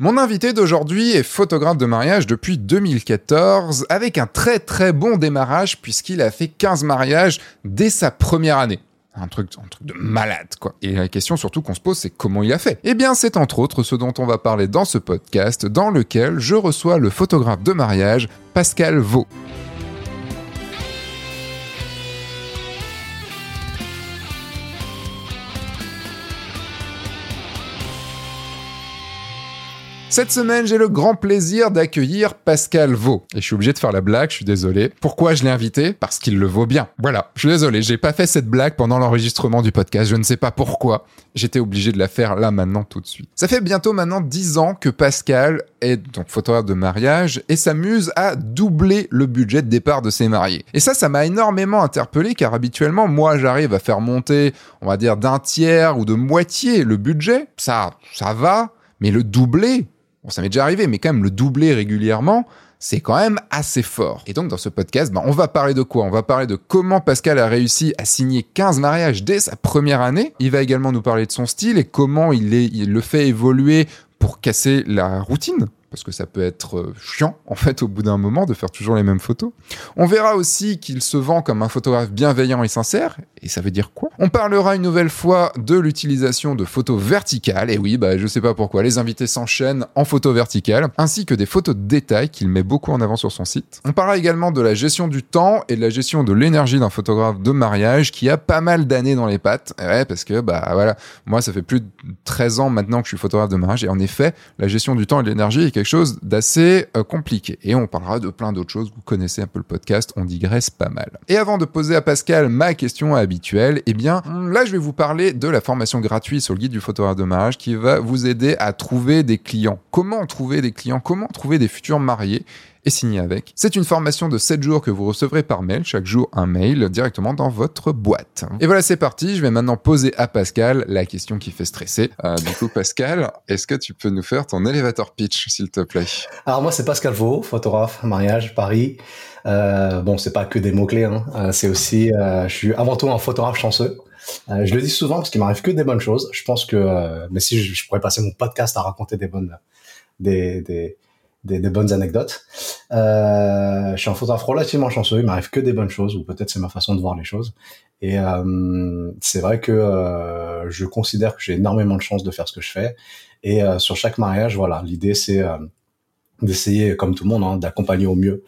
Mon invité d'aujourd'hui est photographe de mariage depuis 2014 avec un très très bon démarrage puisqu'il a fait 15 mariages dès sa première année. Un truc, un truc de malade, quoi. Et la question surtout qu'on se pose, c'est comment il a fait Eh bien, c'est entre autres ce dont on va parler dans ce podcast, dans lequel je reçois le photographe de mariage, Pascal Vaux. Cette semaine, j'ai le grand plaisir d'accueillir Pascal Vaux. Et je suis obligé de faire la blague, je suis désolé. Pourquoi je l'ai invité? Parce qu'il le vaut bien. Voilà, je suis désolé, j'ai pas fait cette blague pendant l'enregistrement du podcast, je ne sais pas pourquoi. J'étais obligé de la faire là maintenant tout de suite. Ça fait bientôt maintenant 10 ans que Pascal est donc photographe de mariage et s'amuse à doubler le budget de départ de ses mariés. Et ça, ça m'a énormément interpellé car habituellement, moi, j'arrive à faire monter, on va dire, d'un tiers ou de moitié le budget. Ça, ça va. Mais le doubler, Bon, ça m'est déjà arrivé, mais quand même le doubler régulièrement, c'est quand même assez fort. Et donc dans ce podcast, ben, on va parler de quoi? On va parler de comment Pascal a réussi à signer 15 mariages dès sa première année. Il va également nous parler de son style et comment il le fait évoluer pour casser la routine parce que ça peut être euh, chiant en fait au bout d'un moment de faire toujours les mêmes photos. On verra aussi qu'il se vend comme un photographe bienveillant et sincère, et ça veut dire quoi? On parlera une nouvelle fois de l'utilisation de photos verticales, et oui, bah je sais pas pourquoi, les invités s'enchaînent en photos verticales, ainsi que des photos de détail qu'il met beaucoup en avant sur son site. On parlera également de la gestion du temps et de la gestion de l'énergie d'un photographe de mariage qui a pas mal d'années dans les pattes, ouais, parce que bah voilà, moi ça fait plus de 13 ans maintenant que je suis photographe de mariage, et en effet, la gestion du temps et de l'énergie est quelque chose d'assez euh, compliqué. Et on parlera de plein d'autres choses. Vous connaissez un peu le podcast, on digresse pas mal. Et avant de poser à Pascal ma question habituelle, eh bien, là, je vais vous parler de la formation gratuite sur le guide du photographe de mariage qui va vous aider à trouver des clients. Comment trouver des clients? Comment trouver des futurs mariés? Et signé avec. C'est une formation de 7 jours que vous recevrez par mail, chaque jour un mail directement dans votre boîte. Et voilà, c'est parti. Je vais maintenant poser à Pascal la question qui fait stresser. Euh, du coup, Pascal, est-ce que tu peux nous faire ton elevator pitch, s'il te plaît? Alors moi, c'est Pascal Vaux, photographe, mariage, Paris. Euh, bon, c'est pas que des mots-clés, hein. Euh, c'est aussi, euh, je suis avant tout un photographe chanceux. Je le dis souvent parce qu'il m'arrive que des bonnes choses. Je pense que, mais si je, je, pourrais passer mon podcast à raconter des bonnes, des, des, des, des bonnes anecdotes. Euh, je suis un photographe relativement chanceux, il m'arrive que des bonnes choses, ou peut-être c'est ma façon de voir les choses. Et euh, c'est vrai que euh, je considère que j'ai énormément de chance de faire ce que je fais. Et euh, sur chaque mariage, voilà, l'idée c'est euh, d'essayer, comme tout le monde, hein, d'accompagner au mieux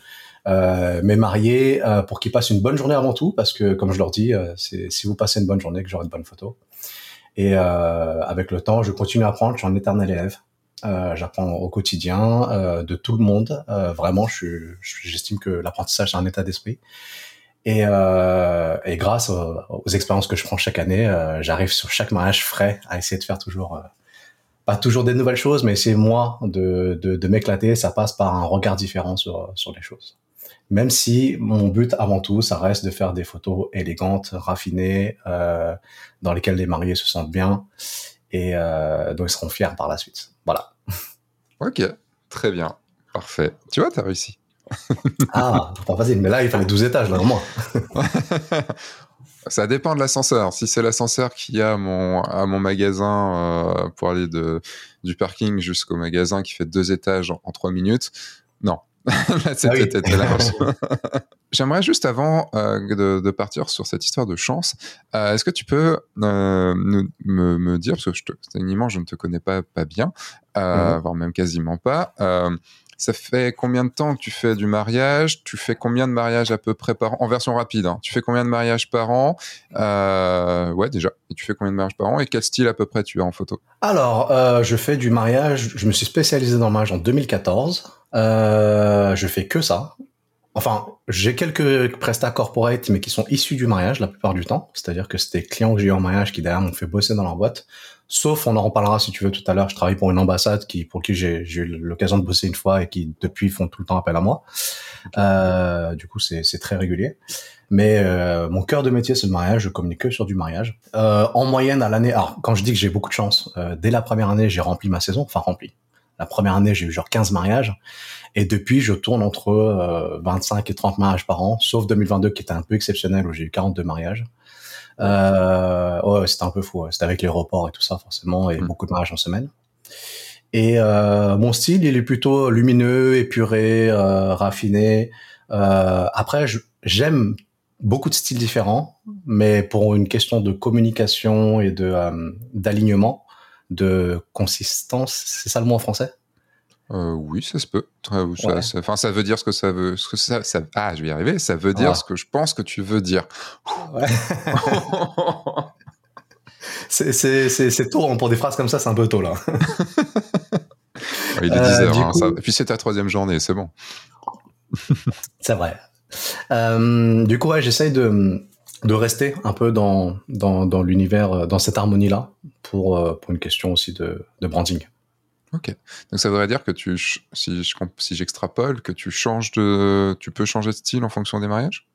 euh, mes mariés pour qu'ils passent une bonne journée avant tout, parce que comme je leur dis, c'est si vous passez une bonne journée, que j'aurai de bonnes photos. Et avec le temps, je continue à apprendre, je suis un éternel élève. Euh, j'apprends au quotidien euh, de tout le monde. Euh, vraiment, j'estime que l'apprentissage c'est un état d'esprit. Et, euh, et, grâce aux, aux, expériences que je prends chaque année, euh, j'arrive sur chaque mariage frais à essayer de faire toujours, pas toujours des nouvelles choses, mais essayer moi de, de, de m'éclater. Ça passe par un regard différent sur, sur les choses. Même si mon but avant tout, ça reste de faire des photos élégantes, raffinées, dans lesquelles les mariés se sentent bien et dont ils seront fiers par la suite. Voilà. Ok, très bien. Parfait. Tu vois, tu as réussi. ah, pas facile. Mais là, il fallait 12 étages, là, au moins. Ça dépend de l'ascenseur. Si c'est l'ascenseur qui a mon, à mon magasin euh, pour aller de, du parking jusqu'au magasin qui fait deux étages en, en trois minutes, non, C'était ah oui. J'aimerais juste avant euh, de, de, partir sur cette histoire de chance, euh, est-ce que tu peux euh, me, me, dire, parce que je te, je ne te connais pas, pas bien, -hmm. voire même quasiment pas, ça fait combien de temps que tu fais du mariage? Tu fais combien de mariages à peu près par an? En version rapide, hein. tu fais combien de mariages par an? Euh, Ouais, déjà. Et tu fais combien de mariages par an? Et quel style à peu près tu as en photo? Alors, euh, je fais du mariage. Je me suis spécialisé dans le mariage en 2014. Euh, je fais que ça. Enfin, j'ai quelques prestats corporate, mais qui sont issus du mariage la plupart du temps. C'est-à-dire que c'était clients que j'ai eu en mariage qui derrière m'ont fait bosser dans leur boîte. Sauf, on en reparlera si tu veux tout à l'heure, je travaille pour une ambassade qui, pour qui j'ai eu l'occasion de bosser une fois et qui depuis font tout le temps appel à moi. Euh, du coup, c'est très régulier. Mais euh, mon cœur de métier, c'est le mariage. Je communique que sur du mariage. Euh, en moyenne, à l'année, alors quand je dis que j'ai beaucoup de chance, euh, dès la première année, j'ai rempli ma saison, enfin rempli. La première année, j'ai eu genre 15 mariages. Et depuis, je tourne entre 25 et 30 mariages par an, sauf 2022 qui était un peu exceptionnel où j'ai eu 42 mariages. Euh, ouais, c'était un peu fou. Ouais. C'était avec les reports et tout ça, forcément, et mmh. beaucoup de mariages en semaine. Et mon style, il est plutôt lumineux, épuré, raffiné. après, j'aime beaucoup de styles différents, mais pour une question de communication et de d'alignement, de consistance, c'est ça le mot en français? Euh, oui, ça se peut. Enfin, ça, veut dire ce que ça veut. Ce que ça, ça, ah, je vais y arriver. Ça veut dire ce que je pense que tu veux dire. Ouais. c'est tôt hein, pour des phrases comme ça. C'est un peu tôt là. il est 10 euh, heures. Hein, Et puis c'est ta troisième journée, c'est bon. c'est vrai. Euh, du coup, ouais, j'essaye de, de rester un peu dans, dans, dans l'univers, dans cette harmonie-là, pour, pour une question aussi de, de branding. Ok. Donc ça voudrait dire que tu, si je, si j'extrapole, que tu changes de, tu peux changer de style en fonction des mariages?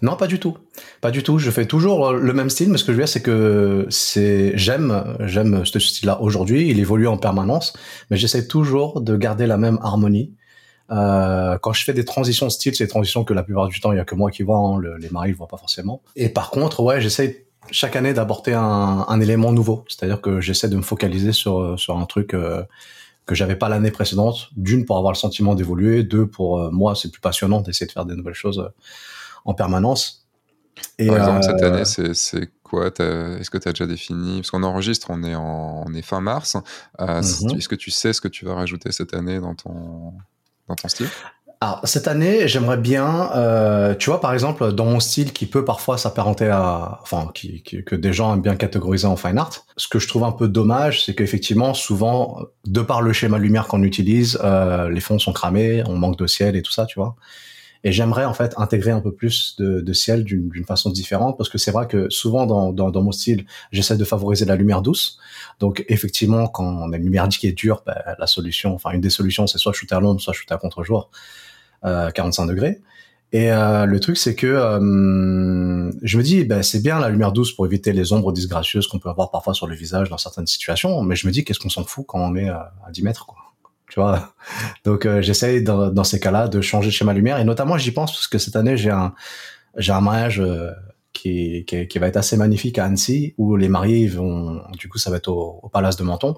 Non, pas du tout. Pas du tout. Je fais toujours le même style, mais ce que je veux dire, c'est que c'est, j'aime, j'aime ce style-là aujourd'hui. Il évolue en permanence, mais j'essaie toujours de garder la même harmonie. Euh, quand je fais des transitions de style, c'est des transitions que la plupart du temps, il y a que moi qui vois, hein, les maris ne voient pas forcément. Et par contre, ouais, j'essaie chaque année d'apporter un, un, élément nouveau. C'est-à-dire que j'essaie de me focaliser sur, sur un truc euh, que j'avais pas l'année précédente. D'une, pour avoir le sentiment d'évoluer. Deux, pour euh, moi, c'est plus passionnant d'essayer de faire des nouvelles choses euh, en permanence. Et, Par exemple, cette année, c'est quoi? Est-ce que tu as déjà défini? Parce qu'on enregistre, on est, en, on est fin mars. Mm-hmm. Est-ce que tu sais ce que tu vas rajouter cette année dans ton, alors, cette année, j'aimerais bien, euh, tu vois, par exemple, dans mon style qui peut parfois s'apparenter à, enfin, qui, que des gens aiment bien catégoriser en fine art. Ce que je trouve un peu dommage, c'est qu'effectivement, souvent, de par le schéma lumière qu'on utilise, euh, les fonds sont cramés, on manque de ciel et tout ça, tu vois. Et j'aimerais en fait intégrer un peu plus de, de ciel d'une façon différente parce que c'est vrai que souvent dans, dans, dans mon style, j'essaie de favoriser la lumière douce. Donc effectivement, quand on a une lumière qui est dure, ben, la solution, enfin une des solutions, c'est soit shooter à l'ombre, soit shooter à contre-jour. 45 euh, degrés. Et euh, le truc, c'est que euh, je me dis, ben, c'est bien la lumière douce pour éviter les ombres disgracieuses qu'on peut avoir parfois sur le visage dans certaines situations, mais je me dis, qu'est-ce qu'on s'en fout quand on est à 10 mètres, quoi. Tu vois Donc, j'essaye dans, dans, ces cas-là de changer de schéma lumière, et notamment, j'y pense parce que cette année, j'ai un j'ai un mariage qui, qui, qui, va être assez magnifique à Annecy, où les mariés vont, du coup, ça va être au, au Palace de Menton.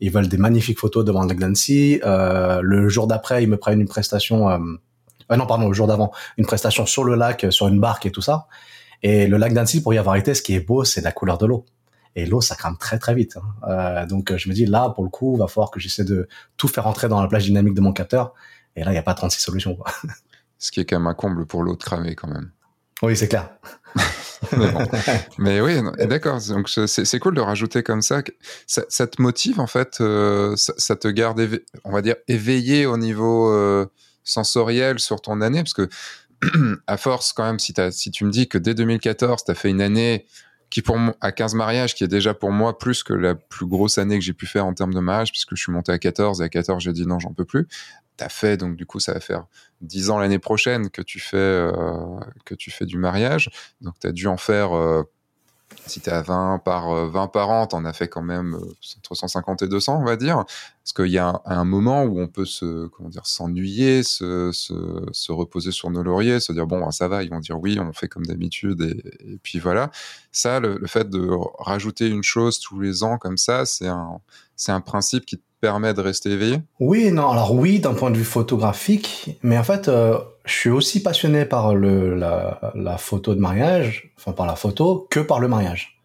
Ils veulent des magnifiques photos devant le lac d'Annecy. Euh, le jour d'après, ils me prennent une prestation. Euh, euh, non, pardon, le jour d'avant, une prestation sur le lac, sur une barque et tout ça. Et le lac d'Annecy, pour y avoir été, ce qui est beau, c'est la couleur de l'eau. Et l'eau, ça crame très très vite. Hein. Euh, donc je me dis, là, pour le coup, il va falloir que j'essaie de tout faire entrer dans la plage dynamique de mon capteur. Et là, il n'y a pas 36 solutions. Quoi. Ce qui est quand même un comble pour l'eau de cramer quand même. Oui, c'est clair. mais, oui, d'accord. Donc c'est cool de rajouter comme ça. Ça, te motive en fait, euh, ça, te garde, on va dire, éveillé au niveau euh, sensoriel sur ton année, parce que à force quand même, si, as, si tu me dis que dès 2014, tu as fait une année qui pour moi, à 15 mariages, qui est déjà pour moi plus que la plus grosse année que j'ai pu faire en termes de mariage, puisque je suis monté à 14 et à 14 j'ai dit non, j'en peux plus. T'as fait, donc du coup, ça va faire 10 ans l'année prochaine que tu fais, euh, que tu fais du mariage. Donc tu as dû en faire, euh, si tu à 20 par, 20 euh, par an, tu en as fait quand même entre 150 et 200, on va dire. Parce qu'il y a un, moment où on peut se, comment dire, s'ennuyer, se, se, se, reposer sur nos lauriers, se dire, bon, ben, ça va, ils vont dire oui, on fait comme d'habitude, et, puis voilà. Ça, le, le, fait de rajouter une chose tous les ans comme ça, c'est un, c'est un principe qui permet de rester éveillé? Oui, non, alors oui, d'un point de vue photographique, mais en fait, euh, je suis aussi passionné par la, photo de mariage, enfin par la photo, que par le mariage.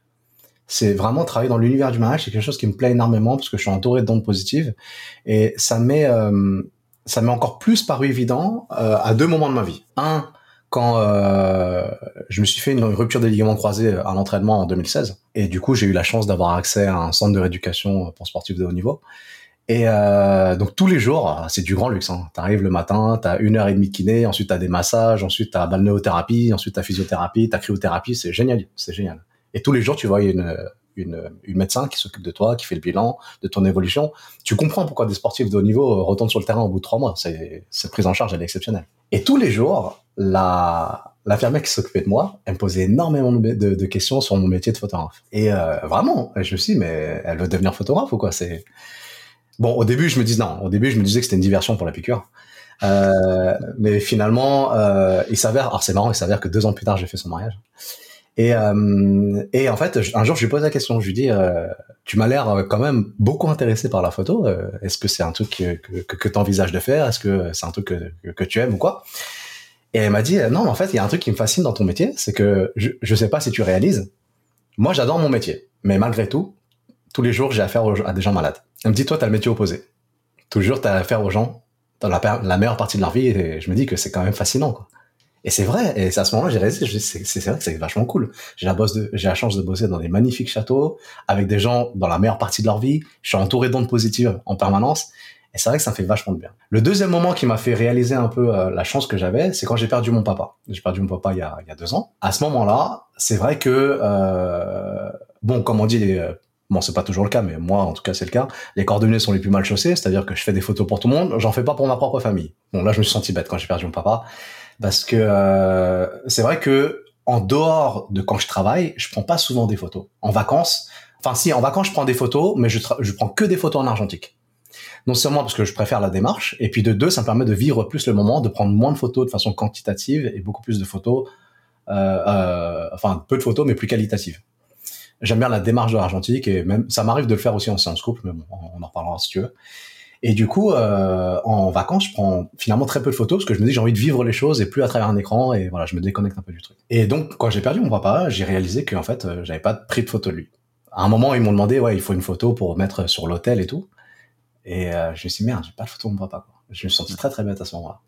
C'est vraiment travailler dans l'univers du mariage, c'est quelque chose qui me plaît énormément parce que je suis entouré d'ondes positives et ça met, euh, ça m'est encore plus paru évident euh, à deux moments de ma vie. Un, quand je me suis fait une rupture des ligaments croisés à l'entraînement en 2016. Et du coup, j'ai eu la chance d'avoir accès à un centre de rééducation pour sportifs de haut niveau. Et euh, donc tous les jours, c'est du grand luxe. Hein. T'arrives le matin, t'as une heure et demie de kiné, ensuite t'as des massages, ensuite t'as balnéothérapie, ensuite t'as physiothérapie, t'as cryothérapie. C'est génial, c'est génial. Et tous les jours, tu vois, une, une, une médecin qui s'occupe de toi, qui fait le bilan de ton évolution. Tu comprends pourquoi des sportifs de haut niveau retournent sur le terrain au bout de trois mois. C'est cette prise en charge, elle est exceptionnelle. Et tous les jours, la l'infirmière qui s'occupait de moi, elle me posait énormément de, de, questions sur mon métier de photographe. Et euh, vraiment, je me suis dit, mais elle veut devenir photographe ou quoi? C'est Bon, au début, je me disais non. Au début, je me disais que c'était une diversion pour la piqûre. Euh, mais finalement, euh, il s'avère, alors c'est marrant, il s'avère que deux ans plus tard, j'ai fait son mariage. Et, euh, et en fait, un jour, je lui pose la question. Je lui dis, euh, tu m'as l'air quand même beaucoup intéressé par la photo. Euh, est-ce que c'est un truc que, que, tu envisages de faire? Est-ce que c'est un truc que, que, tu aimes ou quoi? Et elle m'a dit, non, mais en fait, il y a un truc qui me fascine dans ton métier, c'est que je, je sais pas si tu réalises. Moi, j'adore mon métier, mais malgré tout, tous les jours, j'ai affaire à des gens malades. Elle me dit, toi, t'as le métier opposé. Toujours, t'as affaire aux gens dans la, meilleure partie de leur vie, et je me dis que c'est quand même fascinant. Quoi. Et c'est vrai. Et c'est à ce moment-là, j'ai réalisé, c'est vrai que c'est vachement cool. J'ai la, la chance de bosser dans des magnifiques châteaux, avec des gens dans la meilleure partie de leur vie. Je suis entouré d'ondes positives en permanence. Et c'est vrai que ça me fait vachement de bien. Le deuxième moment qui m'a fait réaliser un peu euh, la chance que j'avais, c'est quand j'ai perdu mon papa. J'ai perdu mon papa il y a, il y a deux ans. À ce moment-là, c'est vrai que, euh, bon, comme on dit, les, euh, bon, c'est pas toujours le cas, mais moi, en tout cas, c'est le cas. Les coordonnées sont les plus mal chaussées, c'est-à-dire que je fais des photos pour tout le monde, j'en fais pas pour ma propre famille. Bon, là, je me suis senti bête quand j'ai perdu mon papa parce que euh, c'est vrai que en dehors de quand je travaille, je prends pas souvent des photos. En vacances, enfin si, en vacances je prends des photos, mais je, je prends que des photos en argentique. Non seulement parce que je préfère la démarche, et puis de deux, ça me permet de vivre plus le moment, de prendre moins de photos de façon quantitative et beaucoup plus de photos, euh, euh, enfin peu de photos mais plus qualitatives. J'aime bien la démarche de l'argentique et même ça m'arrive de le faire aussi en séance couple, mais bon, on en reparlera si tu veux. Et du coup, euh, en vacances, je prends finalement très peu de photos parce que je me dis j'ai envie de vivre les choses et plus à travers un écran et voilà, je me déconnecte un peu du truc. Et donc, quand j'ai perdu mon papa, j'ai réalisé qu'en fait, euh, j'avais pas pris de photo de lui. À un moment, ils m'ont demandé ouais, il faut une photo pour mettre sur l'hôtel et tout. Et euh, je me suis dit merde, j'ai pas de photo de mon papa. Quoi. Je me suis senti très très bête à ce moment-là.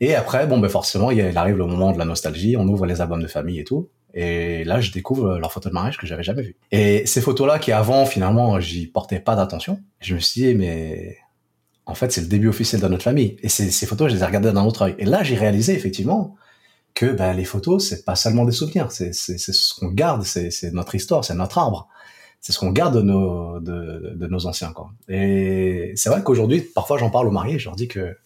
Et après, bon, ben forcément, il arrive le moment de la nostalgie. On ouvre les albums de famille et tout. Et là, je découvre leurs photos de mariage que j'avais jamais vues. Et ces photos-là, qui avant, finalement, j'y portais pas d'attention, je me suis dit, mais en fait, c'est le début officiel de notre famille. Et ces, photos, je les ai regardées d'un autre œil. Et là, j'ai réalisé effectivement que ben, les photos, c'est pas seulement des souvenirs, c'est ce qu'on garde, c'est notre histoire, c'est notre arbre. C'est ce qu'on garde de nos, anciens. Et c'est vrai qu'aujourd'hui, parfois, j'en parle aux mariés, je leur dis que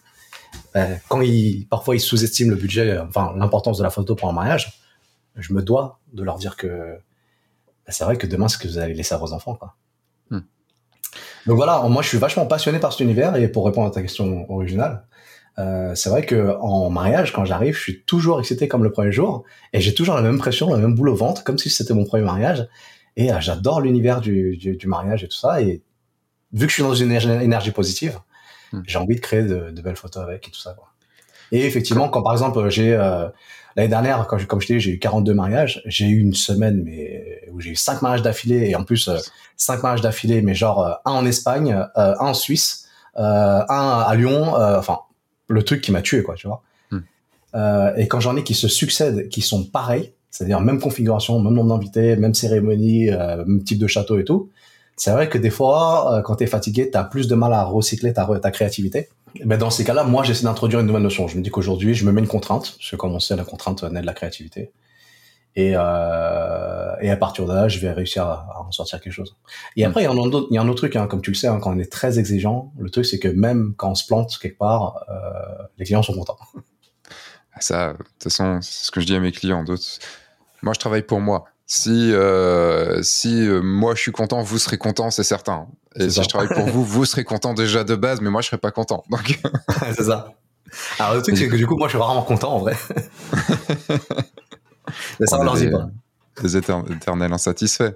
ben, quand ils, parfois, ils sous-estiment le budget, enfin, l'importance de la photo pour un mariage, je me dois de leur dire que ben, c'est vrai que demain, c'est ce que vous allez laisser à vos enfants. Quoi. Donc voilà, moi je suis vachement passionné par cet univers et pour répondre à ta question originale, euh, c'est vrai que en mariage, quand j'arrive, je suis toujours excité comme le premier jour et j'ai toujours la même pression, la même boule au ventre, comme si c'était mon premier mariage. Et euh, j'adore l'univers du, du, du, mariage et tout ça. Et vu que je suis dans une énergie positive, hmm. j'ai envie de créer de, de, belles photos avec et tout ça. Quoi. Et effectivement, quand par exemple j'ai euh, L'année dernière, quand comme je t'ai dit, j'ai eu 42 mariages. J'ai eu une semaine, mais où j'ai eu cinq mariages d'affilée et en plus euh, cinq mariages d'affilée, mais genre euh, un en Espagne, euh, un en Suisse, un à Lyon. enfin, le truc qui m'a tué, quoi, tu vois. Hmm. et quand j'en ai qui se succèdent, qui sont pareils, c'est-à-dire même configuration, même nombre d'invités, même cérémonie, même type de château et tout. C'est vrai que des fois, quand t'es fatigué, t'as plus de mal à recycler ta, créativité. Mais dans ces cas-là, moi, j'essaie d'introduire une nouvelle notion. Je me dis qu'aujourd'hui, je me mets une contrainte, parce que comme on sait, la contrainte naît de la créativité. Et, euh, et à partir de là, je vais réussir à, en sortir quelque chose. Et après, il y a un autre, truc, comme tu le sais, hein, quand on est très exigeant, le truc, c'est que même quand on se plante quelque part, euh, les clients sont contents. Ça, de toute façon, c'est ce que je dis à mes clients. Moi, je travaille pour moi. Si, euh, si euh, moi je suis content, vous serez content, c'est certain. Et si je travaille pour vous, vous serez content déjà de base, mais moi je serai pas content. Donc c'est ça. Alors le truc c'est que du coup moi je suis vraiment content en vrai. mais ça on, leur dit pas. Des éternels insatisfaits.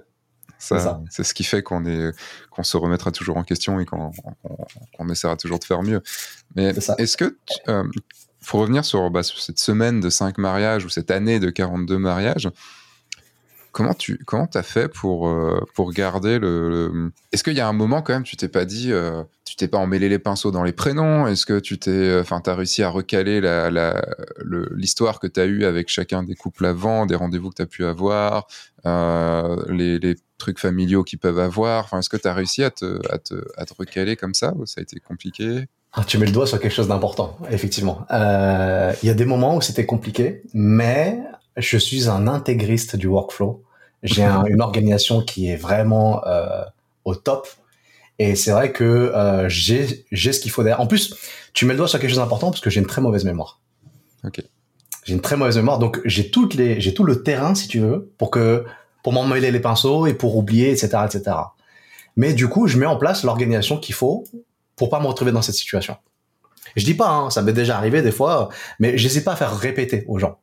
Ça, c'est ce qui fait qu'on est, qu'on se remettra toujours en question et qu'on, qu'on, essaiera toujours de faire mieux. Mais est-ce que, euh, pour revenir sur, bah, sur cette semaine de 5 mariages ou cette année de 42 mariages, Comment tu comment as fait pour, euh, pour garder le. Est-ce qu'il y a un moment quand même, tu t'es pas dit, euh, tu t'es pas emmêlé les pinceaux dans les prénoms? Est-ce que tu t'es. Euh, enfin, tu as réussi à recaler l'histoire la, que tu as eue avec chacun des couples avant, des rendez-vous que tu as pu avoir, les, les, trucs familiaux qu'ils peuvent avoir? Enfin, Est-ce que tu as réussi à te, à, te, à te recaler comme ça? Ou ça a été compliqué ah, tu mets le doigt sur quelque chose d'important, effectivement. Il y a des moments où c'était compliqué, mais je suis un intégriste du workflow. J'ai une organisation qui est vraiment euh, au top. Et c'est vrai que euh, j'ai ce qu'il faut derrière. En plus, tu mets le doigt sur quelque chose d'important parce que j'ai une très mauvaise mémoire. Ok. J'ai une très mauvaise mémoire, donc j'ai toutes les, j'ai tout le terrain, si tu veux, pour que, pour m'emmêler les pinceaux et pour oublier, etc., etc. Mais du coup, je mets en place l'organisation qu'il faut pour pas me retrouver dans cette situation. Je dis pas, hein, ça m'est déjà arrivé des fois, mais j'hésite pas à faire répéter aux gens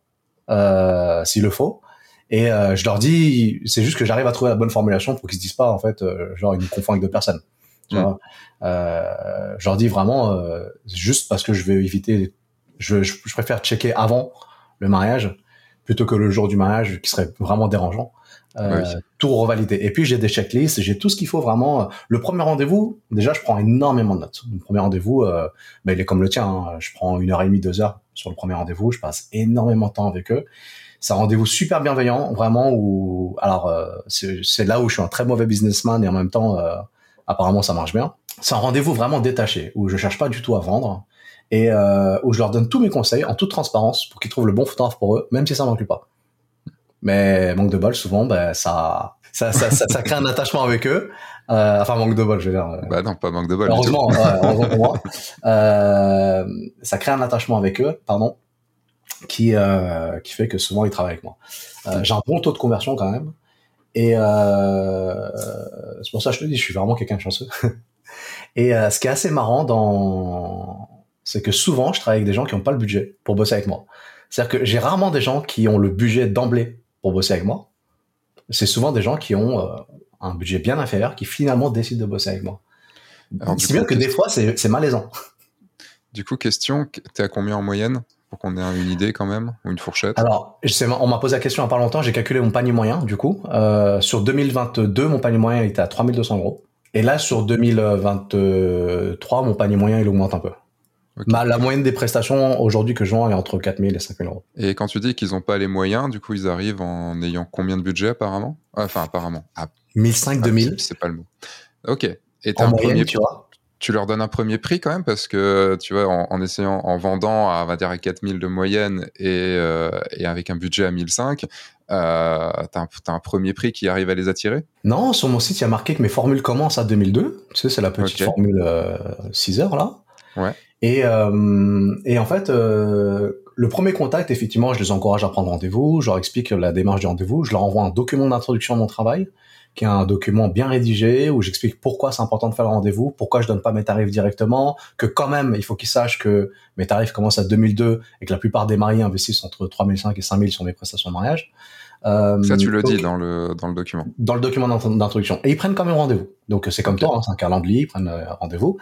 euh, s'il le faut. Et euh, je leur dis, c'est juste que j'arrive à trouver la bonne formulation pour qu'ils se disent pas en fait, euh, genre ils me confondent avec deux personnes. Tu Mm. vois euh, je leur dis vraiment, euh, juste parce que je vais éviter, je, je, je préfère checker avant le mariage plutôt que le jour du mariage qui serait vraiment dérangeant. Euh, Oui. Tout revalider. Et puis j'ai des checklists, j'ai tout ce qu'il faut vraiment. Le premier rendez-vous, déjà je prends énormément de notes. Le premier rendez-vous, euh, ben, il est comme le tien. hein. Je prends une heure et demie, deux heures sur le premier rendez-vous. Je passe énormément de temps avec eux. C'est un rendez-vous super bienveillant, vraiment. Où alors euh, c'est là où je suis un très mauvais businessman et en même temps, euh, apparemment ça marche bien. C'est un rendez-vous vraiment détaché où je cherche pas du tout à vendre et euh, où je leur donne tous mes conseils en toute transparence pour qu'ils trouvent le bon photographe pour eux, même si ça m'inclut pas. Mais manque de bol, souvent, ben ça, ça, ça, ça, ça crée un attachement avec eux. Euh, enfin, manque de bol, je veux dire. Bah non, pas manque de bol. Heureusement, ouais, heureusement pour moi. Euh, ça crée un attachement avec eux, pardon, qui euh, qui fait que souvent ils travaillent avec moi. Euh, J'ai un bon taux de conversion quand même, et euh, c'est pour ça que je te dis, je suis vraiment quelqu'un de chanceux. et ce qui est assez marrant dans, c'est que souvent je travaille avec des gens qui n'ont pas le budget pour bosser avec moi. C'est-à-dire que j'ai rarement des gens qui ont le budget d'emblée pour bosser avec moi. C'est souvent des gens qui ont un budget bien inférieur qui finalement décident de bosser avec moi. Alors, C'est bien que des fois, c'est c'est malaisant. Du coup, question, t'es à combien en moyenne? Pour qu'on ait une idée quand même ou une fourchette? Alors, on m'a posé la question il n'y a pas longtemps, j'ai calculé mon panier moyen, du coup. Euh, sur 2022, mon panier moyen était à 3200 euros. Et là, sur 2023, mon panier moyen, il augmente un peu. La moyenne des prestations aujourd'hui que je vends est entre 4000 et 5000 euros. Et quand tu dis qu'ils n'ont pas les moyens, du coup, ils arrivent en ayant combien de budget apparemment? Enfin, apparemment. Ah, 1500, ah, 2000 c'est pas le mot. Ok. Et en un moyenne, premier tu vois. Tu leur donnes un premier prix quand même parce que tu vois en, en essayant en vendant à on va dire à 4000 de moyenne et, euh, et avec un budget à 1005 euh, t'as un, un premier prix qui arrive à les attirer? Non, sur mon site, il y a marqué que mes formules commencent à 2002. Tu sais, c'est la petite formule euh, 6 heures, là. Ouais. Et, euh, et en fait, euh, le premier contact, effectivement, je les encourage à prendre rendez-vous. Je leur explique la démarche du rendez-vous. Je leur envoie un document d'introduction à mon travail, qui est un document bien rédigé, où j'explique pourquoi c'est important de faire le rendez-vous, pourquoi je donne pas mes tarifs directement, que quand même, il faut qu'ils sachent que mes tarifs commencent à 2002 et que la plupart des mariés investissent entre 3005 et 5000 sur mes prestations de mariage. Euh, ça tu le donc- dis dans le dans le document dans le document d'int- d'introduction. Et ils prennent quand même rendez-vous. Donc c'est comme Ok. toi, hein, c'est un calendrier, ils prennent euh, rendez-vous.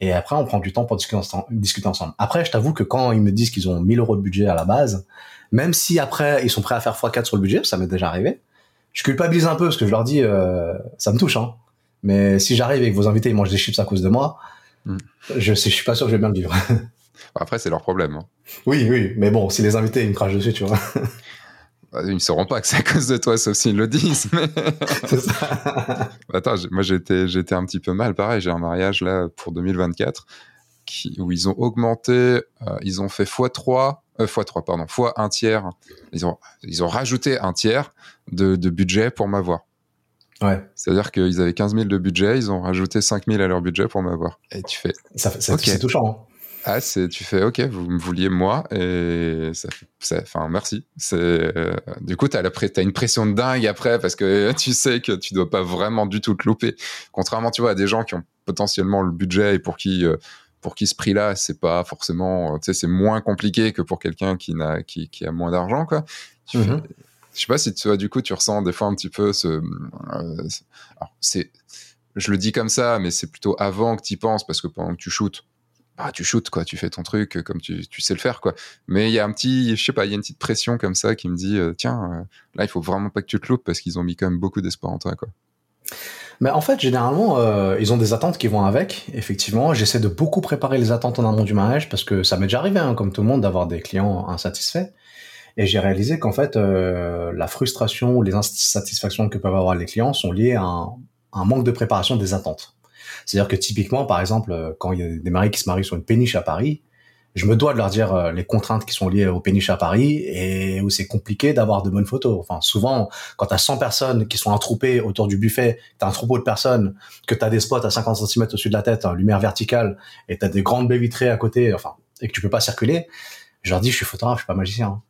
Et après, on prend du temps pour discuter, ensemble- discuter ensemble. Après, je t'avoue que quand ils me disent qu'ils ont 1000 euros de budget à la base, même si après, ils sont prêts à faire x4 sur le budget, ça m'est déjà arrivé, je culpabilise un peu parce que je leur dis, euh, ça me touche. Hein. Mais si j'arrive et que vos invités ils mangent des chips à cause de moi, Mm. je, sais, je suis pas sûr que je vais bien le vivre. après c'est leur problème hein. oui, oui, mais bon, si les invités ils me crachent dessus, tu vois. Bah, ils ne sauront pas que c'est à cause de toi sauf s'ils le disent mais C'est ça. Attends, moi j'étais j'étais un petit peu mal. Pareil, j'ai un mariage là pour 2024 qui, où ils ont augmenté, euh, ils ont fait x3, euh, x3 pardon, x un tiers. Ils ont ils ont rajouté un tiers de, de budget pour m'avoir. ouais, C'est-à-dire qu'ils avaient 15 000 de budget, ils ont rajouté 5 000 à leur budget pour m'avoir. Et tu fais ça, fait- c'est Ok. c'est touchant. hein. ah c'est tu fais ok vous me vouliez moi et ça fait- ça enfin merci c'est euh, du coup t'as la t'as une pression de dingue après parce que tu sais que tu dois pas vraiment du tout te louper contrairement tu vois à des gens qui ont potentiellement le budget et pour qui euh, pour qui ce prix-là c'est pas forcément euh, tu sais c'est moins compliqué que pour quelqu'un qui n'a qui, qui a moins d'argent quoi Tu fais- Mhm. je sais pas si tu vois du coup tu ressens des fois un petit peu ce euh, c'est- je le dis comme ça mais c'est plutôt avant que tu y penses parce que pendant que tu shootes bah, tu shootes quoi, tu fais ton truc euh, comme tu, tu sais le faire quoi. Mais il y a un petit, je sais pas, il y a une petite pression comme ça qui me dit euh, tiens, euh, là il faut vraiment pas que tu te loupes parce qu'ils ont mis quand même beaucoup d'espoir en toi quoi. Mais en fait, généralement, euh, ils ont des attentes qui vont avec. Effectivement, j'essaie de beaucoup préparer les attentes en amont du mariage parce que ça m'est déjà arrivé, hein, comme tout le monde, d'avoir des clients insatisfaits. Et j'ai réalisé qu'en fait, euh, la frustration ou les insatisfactions que peuvent avoir les clients sont liées à un, un manque de préparation des attentes. C'est-à-dire que typiquement, par exemple, euh, quand il y a des mariés qui se marient sur une péniche à Paris, je me dois de leur dire euh, les contraintes qui sont liées aux péniches à Paris et où c'est compliqué d'avoir de bonnes photos. Enfin, souvent, quand tu as 100 personnes qui sont attroupées autour du buffet, tu as un troupeau de personnes, que tu as des spots à 50 cm au-dessus de la tête, en lumière verticale, et tu as des grandes baies vitrées à côté, enfin, et que tu peux pas circuler, je leur dis, je suis photographe, je suis pas magicien. hein.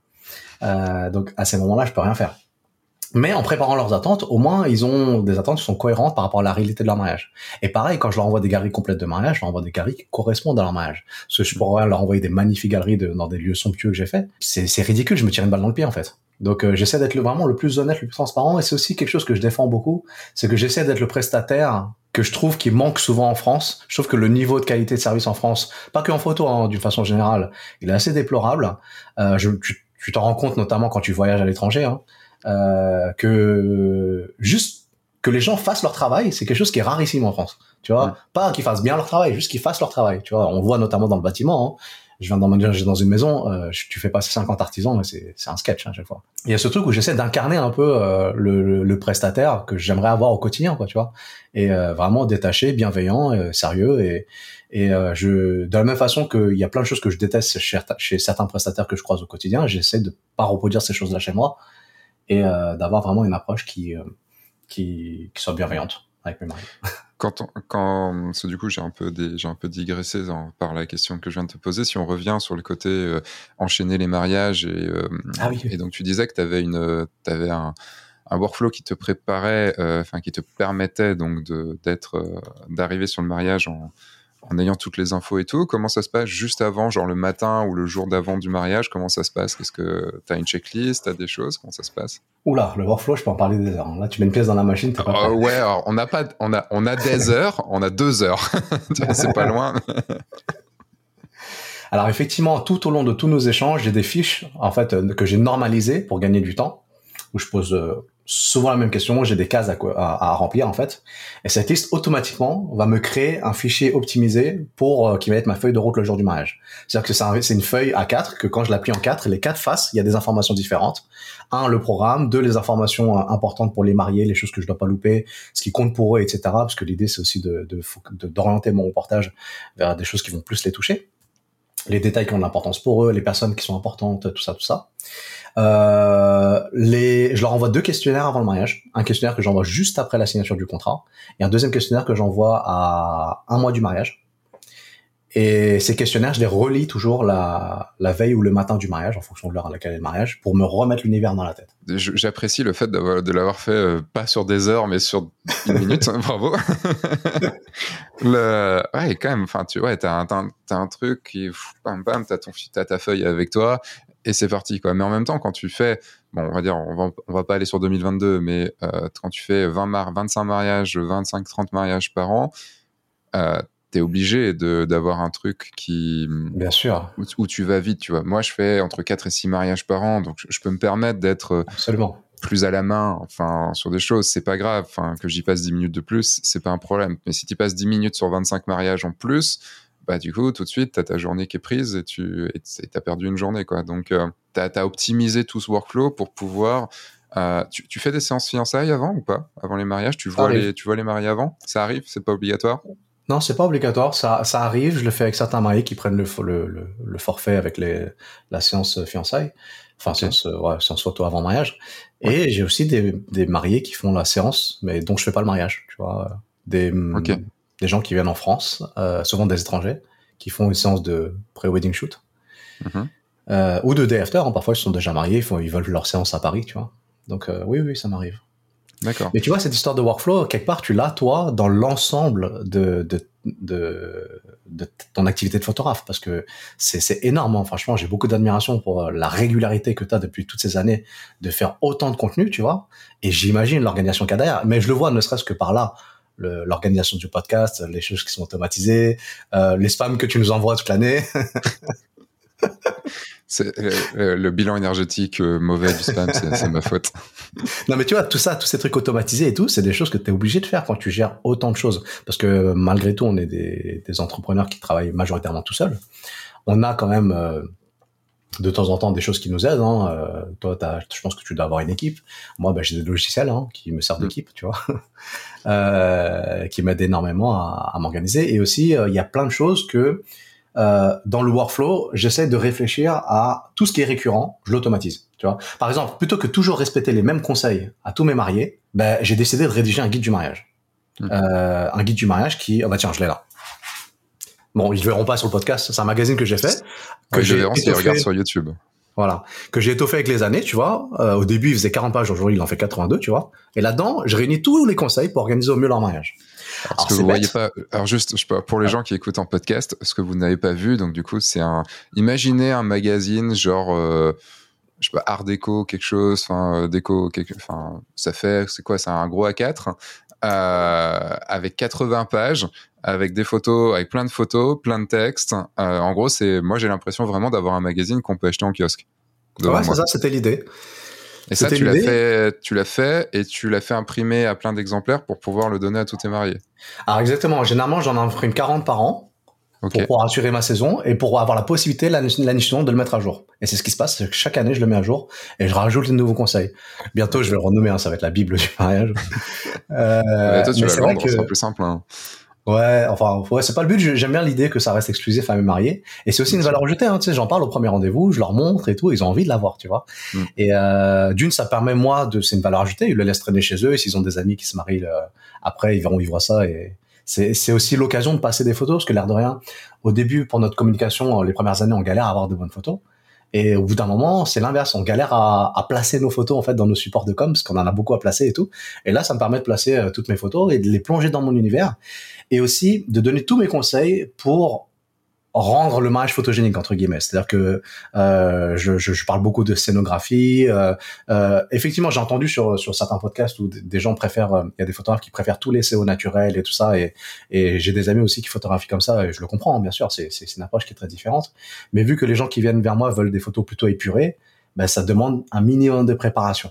Euh, donc, à ces moments-là, je peux rien faire. Mais en préparant leurs attentes, au moins, ils ont des attentes qui sont cohérentes par rapport à la réalité de leur mariage. Et pareil, quand je leur envoie des galeries complètes de mariage, je leur envoie des galeries qui correspondent à leur mariage. Parce que je pourrais leur envoyer des magnifiques galeries dans des lieux somptueux que j'ai fait. C'est c'est ridicule, je me tire une balle dans le pied, en fait. Donc euh, j'essaie d'être vraiment le plus honnête, le plus transparent, et c'est aussi quelque chose que je défends beaucoup, c'est que j'essaie d'être le prestataire que je trouve qui manque souvent en France. Je trouve que le niveau de qualité de service en France, pas que en photo, hein, d'une façon générale, il est assez déplorable. Euh, je, tu t'en rends compte notamment quand tu voyages à l'étranger, hein, euh, que juste que les gens fassent leur travail, c'est quelque chose qui est rarissime en France. Tu vois, pas qu'ils fassent bien leur travail, juste qu'ils fassent leur travail. Tu vois, on voit notamment dans le bâtiment. Hein, je viens d'emménager dans une maison, euh, tu fais passer 50 artisans, c'est c'est un sketch hein, à chaque fois. Il y a ce truc où j'essaie d'incarner un peu euh, le, le, prestataire que j'aimerais avoir au quotidien, quoi, tu vois, et euh, vraiment détaché, bienveillant, euh, sérieux, et et je de la même façon qu'il y a plein de choses que je déteste chez, chez certains prestataires que je croise au quotidien, j'essaie de pas reproduire ces choses-là chez moi et d'avoir vraiment une approche qui qui, qui soit bienveillante avec mes mariés. quand, quand du coup j'ai un peu j'ai un peu digressé par la question que je viens de te poser. Si on revient sur le côté euh, enchaîner les mariages et, euh, ah et donc tu disais que tu avais une avais un, un workflow qui te préparait, euh, enfin qui te permettait donc de d'être d'arriver sur le mariage en en ayant toutes les infos et tout. Comment ça se passe juste avant, genre le matin ou le jour d'avant du mariage? Comment ça se passe? Est-ce que tu as une checklist, tu as des choses? Comment ça se passe? Oula, le workflow, je peux en parler des heures. Là, tu mets une pièce dans la machine, pas euh, Ouais, alors, on n'a pas, on a, on a des heures, on a deux heures. C'est pas loin. alors effectivement, tout au long de tous nos échanges, j'ai des fiches en fait euh, que j'ai normalisées pour gagner du temps, où je pose euh, souvent la même question, j'ai des cases à, à, remplir en fait, et cette liste automatiquement va me créer un fichier optimisé pour euh, qui va être ma feuille de route le jour du mariage. C'est-à-dire que c'est une feuille à 4 que quand je l'appuie en 4, les quatre faces, il y a des informations différentes. Un, le programme, deux, les informations euh, importantes pour les mariés, les choses que je dois pas louper, ce qui compte pour eux, etc. Parce que l'idée c'est aussi de d'orienter mon reportage vers des choses qui vont plus les toucher les détails qui ont de l'importance pour eux, les personnes qui sont importantes, tout ça, tout ça. Euh, les, je leur envoie deux questionnaires avant le mariage. Un questionnaire que j'envoie juste après la signature du contrat et un deuxième questionnaire que j'envoie à un mois du mariage. Et ces questionnaires, je les relis toujours la, la veille ou le matin du mariage, en fonction de l'heure à laquelle est le mariage, pour me remettre l'univers dans la tête. J'apprécie le fait de l'avoir fait euh, pas sur des heures, mais sur une minute. Bravo. le, ouais, quand même. Enfin, tu vois, t'as un, as un truc qui, bam, bam, t'as ton, as ta feuille avec toi, et c'est parti quoi. Mais en même temps, quand tu fais, bon, on va dire, on va, on va pas aller sur 2022, mais euh, quand tu fais 20 mar 25 mariages, 25-30 mariages par an, euh, t'es obligé d'avoir un truc qui bien sûr. où, tu vas vite tu vois. Moi je fais entre 4 et 6 mariages par an donc je, peux me permettre d'être euh, absolument. plus à la main enfin sur des choses. C'est pas grave enfin que j'y passe 10 minutes de plus c'est pas un problème. Mais si tu passes 10 minutes sur 25 mariages en plus bah, du coup, tout de suite, tu as ta journée qui est prise et tu as perdu une journée. Quoi. Donc, euh, tu as, optimisé tout ce workflow pour pouvoir. Euh, tu, fais des séances fiançailles avant ou pas? Avant les mariages tu vois les, tu vois les mariés avant? Ça arrive? C'est pas obligatoire? Non, c'est pas obligatoire. Ça, ça arrive. Je le fais avec certains mariés qui prennent le, le, le, forfait avec les, la séance fiançailles. Enfin, séance, ouais, séance photo avant mariage. Et j'ai aussi des, des, mariés qui font la séance, mais dont je fais pas le mariage. Tu vois, des, des gens qui viennent en France, euh, souvent des étrangers, qui font une séance de pré-wedding shoot. Mhm. Euh, ou de day after, hein. parfois ils sont déjà mariés, ils, font, ils veulent leur séance à Paris, tu vois. Donc euh, oui, oui, ça m'arrive. D'accord. Mais tu vois, cette histoire de workflow, quelque part, tu l'as, toi, dans l'ensemble de, de, de, de, ton activité de photographe, parce que c'est énorme, hein. franchement, j'ai beaucoup d'admiration pour la régularité que tu as depuis toutes ces années de faire autant de contenu, tu vois, et j'imagine l'organisation qu'il y a derrière, mais je le vois ne serait-ce que par là, l'organisation du podcast, les choses qui sont automatisées, euh, les spams que tu nous envoies toute l'année. c'est euh, le bilan énergétique euh, mauvais du spam, c'est ma faute. Non, mais tu vois, tout ça, tous ces trucs automatisés et tout, c'est des choses que tu es obligé de faire quand tu gères autant de choses. Parce que malgré tout, on est des, des entrepreneurs qui travaillent majoritairement tout seuls. On a quand même de temps en temps des choses qui nous aident. Hein. Euh, toi, je pense que tu dois avoir une équipe. Moi, ben, j'ai des logiciels hein, qui me servent mm. d'équipe, tu vois, euh, qui m'aident énormément à, à m'organiser. Et aussi, euh, il y a plein de choses que euh, dans le workflow, j'essaie de réfléchir à tout ce qui est récurrent, je l'automatise. Tu vois, par exemple, plutôt que toujours respecter les mêmes conseils à tous mes mariés, ben, j'ai décidé de rédiger un guide du mariage. Mm. un guide du mariage qui, oh bah tiens, je l'ai là. Bon, ils verront pas sur le podcast. C'est un magazine que j'ai fait. Que j'ai verront s'ils regardent sur YouTube. Voilà. Que j'ai étoffé avec les années, tu vois. Euh, au début, il faisait 40 pages. Aujourd'hui, il en fait 82, tu vois. Et là-dedans, je réunis tous les conseils pour organiser au mieux leur mariage. Alors, ce que vous voyez pas, alors juste, je sais pas, pour les gens qui écoutent en podcast, ce que vous n'avez pas vu, donc du coup, c'est un, imaginez un magazine genre, euh, je sais pas, art déco, quelque chose, enfin, déco, quelque, enfin, ça fait, c'est quoi, c'est un gros A4, avec 80 pages, avec des photos, avec plein de photos, plein de textes. en gros, c'est, moi, j'ai l'impression vraiment d'avoir un magazine qu'on peut acheter en kiosque. Ouais, c'est ça, c'était l'idée. Et ça, tu l'as fait, tu l'as fait et tu l'as fait imprimer à plein d'exemplaires pour pouvoir le donner à tous tes mariés. Alors exactement. Généralement, j'en imprime 40 par an. Pour pouvoir assurer ma saison et pour avoir la possibilité l'année suivante de le mettre à jour. Et c'est ce qui se passe, chaque année je le mets à jour et je rajoute des nouveaux conseils. Bientôt je vais le renommer, hein, ça va être la Bible du mariage. euh, toi tu vas le vendre, c'est plus simple. Hein. Ouais, enfin, ouais, c'est pas le but. J'aime bien l'idée que ça reste exclusif à mes mariés. Et c'est aussi une valeur ajoutée. Hein, tu sais, j'en parle au premier rendez-vous, je leur montre et tout. Ils ont envie de l'avoir, tu vois. Mm. Et euh, d'une, ça permet moi de, c'est une valeur ajoutée. Ils le laissent traîner chez eux. Et s'ils ont des amis qui se marient euh, après, ils verront, voient ça. Et c'est, c'est aussi l'occasion de passer des photos, parce que l'air de rien, au début, pour notre communication, les premières années, on galère à avoir de bonnes photos. Et au bout d'un moment, c'est l'inverse. On galère à, à, placer nos photos en fait dans nos supports de com parce qu'on en a beaucoup à placer et tout. Et là, ça me permet de placer euh, toutes mes photos et de les plonger dans mon univers et aussi de donner tous mes conseils pour rendre le mariage photogénique entre guillemets. C'est-à-dire que euh, je, je, je, parle beaucoup de scénographie euh, euh, effectivement j'ai entendu sur sur certains podcasts où des gens préfèrent euh, il y a des photographes qui préfèrent tous les CO naturels et tout ça et et j'ai des amis aussi qui photographient comme ça et je le comprends bien sûr c'est c'est une approche qui est très différente. Mais vu que les gens qui viennent vers moi veulent des photos plutôt épurées ben ça demande un minimum de préparation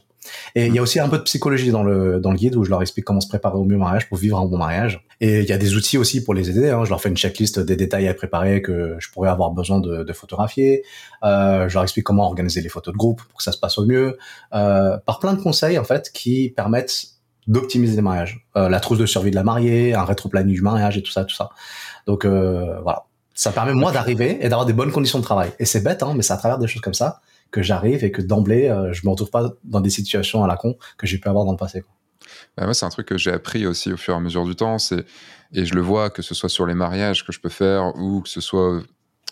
et il y a aussi un peu de psychologie dans le, dans le guide où je leur explique comment se préparer au mieux au mariage pour vivre un bon mariage. Et il y a des outils aussi pour les aider. Hein. Je leur fais une checklist des détails à préparer que je pourrais avoir besoin de, de photographier. Euh, je leur explique comment organiser les photos de groupe pour que ça se passe au mieux. Euh, par plein de conseils en fait qui permettent d'optimiser les mariages. Euh, la trousse de survie de la mariée, un rétro-planning du mariage et tout ça, tout ça. Donc voilà. Ça permet moi d'arriver et d'avoir des bonnes conditions de travail. Et c'est bête, hein, mais c'est à travers des choses comme ça que j'arrive et que d'emblée, euh, je me retrouve pas dans des situations à la con que j'ai pu avoir dans le passé. Bah moi, c'est un truc que j'ai appris aussi au fur et à mesure du temps. C'est et je le vois que ce soit sur les mariages que je peux faire ou que ce soit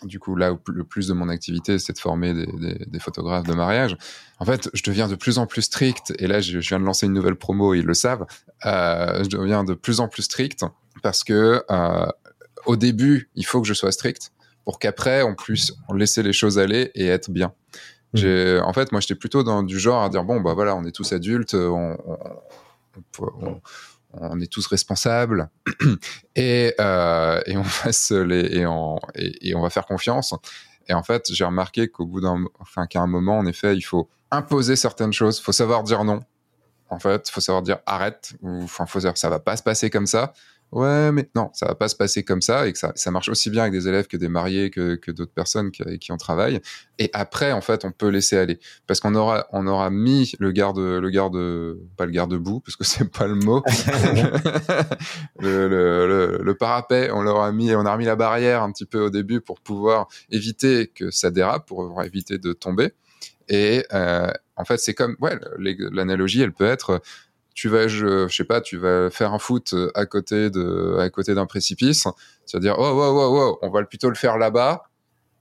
du coup là où le plus de mon activité, c'est de former des, photographes de mariage. En fait, je deviens de plus en plus strict. Et là, je, je viens de lancer une nouvelle promo, ils le savent. Euh, je deviens de plus en plus strict parce que euh, au début, il faut que je sois strict pour qu'après on puisse laisser les choses aller et être bien. Mmh. En fait, moi, j'étais plutôt du genre à dire bon, bah voilà, on est tous adultes, on, on, est tous responsables euh, et, on va faire confiance. Et en fait, j'ai remarqué qu'au bout d'un, enfin, qu'à un moment, en effet, il faut imposer certaines choses. Il faut savoir dire non. En fait, il faut savoir dire arrête ou enfin, faut dire ça va pas se passer comme ça ouais, mais non, ça va pas se passer comme ça et que ça, ça marche aussi bien avec des élèves que des mariés, que, que d'autres personnes qui, qui en travaillent. Et après, en fait, on peut laisser aller parce qu'on aura, on aura mis le garde, le garde, pas le garde-boue parce que c'est pas le mot, le, le, le, le, parapet, on l'aura mis, on a remis la barrière un petit peu au début pour pouvoir éviter que ça dérape, pour éviter de tomber. Et euh, en fait, c'est comme, ouais, l'analogie, elle peut être tu vas, je, je sais pas, tu vas faire un foot à côté de, à côté d'un précipice. Tu vas dire, oh, oh, oh, oh, on va plutôt le faire là-bas.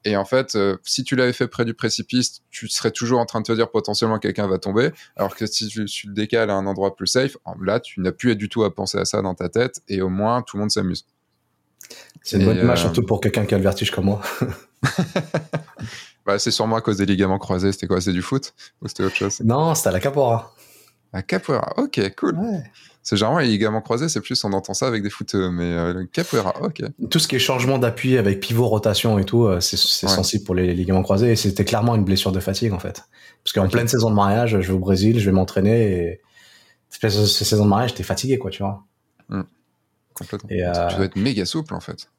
Et en fait, euh, si tu l'avais fait près du précipice, tu serais toujours en train de te dire potentiellement quelqu'un va tomber. Alors que si tu, tu, le décales à un endroit plus safe, là, tu n'as plus du tout à penser à ça dans ta tête et au moins tout le monde s'amuse. C'est une bonne image, euh... surtout pour quelqu'un qui a le vertige comme moi. bah, c'est sûrement à cause des ligaments croisés. C'était quoi C'est du foot Ou c'était autre chose? Non, c'était à la capoeira. Un capoeira, ok, cool. C'est généralement les ligaments croisés, c'est plus on entend ça avec des footeux, mais euh, le capoeira, ok. Tout ce qui est changement d'appui avec pivot, rotation et tout, euh, c'est sensible pour les ligaments croisés et c'était clairement une blessure de fatigue en fait. Parce qu'en pleine saison de mariage, je vais au Brésil, je vais m'entraîner et cette saison de mariage, j'étais fatigué quoi, tu vois. Mmh. Complètement. Et, euh... Tu dois être méga souple en fait.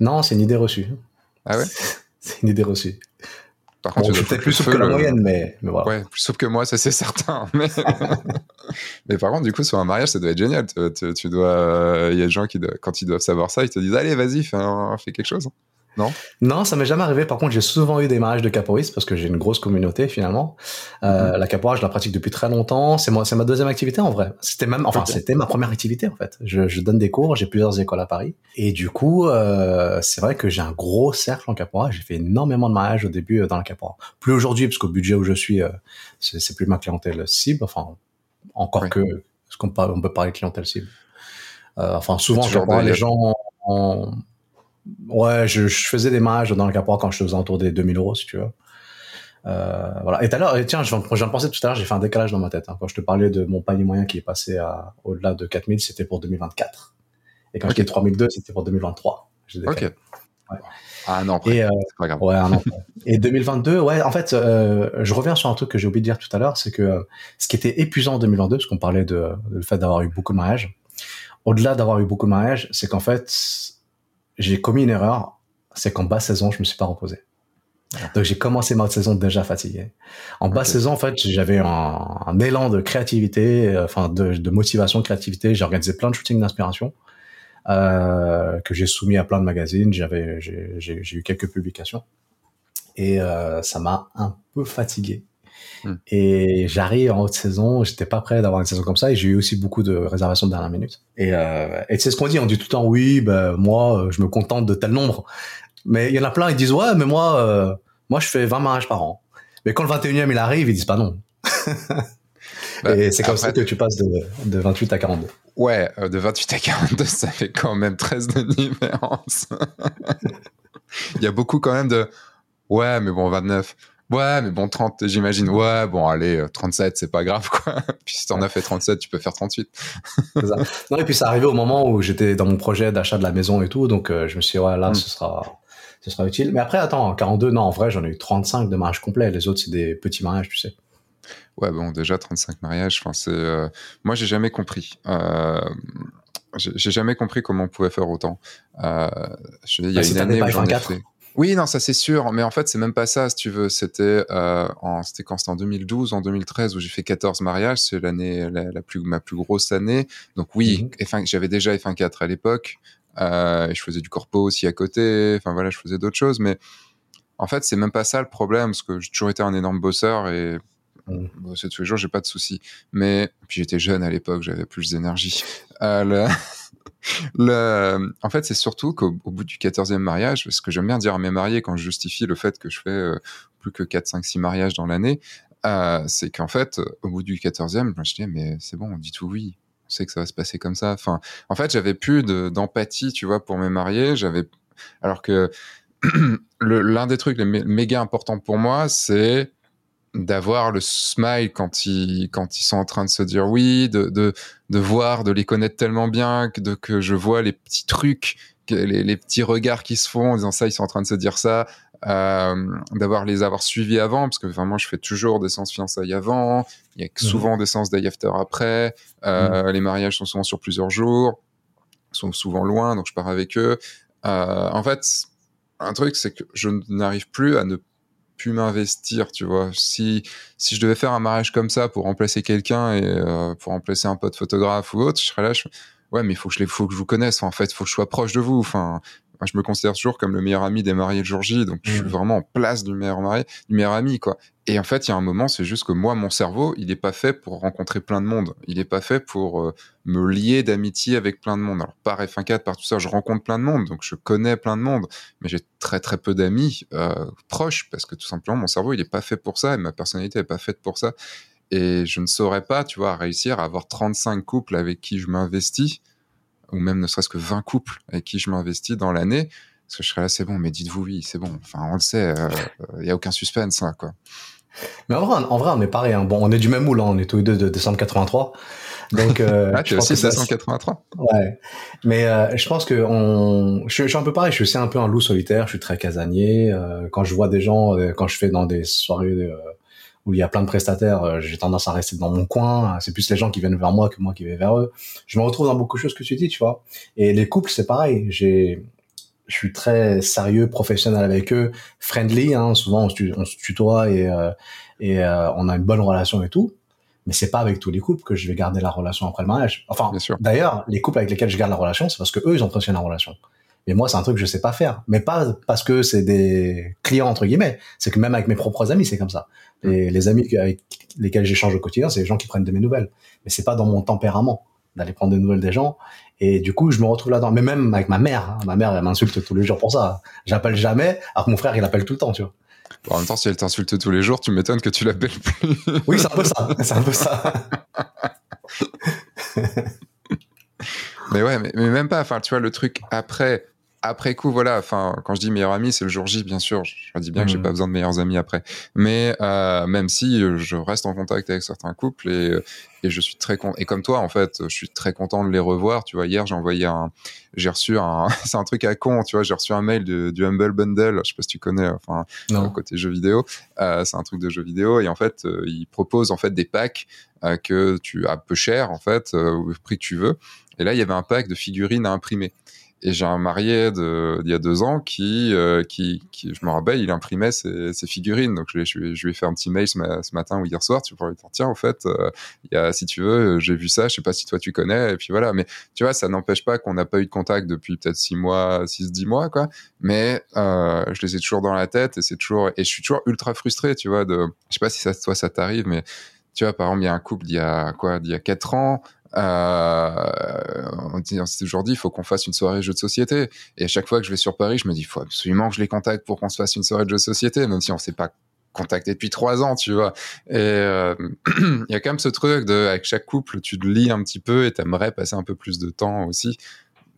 Non, c'est une idée reçue. Ah ouais? C'est une idée reçue. Par contre, bon, je peut-être plus souple que la moyenne, mais, mais voilà. Ouais, plus souple que moi, ça c'est certain. Mais... mais... par contre, du coup, sur un mariage, ça doit être génial. Tu, tu, tu dois, il y a des gens qui, quand ils doivent savoir ça, ils te disent, allez, vas-y, fais, fais quelque chose. Non? Non, ça m'est jamais arrivé. Par contre, j'ai souvent eu des mariages de caporistes parce que j'ai une grosse communauté finalement. Euh, mmh. La capoeira, je la pratique depuis très longtemps. C'est moi, c'est ma deuxième activité en vrai. C'était même, enfin, okay. c'était ma première activité en fait. Je, je donne des cours, j'ai plusieurs écoles à Paris, et du coup, euh, c'est vrai que j'ai un gros cercle en capoeira. J'ai fait énormément de mariages au début euh, dans la capoeira. Plus aujourd'hui parce qu'au budget où je suis, euh, c'est plus ma clientèle cible. Enfin, encore oui. que, est-ce qu'on peut, on peut parler de clientèle cible euh, Enfin, souvent, les gens en, Ouais, je, je, faisais des mariages dans le Capora quand je faisais autour des 2000 euros, si tu veux. Euh, voilà. Et tout à l'heure, tiens, je viens de penser tout à l'heure, j'ai fait un décalage dans ma tête. Hein. Quand je te parlais de mon panier moyen qui est passé à au-delà de 4000, c'était pour 2024. Et quand okay. je dis 3002, c'était pour 2023. Ok. Ouais. Ah non, après, et, euh, pas grave. Ouais, un an. et 2022, ouais, en fait, euh, je reviens sur un truc que j'ai oublié de dire tout à l'heure, c'est que euh, ce qui était épuisant en 2022, parce qu'on parlait de, de le fait d'avoir eu beaucoup de mariages, au-delà d'avoir eu beaucoup de mariages, c'est qu'en fait, j'ai commis une erreur, c'est qu'en basse saison, je me suis pas reposé. Donc j'ai commencé ma saison déjà fatigué. En basse saison, en fait, j'avais un, un, élan de créativité, euh, enfin de, de motivation, de créativité. J'ai organisé plein de shootings d'inspiration euh, que j'ai soumis à plein de magazines. J'avais, j'ai eu quelques publications et euh, ça m'a un peu fatigué. Hmm. Et j'arrive en haute saison, j'étais pas prêt d'avoir une saison comme ça et j'ai eu aussi beaucoup de réservations de dernière minute. Et, euh, et c'est ce qu'on dit, on dit tout le temps oui, ben moi je me contente de tel nombre. Mais il y en a plein, ils disent ouais, mais moi, euh, moi je fais 20 mariages par an. Mais quand le 21e il arrive, ils disent pas non. bah, et c'est comme après... ça que tu passes de, de 28 à 42. Ouais, euh, de 28 à 42, ça fait quand même 13 de différence. il y a beaucoup quand même de ouais, mais bon, 29. Ouais, mais bon, 30, j'imagine. Ouais, bon, allez, 37, c'est pas grave, quoi. Puis si t'en as fait 37, tu peux faire 38. ça. Non, et puis ça arrivait au moment où j'étais dans mon projet d'achat de la maison et tout, donc euh, je me suis dit, ouais, là, mm. ce sera, ce sera utile. Mais après, attends, 42, non, en vrai, j'en ai eu 35 de mariages complets. Les autres, c'est des petits mariages, tu sais. Ouais, bon, déjà 35 mariages. Enfin, c'est. Euh... Moi, j'ai jamais compris. Euh... J'ai jamais compris comment on pouvait faire autant. Euh... Je dis, il y a bah, une année où j'en ai fait. Oui, non, ça c'est sûr, mais en fait, c'est même pas ça, si tu veux. C'était euh, en, c'était quand? C'était en 2012, en 2013 où j'ai fait 14 mariages, c'est l'année la, la, plus ma plus grosse année. Donc oui, mm -hmm. j'avais déjà F1.4 à l'époque. Euh, je faisais du corpo aussi à côté. Enfin voilà, je faisais d'autres choses, mais en fait, c'est même pas ça le problème, parce que j'ai toujours été un énorme bosseur et Mmh. Bosser tous les jours, j'ai pas de soucis. Mais puis j'étais jeune à l'époque, j'avais plus d'énergie. Euh, le... le... En fait, c'est surtout qu'au bout du 14e mariage, ce que j'aime bien dire à mes mariés quand je justifie le fait que je fais euh, plus que 4, 5, 6 mariages dans l'année, euh, c'est qu'en fait, au bout du 14e, je dis, mais c'est bon, on dit tout oui. On sait que ça va se passer comme ça. Enfin, en fait, j'avais plus d'empathie, tu vois, pour mes mariés. J'avais, alors que l'un des trucs les méga importants pour moi, c'est d'avoir le smile quand ils quand ils sont en train de se dire oui, de de, de voir, de les connaître tellement bien que de que je vois les petits trucs, les, les petits regards qui se font en disant ça, ils sont en train de se dire ça, euh, d'avoir les avoir suivis avant parce que vraiment je fais toujours des séances fiançailles avant, il y a souvent mmh. des séances day after après, euh, mmh. les mariages sont souvent sur plusieurs jours, sont souvent loin donc je pars avec eux. Euh, en fait, un truc c'est que je n'arrive plus à ne pu m'investir, tu vois. Si, si je devais faire un mariage comme ça pour remplacer quelqu'un et euh, pour remplacer un pote photographe ou autre, je serais là, je... ouais, mais il faut que je les, faut que je vous connaisse, en fait, faut que je sois proche de vous. Enfin, moi, je me considère toujours comme le meilleur ami des mariés le jour J, donc mmh. je suis vraiment en place du meilleur marié, du meilleur ami, quoi. Et en fait, il y a un moment, c'est juste que moi, mon cerveau, il n'est pas fait pour rencontrer plein de monde. Il n'est pas fait pour euh, me lier d'amitié avec plein de monde. Alors, par F1.4, par tout ça, je rencontre plein de monde, donc je connais plein de monde, mais j'ai très très peu d'amis euh, proches parce que tout simplement, mon cerveau, il n'est pas fait pour ça et ma personnalité n'est pas faite pour ça. Et je ne saurais pas, tu vois, réussir à avoir 35 couples avec qui je m'investis ou même ne serait-ce que 20 couples avec qui je m'investis dans l'année, parce que je serais là, c'est bon, mais dites-vous oui, c'est bon. Enfin, on le sait, il euh, n'y a aucun suspense, là, quoi. Mais en vrai, en vrai, on est pareil. Hein. Bon, on est du même moule, hein. on est tous les deux de décembre 83. Donc, euh, ah, tu es aussi de décembre 83. Ouais. Mais euh, je pense que on, je, je, suis un peu pareil. Je suis aussi un peu un loup solitaire. Je suis très casanier. Euh, quand je vois des gens, euh, quand je fais dans des soirées euh, où il y a plein de prestataires, j'ai tendance à rester dans mon coin. C'est plus les gens qui viennent vers moi que moi qui vais vers eux. Je me retrouve dans beaucoup de choses que tu dis, tu vois. Et les couples, c'est pareil. J'ai je suis très sérieux, professionnel avec eux, friendly. Hein, souvent, on se, on se tutoie et, euh, et euh, on a une bonne relation et tout. Mais c'est pas avec tous les couples que je vais garder la relation après le mariage. Enfin, d'ailleurs, les couples avec lesquels je garde la relation, c'est parce que eux, ils ont présenté la relation. Mais moi, c'est un truc que je sais pas faire. Mais pas parce que c'est des clients entre guillemets. C'est que même avec mes propres amis, c'est comme ça. Les, les amis avec lesquels j'échange au quotidien, c'est les gens qui prennent de mes nouvelles. Mais c'est pas dans mon tempérament d'aller prendre des nouvelles des gens. Et du coup, je me retrouve là-dedans. Mais même avec ma mère, hein, ma mère, elle m'insulte tous les jours pour ça. J'appelle jamais, alors que mon frère, il appelle tout le temps, tu vois. Bon, en même temps, si elle t'insulte tous les jours, tu m'étonnes que tu l'appelles plus. oui, c'est un peu ça. C'est un peu ça. mais ouais, mais, mais, même pas. Enfin, tu vois, le truc après, après coup, voilà, enfin, quand je dis meilleur ami, c'est le jour J, bien sûr. Je dis bien que j'ai Mhm. pas besoin de meilleurs amis après. Mais euh, même si euh, je reste en contact avec certains couples et, euh, et je suis très content. Et comme toi, en fait, je suis très content de les revoir. Tu vois, hier, j'ai envoyé un, j'ai reçu un, c'est un truc à con, tu vois, j'ai reçu un mail du, du Humble Bundle. Je sais pas si tu connais, enfin, Non. côté jeux vidéo. Euh, c'est un truc de jeux vidéo et en fait, euh, ils proposent en fait des packs euh, que tu as peu cher en fait, euh, au prix que tu veux. Et là, il y avait un pack de figurines à imprimer. Et j'ai un marié de, d'il y a deux ans qui, euh, qui, qui, je me rappelle, il imprimait ses, ses figurines. Donc, je, lui je, je lui ai fait un petit mail ce, ma- ce matin ou hier soir. Tu pourrais dire, tiens, en fait, euh, il y a, si tu veux, j'ai vu ça. Je sais pas si toi tu connais. Et puis voilà. Mais tu vois, ça n'empêche pas qu'on n'a pas eu de contact depuis peut-être six mois, six, dix mois, quoi. Mais euh, je les ai toujours dans la tête et c'est toujours, et je suis toujours ultra frustré, tu vois. De, je sais pas si ça, toi, ça t'arrive, mais tu vois, par exemple, il y a un couple d'il y a quoi, d'il y a quatre ans. Euh, aujourd'hui, il faut qu'on fasse une soirée jeux de société. Et à chaque fois que je vais sur Paris, je me dis, il faut absolument que je les contacte pour qu'on se fasse une soirée de jeux de société, même si on s'est pas contacté depuis trois ans, tu vois. Et euh, il y a quand même ce truc de, avec chaque couple, tu te lis un petit peu et t'aimerais passer un peu plus de temps aussi,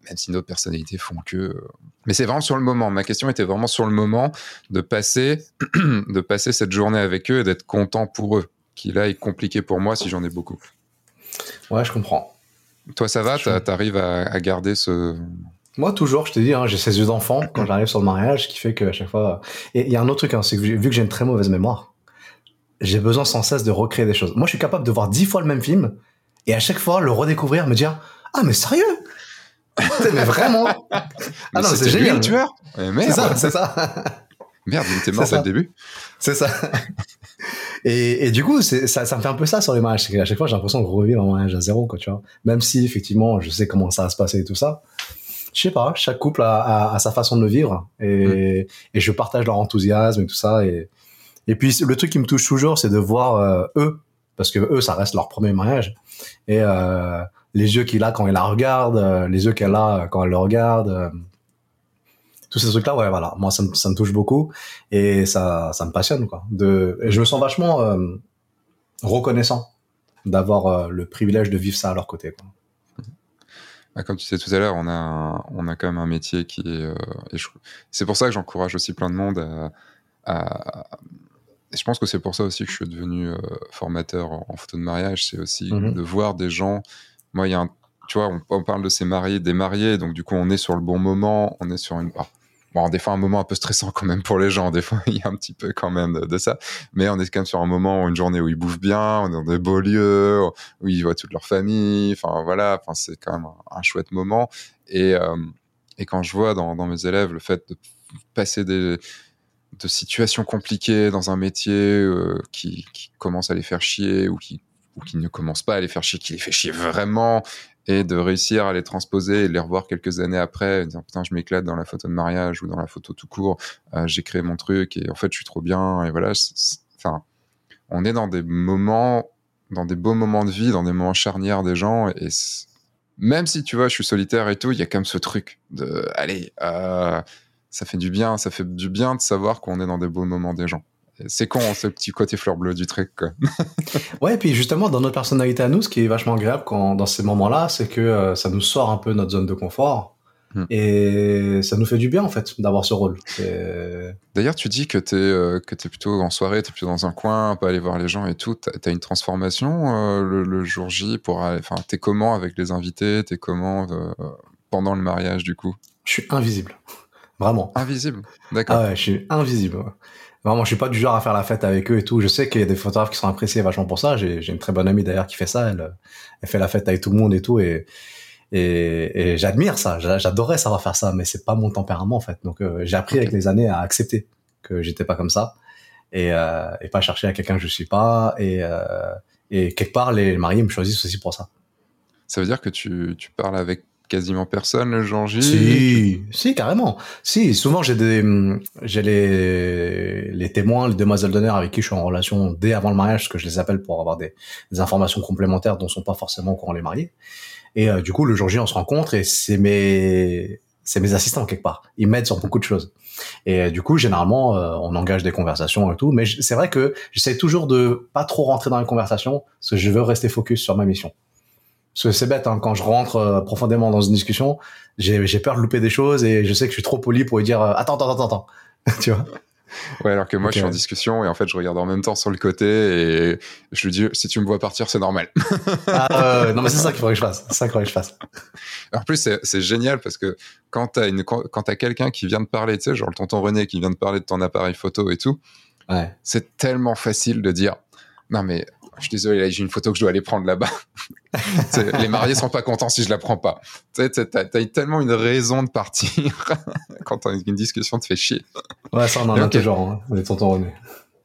même si nos personnalités font que. euh. Mais c'est vraiment sur le moment. Ma question était vraiment sur le moment de passer, de passer cette journée avec eux et d'être content pour eux. Qui là est compliqué pour moi si j'en ai beaucoup. Ouais, je comprends. Toi, ça va? T'arrives à, à garder ce. Moi, toujours, je te dis, hein, j'ai ces yeux d'enfant quand j'arrive sur le mariage, ce qui fait qu'à chaque fois. Et il y a un autre truc, hein, c'est que vu que j'ai une très mauvaise mémoire, j'ai besoin sans cesse de recréer des choses. Moi, je suis capable de voir dix fois le même film et à chaque fois le redécouvrir, me dire Ah, mais sérieux Mais vraiment Ah Mais non, c'est génial. le tueur? Mais C'est ça, c'est ça. merde, il était mort dès le début. C'est ça. Et, et du coup, ça, ça me fait un peu ça sur les mariages. C'est qu'à chaque fois, j'ai l'impression de revivre un mariage à zéro, quoi, tu vois. Même si, effectivement, je sais comment ça va se passer et tout ça. Je sais pas, chaque couple a, a, a sa façon de le vivre. Et, et je partage leur enthousiasme et tout ça. Et, et puis, le truc qui me touche toujours, c'est de voir euh, eux, parce que eux, ça reste leur premier mariage. Et euh, les yeux qu'il a quand il la regarde, euh, les yeux qu'elle a quand elle le regarde. Tous ces trucs-là, ouais, voilà. Moi, ça me, ça me touche beaucoup et ça, ça me passionne, quoi. De, et je me sens vachement euh, reconnaissant d'avoir euh, le privilège de vivre ça à leur côté. Quoi. Ah, Comme tu sais tout à l'heure, on a, un- on a quand même un métier qui est. euh, c'est pour ça que j'encourage aussi plein de monde à. à- et je pense que c'est pour ça aussi que je suis devenu euh, formateur en, en photo de mariage. C'est aussi Mhm. de voir des gens. Moi, il y a un. Tu vois, on, on parle de ces mariés, des mariés, donc du coup, on est sur le bon moment, on est sur une. Bon, des fois, un moment un peu stressant quand même pour les gens. Des fois, il y a un petit peu quand même de, de ça. Mais on est quand même sur un moment, une journée où ils bouffent bien, on est dans des beaux lieux, où ils voient toute leur famille. Enfin, voilà. Enfin, c'est quand même un, un chouette moment. Et, euh, et quand je vois dans, dans mes élèves le fait de passer des, de situations compliquées dans un métier euh, qui, qui commence à les faire chier ou qui, ou qui ne commence pas à les faire chier, qui les fait chier vraiment, et de réussir à les transposer et les revoir quelques années après, et dire putain, je m'éclate dans la photo de mariage ou dans la photo tout court, euh, j'ai créé mon truc et en fait, je suis trop bien, et voilà. Enfin, on est dans des moments, dans des beaux moments de vie, dans des moments charnières des gens, et même si tu vois, je suis solitaire et tout, il y a quand même ce truc de, allez, euh, ça fait du bien, ça fait du bien de savoir qu'on est dans des beaux moments des gens. C'est con, ce petit côté fleur bleue du truc, quoi. Ouais, et puis justement, dans notre personnalité à nous, ce qui est vachement agréable quand, dans ces moments-là, c'est que euh, ça nous sort un peu notre zone de confort. Hmm. Et ça nous fait du bien, en fait, d'avoir ce rôle. D'ailleurs, tu dis que t'es euh, que t'es plutôt en soirée, t'es plutôt dans un coin, pas aller voir les gens et tout. T'as as une transformation euh, le, le jour J pour, aller- enfin, t'es comment avec les invités, t'es comment euh, pendant le mariage du coup? Je suis invisible. Vraiment. Invisible, d'accord. Ah ouais, je suis invisible. Vraiment, je suis pas du genre à faire la fête avec eux et tout. Je sais qu'il y a des photographes qui sont appréciés vachement pour ça. J'ai une très bonne amie d'ailleurs qui fait ça. Elle, elle fait la fête avec tout le monde et tout. Et, et, et j'admire ça. J'a- J'adorais savoir faire ça, mais c'est pas mon tempérament en fait. Donc euh, j'ai appris avec les années à accepter que j'étais pas comme ça et, euh, et pas chercher à quelqu'un que je suis pas. Et, euh, et quelque part, les mariés me choisissent aussi pour ça. Ça veut dire que tu, tu parles avec quasiment personne le jour J Si, si, carrément. Si, souvent j'ai des, j'ai les, les témoins, les demoiselles d'honneur avec qui je suis en relation dès avant le mariage, parce que je les appelle pour avoir des, des informations complémentaires dont sont pas forcément au courant les mariés. Et euh, du coup, le jour J, on se rencontre et c'est mes, c'est mes assistants quelque part. Ils m'aident sur beaucoup de choses. Et euh, du coup, généralement, euh, on engage des conversations et tout. Mais c'est vrai que j'essaie toujours de pas trop rentrer dans les conversations, parce que je veux rester focus sur ma mission. Parce que c'est bête, hein, quand je rentre euh, profondément dans une discussion, j'ai peur de louper des choses et je sais que je suis trop poli pour lui dire euh, attends, attends, attends, attends. tu vois? Ouais, alors que moi, je suis en discussion et en fait, je regarde en même temps sur le côté et je lui dis si tu me vois partir, c'est normal. ah, non, mais c'est ça qu'il faudrait que je fasse. C'est ça qu'il faudrait que je fasse. En plus, c'est génial parce que quand t'as une, quand, as quelqu'un qui vient de parler, tu sais, genre le tonton René qui vient de parler de ton appareil photo et tout, ouais. c'est tellement facile de dire non, mais je suis désolé, j'ai une photo que je dois aller prendre là-bas. les mariés sont pas contents si je la prends pas. Tu sais, t'as tellement une raison de partir quand une discussion te fait chier. Ouais, ça, on en a toujours, hein, les tontons René.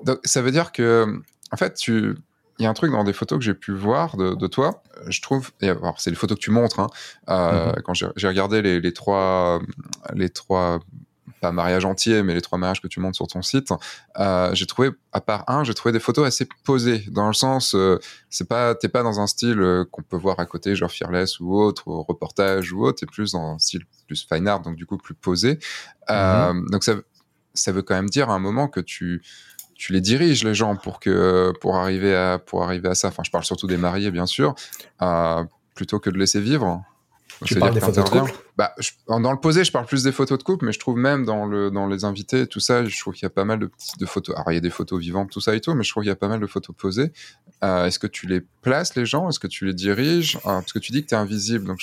Donc, ça veut dire que, en fait, tu, il y a un truc dans des photos que j'ai pu voir de, toi, je trouve, et alors c'est les photos que tu montres, hein, euh, mm-hmm. quand j'ai regardé les, les, trois, les trois pas mariage entier, mais les trois mariages que tu montres sur ton site, euh, j'ai trouvé, à part un, j'ai trouvé des photos assez posées, dans le sens, euh, c'est pas, t'es pas dans un style euh, qu'on peut voir à côté, genre Fearless ou autre, ou reportage ou autre, t'es plus dans un style plus fine art, donc du coup plus posé. Mhm. Donc ça, ça veut quand même dire à un moment que tu, tu les diriges les gens pour que pour arriver à pour arriver à ça. Enfin, je parle surtout des mariés bien sûr, plutôt que de laisser vivre. Tu parles des photos de couple? bah, Dans le posé, je parle plus des photos de couple, mais je trouve même dans, le, dans les invités, tout ça, je trouve qu'il y a pas mal de, de photos. Alors, il y a des photos vivantes, tout ça et tout, mais je trouve qu'il y a pas mal de photos posées. Euh, Est-ce que tu les places, les gens? Est-ce que tu les diriges? Ah, Parce que tu dis que tu es invisible, donc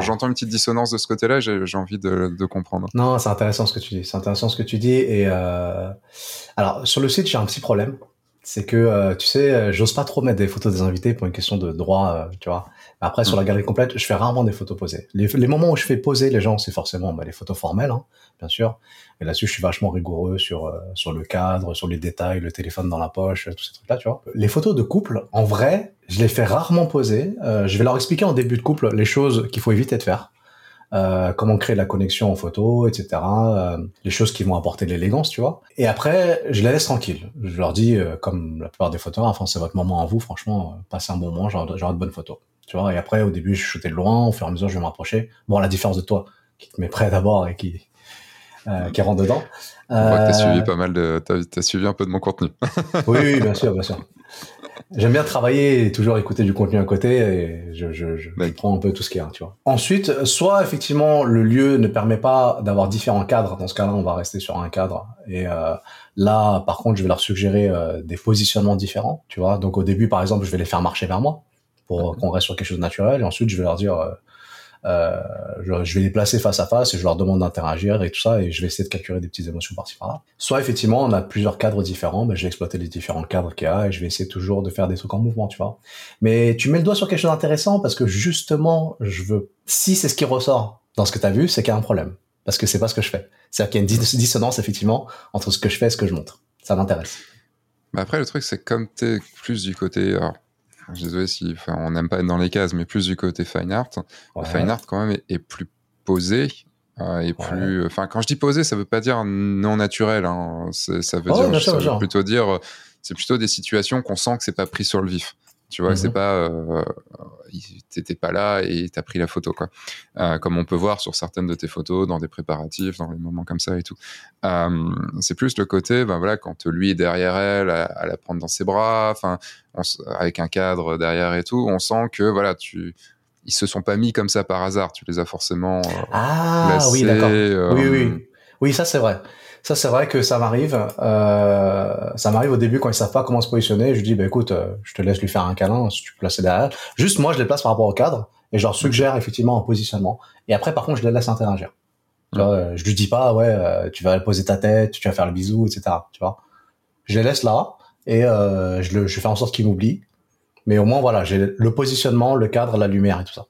j'entends une petite dissonance de ce côté-là, j'ai envie de, de, comprendre. Non, c'est intéressant ce que tu dis. C'est intéressant ce que tu dis. Et euh... alors, sur le site, j'ai un petit problème. C'est que, euh, tu sais, euh, j'ose pas trop mettre des photos des invités pour une question de droit, euh, tu vois. Après, sur la mm. galerie complète, je fais rarement des photos posées. Les, moments où je fais poser les gens, c'est forcément bah, les photos formelles, hein, bien sûr. Et là-dessus, je suis vachement rigoureux sur euh, sur le cadre, sur les détails, le téléphone dans la poche, tous ces trucs-là, tu vois. Les photos de couple, en vrai, je les fais rarement poser. Euh, je vais leur expliquer en début de couple les choses qu'il faut éviter de faire. Euh, comment créer la connexion en photo, etc. Euh, les choses qui vont apporter de l'élégance, tu vois. Et après, je les laisse tranquilles. Je leur dis, euh, comme la plupart des photographes, enfin, c'est votre moment à vous, franchement, passez un bon moment, genre, genre de bonnes photos. Tu vois, et après, au début, je shootais de loin, au fur et à mesure, je vais me rapprocher. Bon, la différence de toi, qui te met prêt d'abord et qui, euh, qui rentre dedans. Euh... t'as suivi pas mal de, t'as, as suivi un peu de mon contenu. oui, oui, bien sûr, bien sûr. J'aime bien travailler et toujours écouter du contenu à côté et je, je, je, prends un peu tout ce qu'il y a, tu vois. Ensuite, soit effectivement le lieu ne permet pas d'avoir différents cadres. Dans ce cas-là, on va rester sur un cadre. Et euh, là, par contre, je vais leur suggérer euh, des positionnements différents, tu vois. Donc au début, par exemple, je vais les faire marcher vers moi pour qu'on reste sur quelque chose de naturel. Et ensuite, je vais leur dire, euh, euh, je, vais les placer face à face et je leur demande d'interagir et tout ça. Et je vais essayer de capturer des petites émotions par-ci par-là. Soit effectivement, on a plusieurs cadres différents. Ben, je vais exploiter les différents cadres qu'il y a et je vais essayer toujours de faire des trucs en mouvement, tu vois. Mais tu mets le doigt sur quelque chose d'intéressant parce que justement, je veux. Si c'est ce qui ressort dans ce que tu as vu, c'est qu'il y a un problème. Parce que c'est pas ce que je fais. C'est-à-dire qu'il y a une dissonance effectivement entre ce que je fais et ce que je montre. Ça m'intéresse. Mais après, le truc, c'est comme tu es plus du côté. Alors, je suis désolé si enfin, on n'aime pas être dans les cases, mais plus du côté fine art. Fine art, quand même, est, plus posé. Euh, et plus, enfin, quand je dis posé, ça veut pas dire non naturel. Hein. Ça veut dire, ça veut plutôt dire, c'est plutôt des situations qu'on sent que c'est pas pris sur le vif. Tu vois, c'est mhm. pas, euh, t'étais pas là et t'as pris la photo, quoi. Euh, comme on peut voir sur certaines de tes photos, dans des préparatifs, dans les moments comme ça et tout. Euh, c'est plus le côté, ben voilà, quand lui est derrière elle, à, la prendre dans ses bras, enfin, avec un cadre derrière et tout, on sent que voilà, tu, ils se sont pas mis comme ça par hasard. Tu les as forcément. Euh, ah oui, d'accord. Oui, oui, oui, ça c'est vrai. Ça, c'est vrai que ça m'arrive. Euh, ça m'arrive au début quand ils savent pas comment se positionner. Je dis, bah écoute, euh, je te laisse lui faire un câlin si tu peux placer derrière. Juste moi, je les place par rapport au cadre et je leur suggère effectivement un positionnement. Et après, par contre, je les laisse interagir. Tu vois, euh, je lui dis pas, ouais, euh, tu vas poser ta tête, tu vas faire le bisou, etc. Tu vois, je les laisse là et euh, je, le, je fais en sorte qu'ils m'oublient. Mais au moins, voilà, j'ai le positionnement, le cadre, la lumière et tout ça.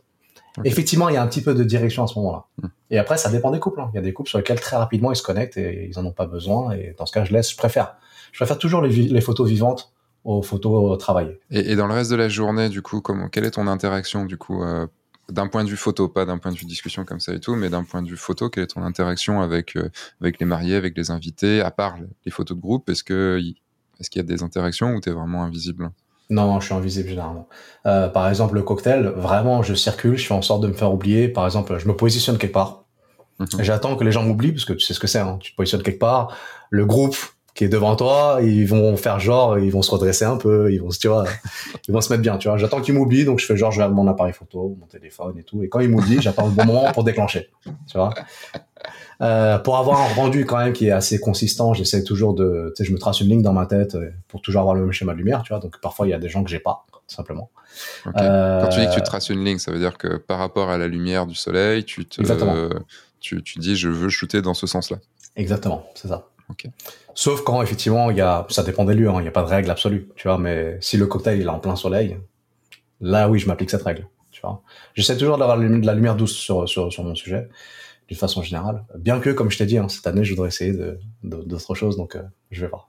Effectivement, il y a un petit peu de direction à ce moment-là. Hmm. Et après, ça dépend des couples. Hein. Il y a des couples sur lesquels très rapidement ils se connectent et ils en ont pas besoin. Et dans ce cas, je laisse. Je préfère. Je préfère toujours les, photos vivantes aux photos travaillées. Et, et, dans le reste de la journée, du coup, comment, quelle est ton interaction du coup euh, d'un point de vue photo, pas d'un point de vue discussion comme ça et tout, mais d'un point de vue photo, quelle est ton interaction avec euh, avec les mariés, avec les invités, à part les photos de groupe? Est-ce que est-ce qu'il y a des interactions ou tu es vraiment invisible? Non, je suis invisible généralement. Euh, par exemple, le cocktail, vraiment, je circule, je fais en sorte de me faire oublier. Par exemple, je me positionne quelque part. Mhm. J'attends que les gens m'oublient parce que tu sais ce que c'est. Hein. Tu te positionnes quelque part. Le groupe qui est devant toi, ils vont faire genre, ils vont se redresser un peu, ils vont se, tu vois, ils vont se mettre bien, tu vois. J'attends qu'ils m'oublient, donc je fais genre, je regarde mon appareil photo, mon téléphone et tout. Et quand ils m'oublient, j'attends le bon moment pour déclencher, tu vois. Euh, pour avoir un rendu quand même qui est assez consistant, j'essaie toujours de, tu sais, je me trace une ligne dans ma tête euh, pour toujours avoir le même schéma de lumière, tu vois. Donc parfois il y a des gens que j'ai pas, tout simplement. Euh... Quand tu dis que tu traces une ligne, ça veut dire que par rapport à la lumière du soleil, tu te, tu, tu dis je veux shooter dans ce sens-là. Exactement, c'est ça. Sauf quand effectivement il y a, ça dépend des lieux, hein, il n'y a pas de règle absolue, tu vois. Mais si le cocktail il est en plein soleil, là oui je m'applique cette règle, tu vois. J'essaie toujours d'avoir de la lumière douce sur, sur, sur mon sujet d'une façon générale. Bien que, comme je t'ai dit, hein, cette année, je voudrais essayer d'autres choses, donc euh, je vais voir.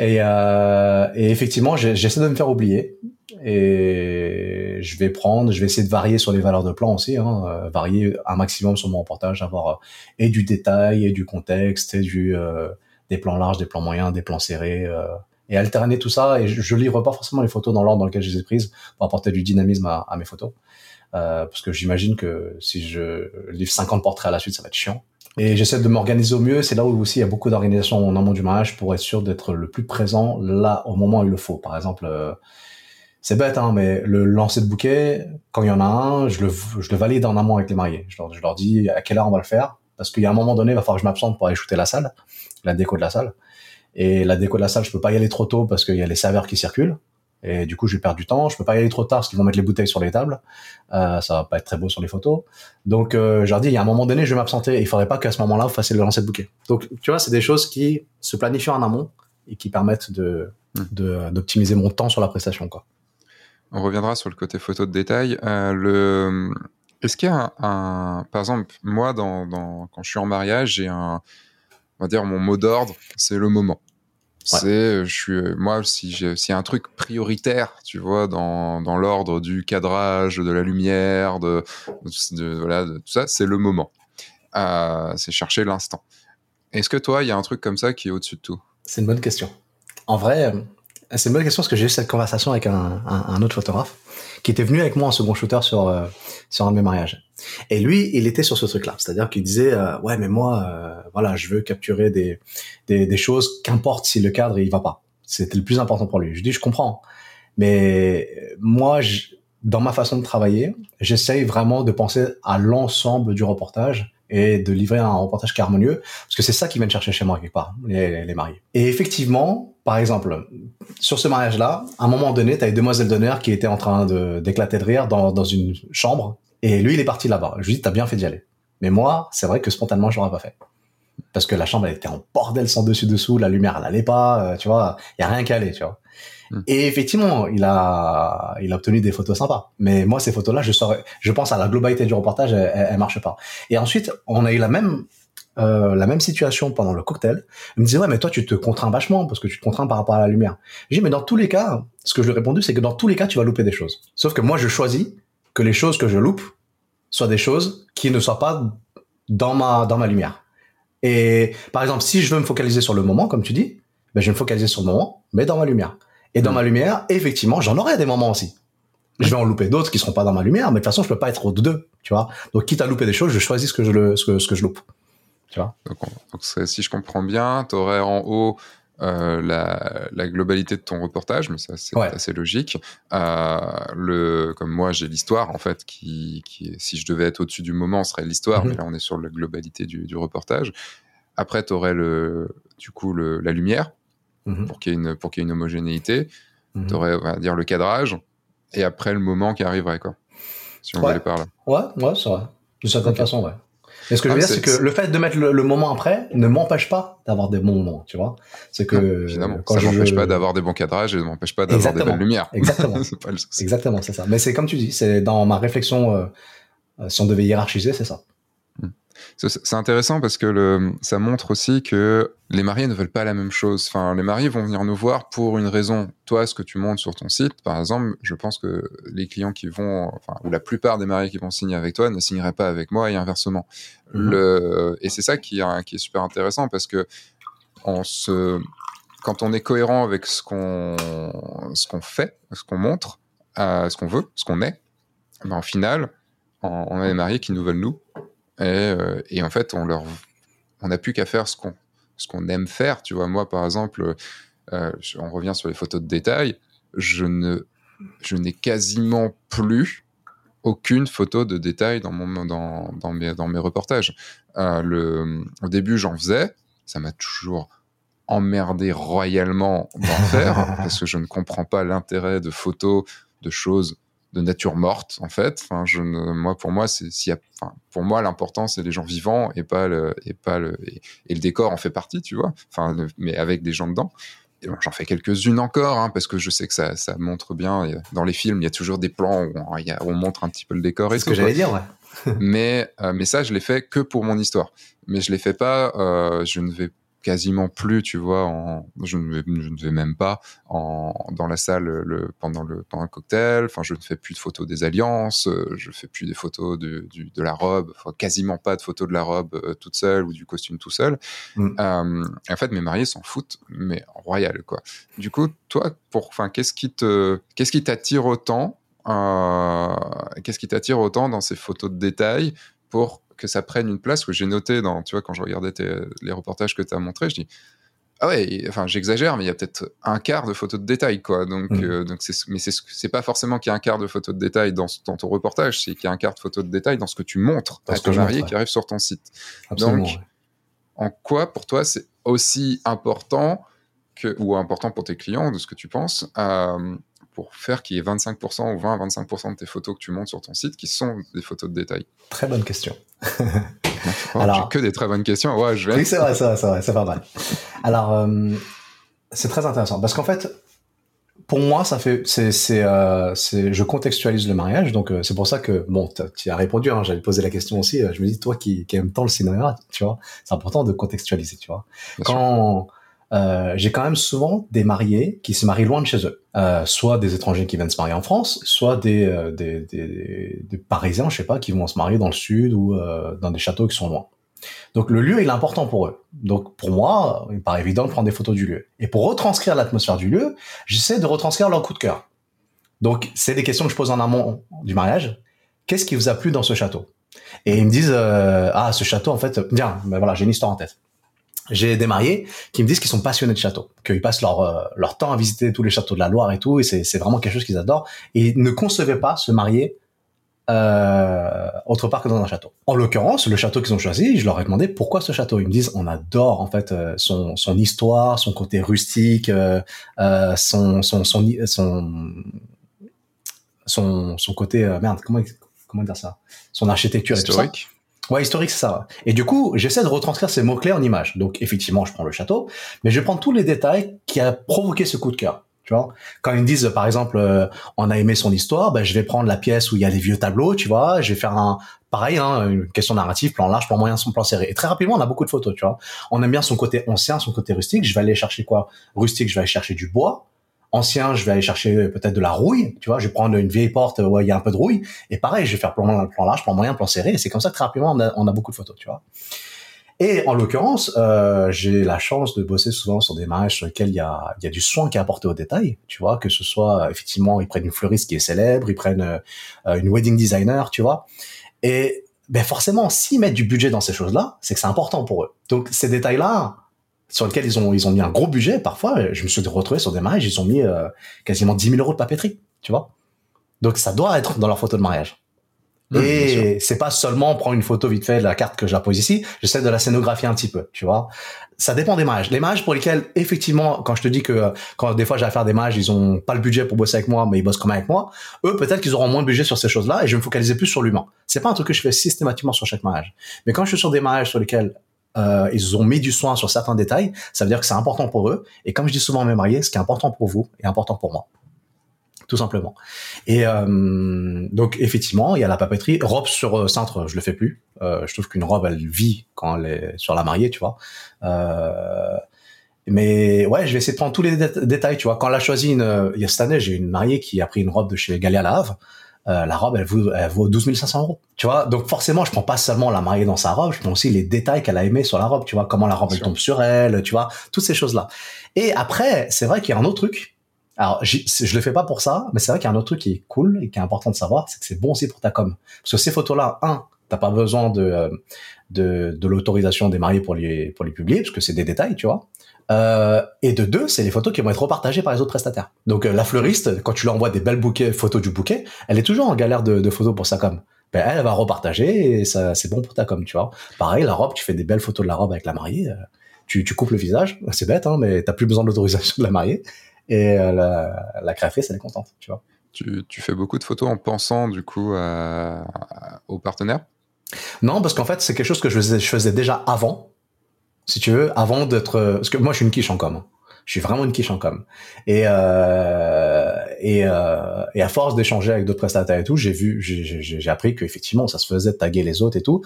Et, euh, et effectivement, j'essaie de me faire oublier. Et je vais prendre, je vais essayer de varier sur les valeurs de plan aussi, hein, euh, varier un maximum sur mon reportage, avoir euh, et du détail, et du contexte, et du des plans larges, des plans moyens, des plans serrés, et alterner tout ça. Et je, je livre pas forcément les photos dans l'ordre dans lequel je les ai prises pour apporter du dynamisme à, à mes photos. Euh, parce que j'imagine que si je livre 50 portraits à la suite, ça va être chiant. Et j'essaie de m'organiser au mieux. C'est là où aussi il y a beaucoup d'organisation en amont du mariage pour être sûr d'être le plus présent là au moment où il le faut. Par exemple, euh, c'est bête, hein, mais le lancer de bouquet, quand il y en a un, je le, je le valide en amont avec les mariés. Je leur, je leur dis à quelle heure on va le faire, parce qu'il y a un moment donné, il va falloir que je m'absente pour aller shooter la salle, la déco de la salle. Et la déco de la salle, je peux pas y aller trop tôt parce qu'il y a les serveurs qui circulent. Et du coup, je vais perdre du temps. Je peux pas y aller trop tard parce qu'ils vont mettre les bouteilles sur les tables. Euh, ça va pas être très beau sur les photos. Donc, euh, je leur dis, il y a un moment donné, je vais m'absenter. Il faudrait pas qu'à ce moment-là, vous fassiez le lancer de bouquet. Donc, tu vois, c'est des choses qui se planifient en amont et qui permettent de hmm. d'optimiser mon temps sur la prestation, quoi. On reviendra sur le côté photo de détail. Euh, le est-ce qu'il y a un, par exemple, moi, dans, dans, quand je suis en mariage, j'ai un, on va dire, mon mot d'ordre, c'est le moment. C'est, euh, je suis, euh, moi, si j'ai, s'il y a un truc prioritaire, tu vois, dans, dans l'ordre du cadrage, de la lumière, de, de, voilà, de tout ça, c'est le moment. Euh, c'est chercher l'instant. Est-ce que toi, il y a un truc comme ça qui est au-dessus de tout? C'est une bonne question. En vrai, c'est une bonne question parce que j'ai eu cette conversation avec un, un, un, autre photographe qui était venu avec moi en second shooter sur euh, sur un de mes mariages. Et lui, il était sur ce truc-là, c'est-à-dire qu'il disait euh, ouais mais moi euh, voilà je veux capturer des des, des choses qu'importe si le cadre il va pas. C'était le plus important pour lui. Je dis je comprends, mais moi je, dans ma façon de travailler, j'essaye vraiment de penser à l'ensemble du reportage et de livrer un reportage qui est harmonieux, parce que c'est ça qu'ils viennent chercher chez moi quelque part, les, mariés. Et effectivement, par exemple, sur ce mariage-là, à un moment donné, tu as une demoiselle d'honneur qui était en train d'éclater de, rire dans, une chambre, et lui, il est parti là-bas. Je lui dis, t'as bien fait d'y aller. Mais moi, c'est vrai que spontanément, je l'aurais pas fait. Parce que la chambre, elle était en bordel sans dessus-dessous, la lumière, elle allait pas, euh, tu vois, il y a rien qui allait, tu vois. Hmm. Et effectivement, il a, il a obtenu des photos sympas. Mais moi, ces photos-là, je saurais, je pense à la globalité du reportage, elle, elle, marche pas. Et ensuite, on a eu la même, euh, la même situation pendant le cocktail. Il me disait ouais, mais toi, tu te contrains vachement parce que tu te contrains par rapport à la lumière. J'ai dit mais dans tous les cas, ce que je lui ai répondu, c'est que dans tous les cas, tu vas louper des choses. Sauf que moi, je choisis que les choses que je loupe soient des choses qui ne soient pas dans ma, dans ma lumière. Et par exemple, si je veux me focaliser sur le moment, comme tu dis, ben, je vais me focaliser sur le moment, mais dans ma lumière. Et dans hmm. ma lumière, effectivement, j'en aurai des moments aussi. Je vais en louper d'autres qui seront pas dans ma lumière, mais de toute façon, je peux pas être aux deux, tu vois. Donc, quitte à louper des choses, je choisis ce que je, le, ce que, ce que je loupe. Tu vois. Donc, donc si je comprends bien, tu aurais en haut euh, la, la, globalité de ton reportage, mais ça c'est ouais. assez logique. Euh, le, comme moi j'ai l'histoire en fait, qui, qui, si je devais être au-dessus du moment, serait l'histoire, mm -hmm. mais là on est sur la globalité du, du reportage. Après, tu aurais le, du coup le, la lumière, Mmh. pour qu'il y ait une pour qu'il y ait une homogénéité. Mmh. Tu aurais, on va dire, le cadrage, et après le moment qui arriverait, quoi. Si on ouais. voulait par là. Ouais, ouais, c'est vrai. De certaine okay. façon, ouais. Mais ce que je veux ah, dire, c'est que le fait de mettre le, le moment après ne m'empêche pas d'avoir des bons moments, tu vois. C'est que. Non, finalement, quand ça m'empêche je... pas d'avoir des bons cadrages et ne m'empêche pas d'avoir des belles lumières. Exactement. c'est pas le souci. Exactement, c'est ça. Mais c'est comme tu dis, c'est dans ma réflexion, euh, si on devait hiérarchiser, c'est ça. C'est intéressant parce que le, ça montre aussi que les mariés ne veulent pas la même chose. Enfin, les mariés vont venir nous voir pour une raison. Toi, ce que tu montres sur ton site, par exemple, je pense que les clients qui vont, enfin, ou la plupart des mariés qui vont signer avec toi ne signeraient pas avec moi et inversement. Mmh. Le, et c'est ça qui, qui est super intéressant parce que on se, quand on est cohérent avec ce qu'on, ce qu'on fait, ce qu'on montre, euh, ce qu'on veut, ce qu'on est, ben, au final, on, on a des mariés qui nous veulent nous et, euh, et, en fait, on leur, on n'a plus qu'à faire ce qu'on, ce qu'on aime faire. Tu vois, moi, par exemple, euh, on revient sur les photos de détail, je ne, je n'ai quasiment plus aucune photo de détail dans mon dans, dans mes dans mes reportages. Euh, le, au début, j'en faisais, ça m'a toujours emmerdé royalement d'en faire parce que je ne comprends pas l'intérêt de photos de choses de nature morte en fait. Enfin, je ne, moi pour moi c'est s'il y a, enfin, pour moi l'important c'est les gens vivants et pas le et pas le et, et, le décor en fait partie, tu vois. Enfin, le, mais avec des gens dedans. J'en fais quelques-unes encore, hein, parce que je sais que ça, ça montre bien. Dans les films, il y a toujours des plans où on, y a, on montre un petit peu le décor. C'est ce que j'allais dire, ouais. mais, euh, mais ça, je l'ai fait que pour mon histoire. Mais je l'ai fait pas. Euh, je ne vais quasiment plus, tu vois, en, je, ne vais, je ne vais même pas en, dans la salle le, pendant, le, pendant le cocktail, enfin, je ne fais plus de photos des alliances, euh, je fais plus des photos de, du, de la robe, enfin, quasiment pas de photos de la robe euh, toute seule ou du costume tout seul. Mm. Euh, en fait, mes mariés s'en foutent, mais royal, quoi. Du coup, toi, pour, enfin, qu'est-ce qui te, qu'est-ce qui t'attire autant, euh, qu'est-ce qui t'attire autant dans ces photos de détail pour que ça prenne une place que j'ai noté dans, tu vois, quand je regardais tes, les reportages que tu as montrés, je dis, ah ouais, enfin j'exagère, mais il y a peut-être un quart de photos de détail, quoi. Donc, mmh. euh, donc c'est, mais c'est, c'est pas forcément qu'il y a un quart de photos de détail dans, dans ton reportage, c'est qu'il y a un quart de photos de détail dans ce que tu montres à ton marié qui arrive sur ton site. Absolument, donc, ouais. en quoi pour toi c'est aussi important que, ou important pour tes clients, de ce que tu penses, euh, pour faire qu'il y ait 25% ou 20 à 25% de tes photos que tu montes sur ton site qui sont des photos de détail Très bonne question. oh, Alors, que des très bonnes questions. Ouais, je vais. Oui, c'est vrai, c'est vrai, c'est vrai, c'est pas mal. Alors, euh, c'est très intéressant parce qu'en fait, pour moi, ça fait, c'est, c'est, euh, c'est, je contextualise le mariage, donc euh, c'est pour ça que, bon, tu as répondu, hein, j'avais posé la question aussi. Je me dis, toi qui, qui aime tant le cinéma, tu vois, c'est important de contextualiser, tu vois. Bien Quand euh, j'ai quand même souvent des mariés qui se marient loin de chez eux, euh, soit des étrangers qui viennent se marier en France, soit des, euh, des, des, des, Parisiens, je sais pas, qui vont se marier dans le sud ou euh, dans des châteaux qui sont loin. Donc le lieu il est important pour eux. Donc pour moi, il me paraît évident de prendre des photos du lieu. Et pour retranscrire l'atmosphère du lieu, j'essaie de retranscrire leur coup de cœur. Donc c'est des questions que je pose en amont du mariage. Qu'est-ce qui vous a plu dans ce château? Et ils me disent euh, ah ce château en fait, bien, ben voilà, j'ai une histoire en tête j'ai des mariés qui me disent qu'ils sont passionnés de châteaux, qu'ils passent leur euh, leur temps à visiter tous les châteaux de la Loire et tout, et c'est vraiment quelque chose qu'ils adorent. Et ils ne concevaient pas se marier euh, autre part que dans un château. En l'occurrence, le château qu'ils ont choisi, je leur ai demandé pourquoi ce château. Ils me disent on adore en fait euh, son son histoire, son côté rustique, euh, euh son, son son son côté euh, merde comment comment dire ça, son architecture Historique. et tout. Ouais, historique, c'est ça. Et du coup, j'essaie de retranscrire ces mots-clés en images. Donc, effectivement, je prends le château, mais je prends tous les détails qui a provoqué ce coup de cœur. Tu vois, quand ils me disent, par exemple, euh, on a aimé son histoire, ben, je vais prendre la pièce où il y a les vieux tableaux, tu vois, je vais faire un, pareil, hein, une question narrative, plan large, plan moyen, son plan serré. Et très rapidement, on a beaucoup de photos, tu vois. On aime bien son côté ancien, son côté rustique. Je vais aller chercher quoi? Rustique, je vais aller chercher du bois ancien, je vais aller chercher peut-être de la rouille, tu vois, je vais prendre une vieille porte où il y a un peu de rouille, et pareil, je vais faire plan, plan large, plan moyen, plan serré, et c'est comme ça très rapidement on a, beaucoup de photos, tu vois. Et en l'occurrence, euh, j'ai la chance de bosser souvent sur des mariages sur lesquels il y a, il y a du soin qui est apporté au détail, tu vois, que ce soit effectivement ils prennent une fleuriste qui est célèbre, ils prennent euh, une wedding designer, tu vois, et ben forcément, s'ils mettent du budget dans ces choses-là, c'est que c'est important pour eux. Donc ces détails-là, sur lequel ils ont ils ont mis un gros budget. Parfois, je me suis retrouvé sur des mariages, ils ont mis euh, quasiment 10 000 euros de papeterie, tu vois. Donc ça doit être dans leur photo de mariage. Mmh. Et c'est pas seulement prendre une photo vite fait de la carte que je la pose ici, j'essaie de la scénographier un petit peu, tu vois. Ça dépend des mariages. Les mariages pour lesquels, effectivement, quand je te dis que euh, quand des fois j'ai à faire des mariages, ils ont pas le budget pour bosser avec moi, mais ils bossent quand même avec moi, eux peut-être qu'ils auront moins de budget sur ces choses-là et je vais me focaliser plus sur l'humain. C'est pas un truc que je fais systématiquement sur chaque mariage. Mais quand je suis sur des mariages sur lesquels euh, ils ont mis du soin sur certains détails, ça veut dire que c'est important pour eux. Et comme je dis souvent à mes mariés, ce qui est important pour vous est important pour moi. Tout simplement. Et euh, donc effectivement, il y a la papeterie. Robe sur euh, cintre, je le fais plus. Euh, je trouve qu'une robe, elle vit quand elle est sur la mariée, tu vois. Euh, mais ouais, je vais essayer de prendre tous les dé détails, tu vois. Quand elle a choisi une, il y a cette année, j'ai une mariée qui a pris une robe de chez Galia La Havre. Euh, la robe, elle vaut, elle vaut 12 500 euros. Tu vois, donc forcément, je prends pas seulement la mariée dans sa robe, je prends aussi les détails qu'elle a aimé sur la robe. Tu vois, comment la robe elle tombe sur elle, tu vois, toutes ces choses-là. Et après, c'est vrai qu'il y a un autre truc. Alors, je le fais pas pour ça, mais c'est vrai qu'il y a un autre truc qui est cool et qui est important de savoir, c'est que c'est bon aussi pour ta com. Parce que ces photos-là, un, t'as pas besoin de euh, de, de l'autorisation des mariés pour les pour les publier parce que c'est des détails, tu vois. Euh, et de deux, c'est les photos qui vont être repartagées par les autres prestataires. Donc euh, la fleuriste, quand tu lui envoies des belles bouquets, photos du bouquet, elle est toujours en galère de, de photos pour sa com. Ben, elle, elle va repartager et ça c'est bon pour ta com, tu vois. Pareil, la robe, tu fais des belles photos de la robe avec la mariée, euh, tu, tu coupes le visage, c'est bête, hein, mais t'as plus besoin de l'autorisation de la mariée et euh, la, la créatrice, elle est contente, tu vois. Tu, tu, fais beaucoup de photos en pensant du coup à, à, aux partenaires? Non, parce qu'en fait, c'est quelque chose que je faisais, je faisais déjà avant, si tu veux, avant d'être... Parce que moi, je suis une quiche en com. Hein. Je suis vraiment une quiche en com. Et, euh, et, euh, et à force d'échanger avec d'autres prestataires et tout, j'ai vu, j'ai appris qu'effectivement, ça se faisait de taguer les autres et tout.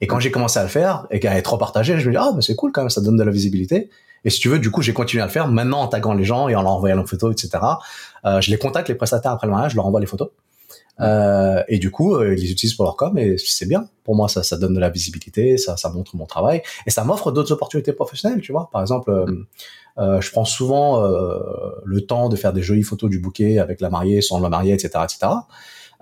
Et quand j'ai commencé à le faire et qu'à être repartagé, je me dis, ah, mais c'est cool quand même, ça donne de la visibilité. Et si tu veux, du coup, j'ai continué à le faire, maintenant en taguant les gens et en leur envoyant leurs photos, etc. Euh, je les contacte, les prestataires après le mariage, je leur envoie les photos. Euh, et du coup, euh, ils les utilisent pour leur com et c'est bien. Pour moi, ça, ça donne de la visibilité, ça, ça montre mon travail et ça m'offre d'autres opportunités professionnelles. Tu vois, par exemple, euh, euh je prends souvent euh, le temps de faire des jolies photos du bouquet avec la mariée, sans la mariée, etc., etc.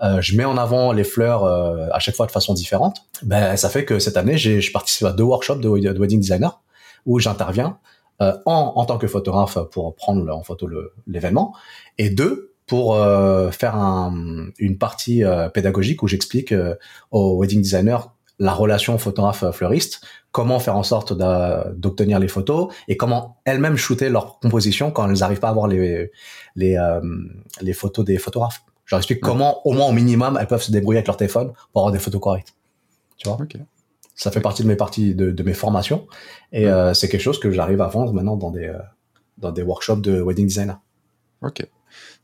Euh, je mets en avant les fleurs euh, à chaque fois de façon différente. Ben, ça fait que cette année, j'ai, je participe à deux workshops de, wedding designer où j'interviens en, en tant que photographe pour prendre en photo le, l'événement et deux pour euh, faire un, une partie euh, pédagogique où j'explique euh, aux wedding designers la relation photographe-fleuriste, comment faire en sorte d'obtenir les photos et comment elles-mêmes shooter leur composition quand elles n'arrivent pas à avoir les, les, euh, les photos des photographes. Je leur explique ouais. comment, au moins au minimum, elles peuvent se débrouiller avec leur téléphone pour avoir des photos correctes. Tu vois? Okay. Ça fait partie de mes parties de, de mes formations et ouais. euh, c'est quelque chose que j'arrive à vendre maintenant dans des, euh, dans des workshops de wedding designer. Ok.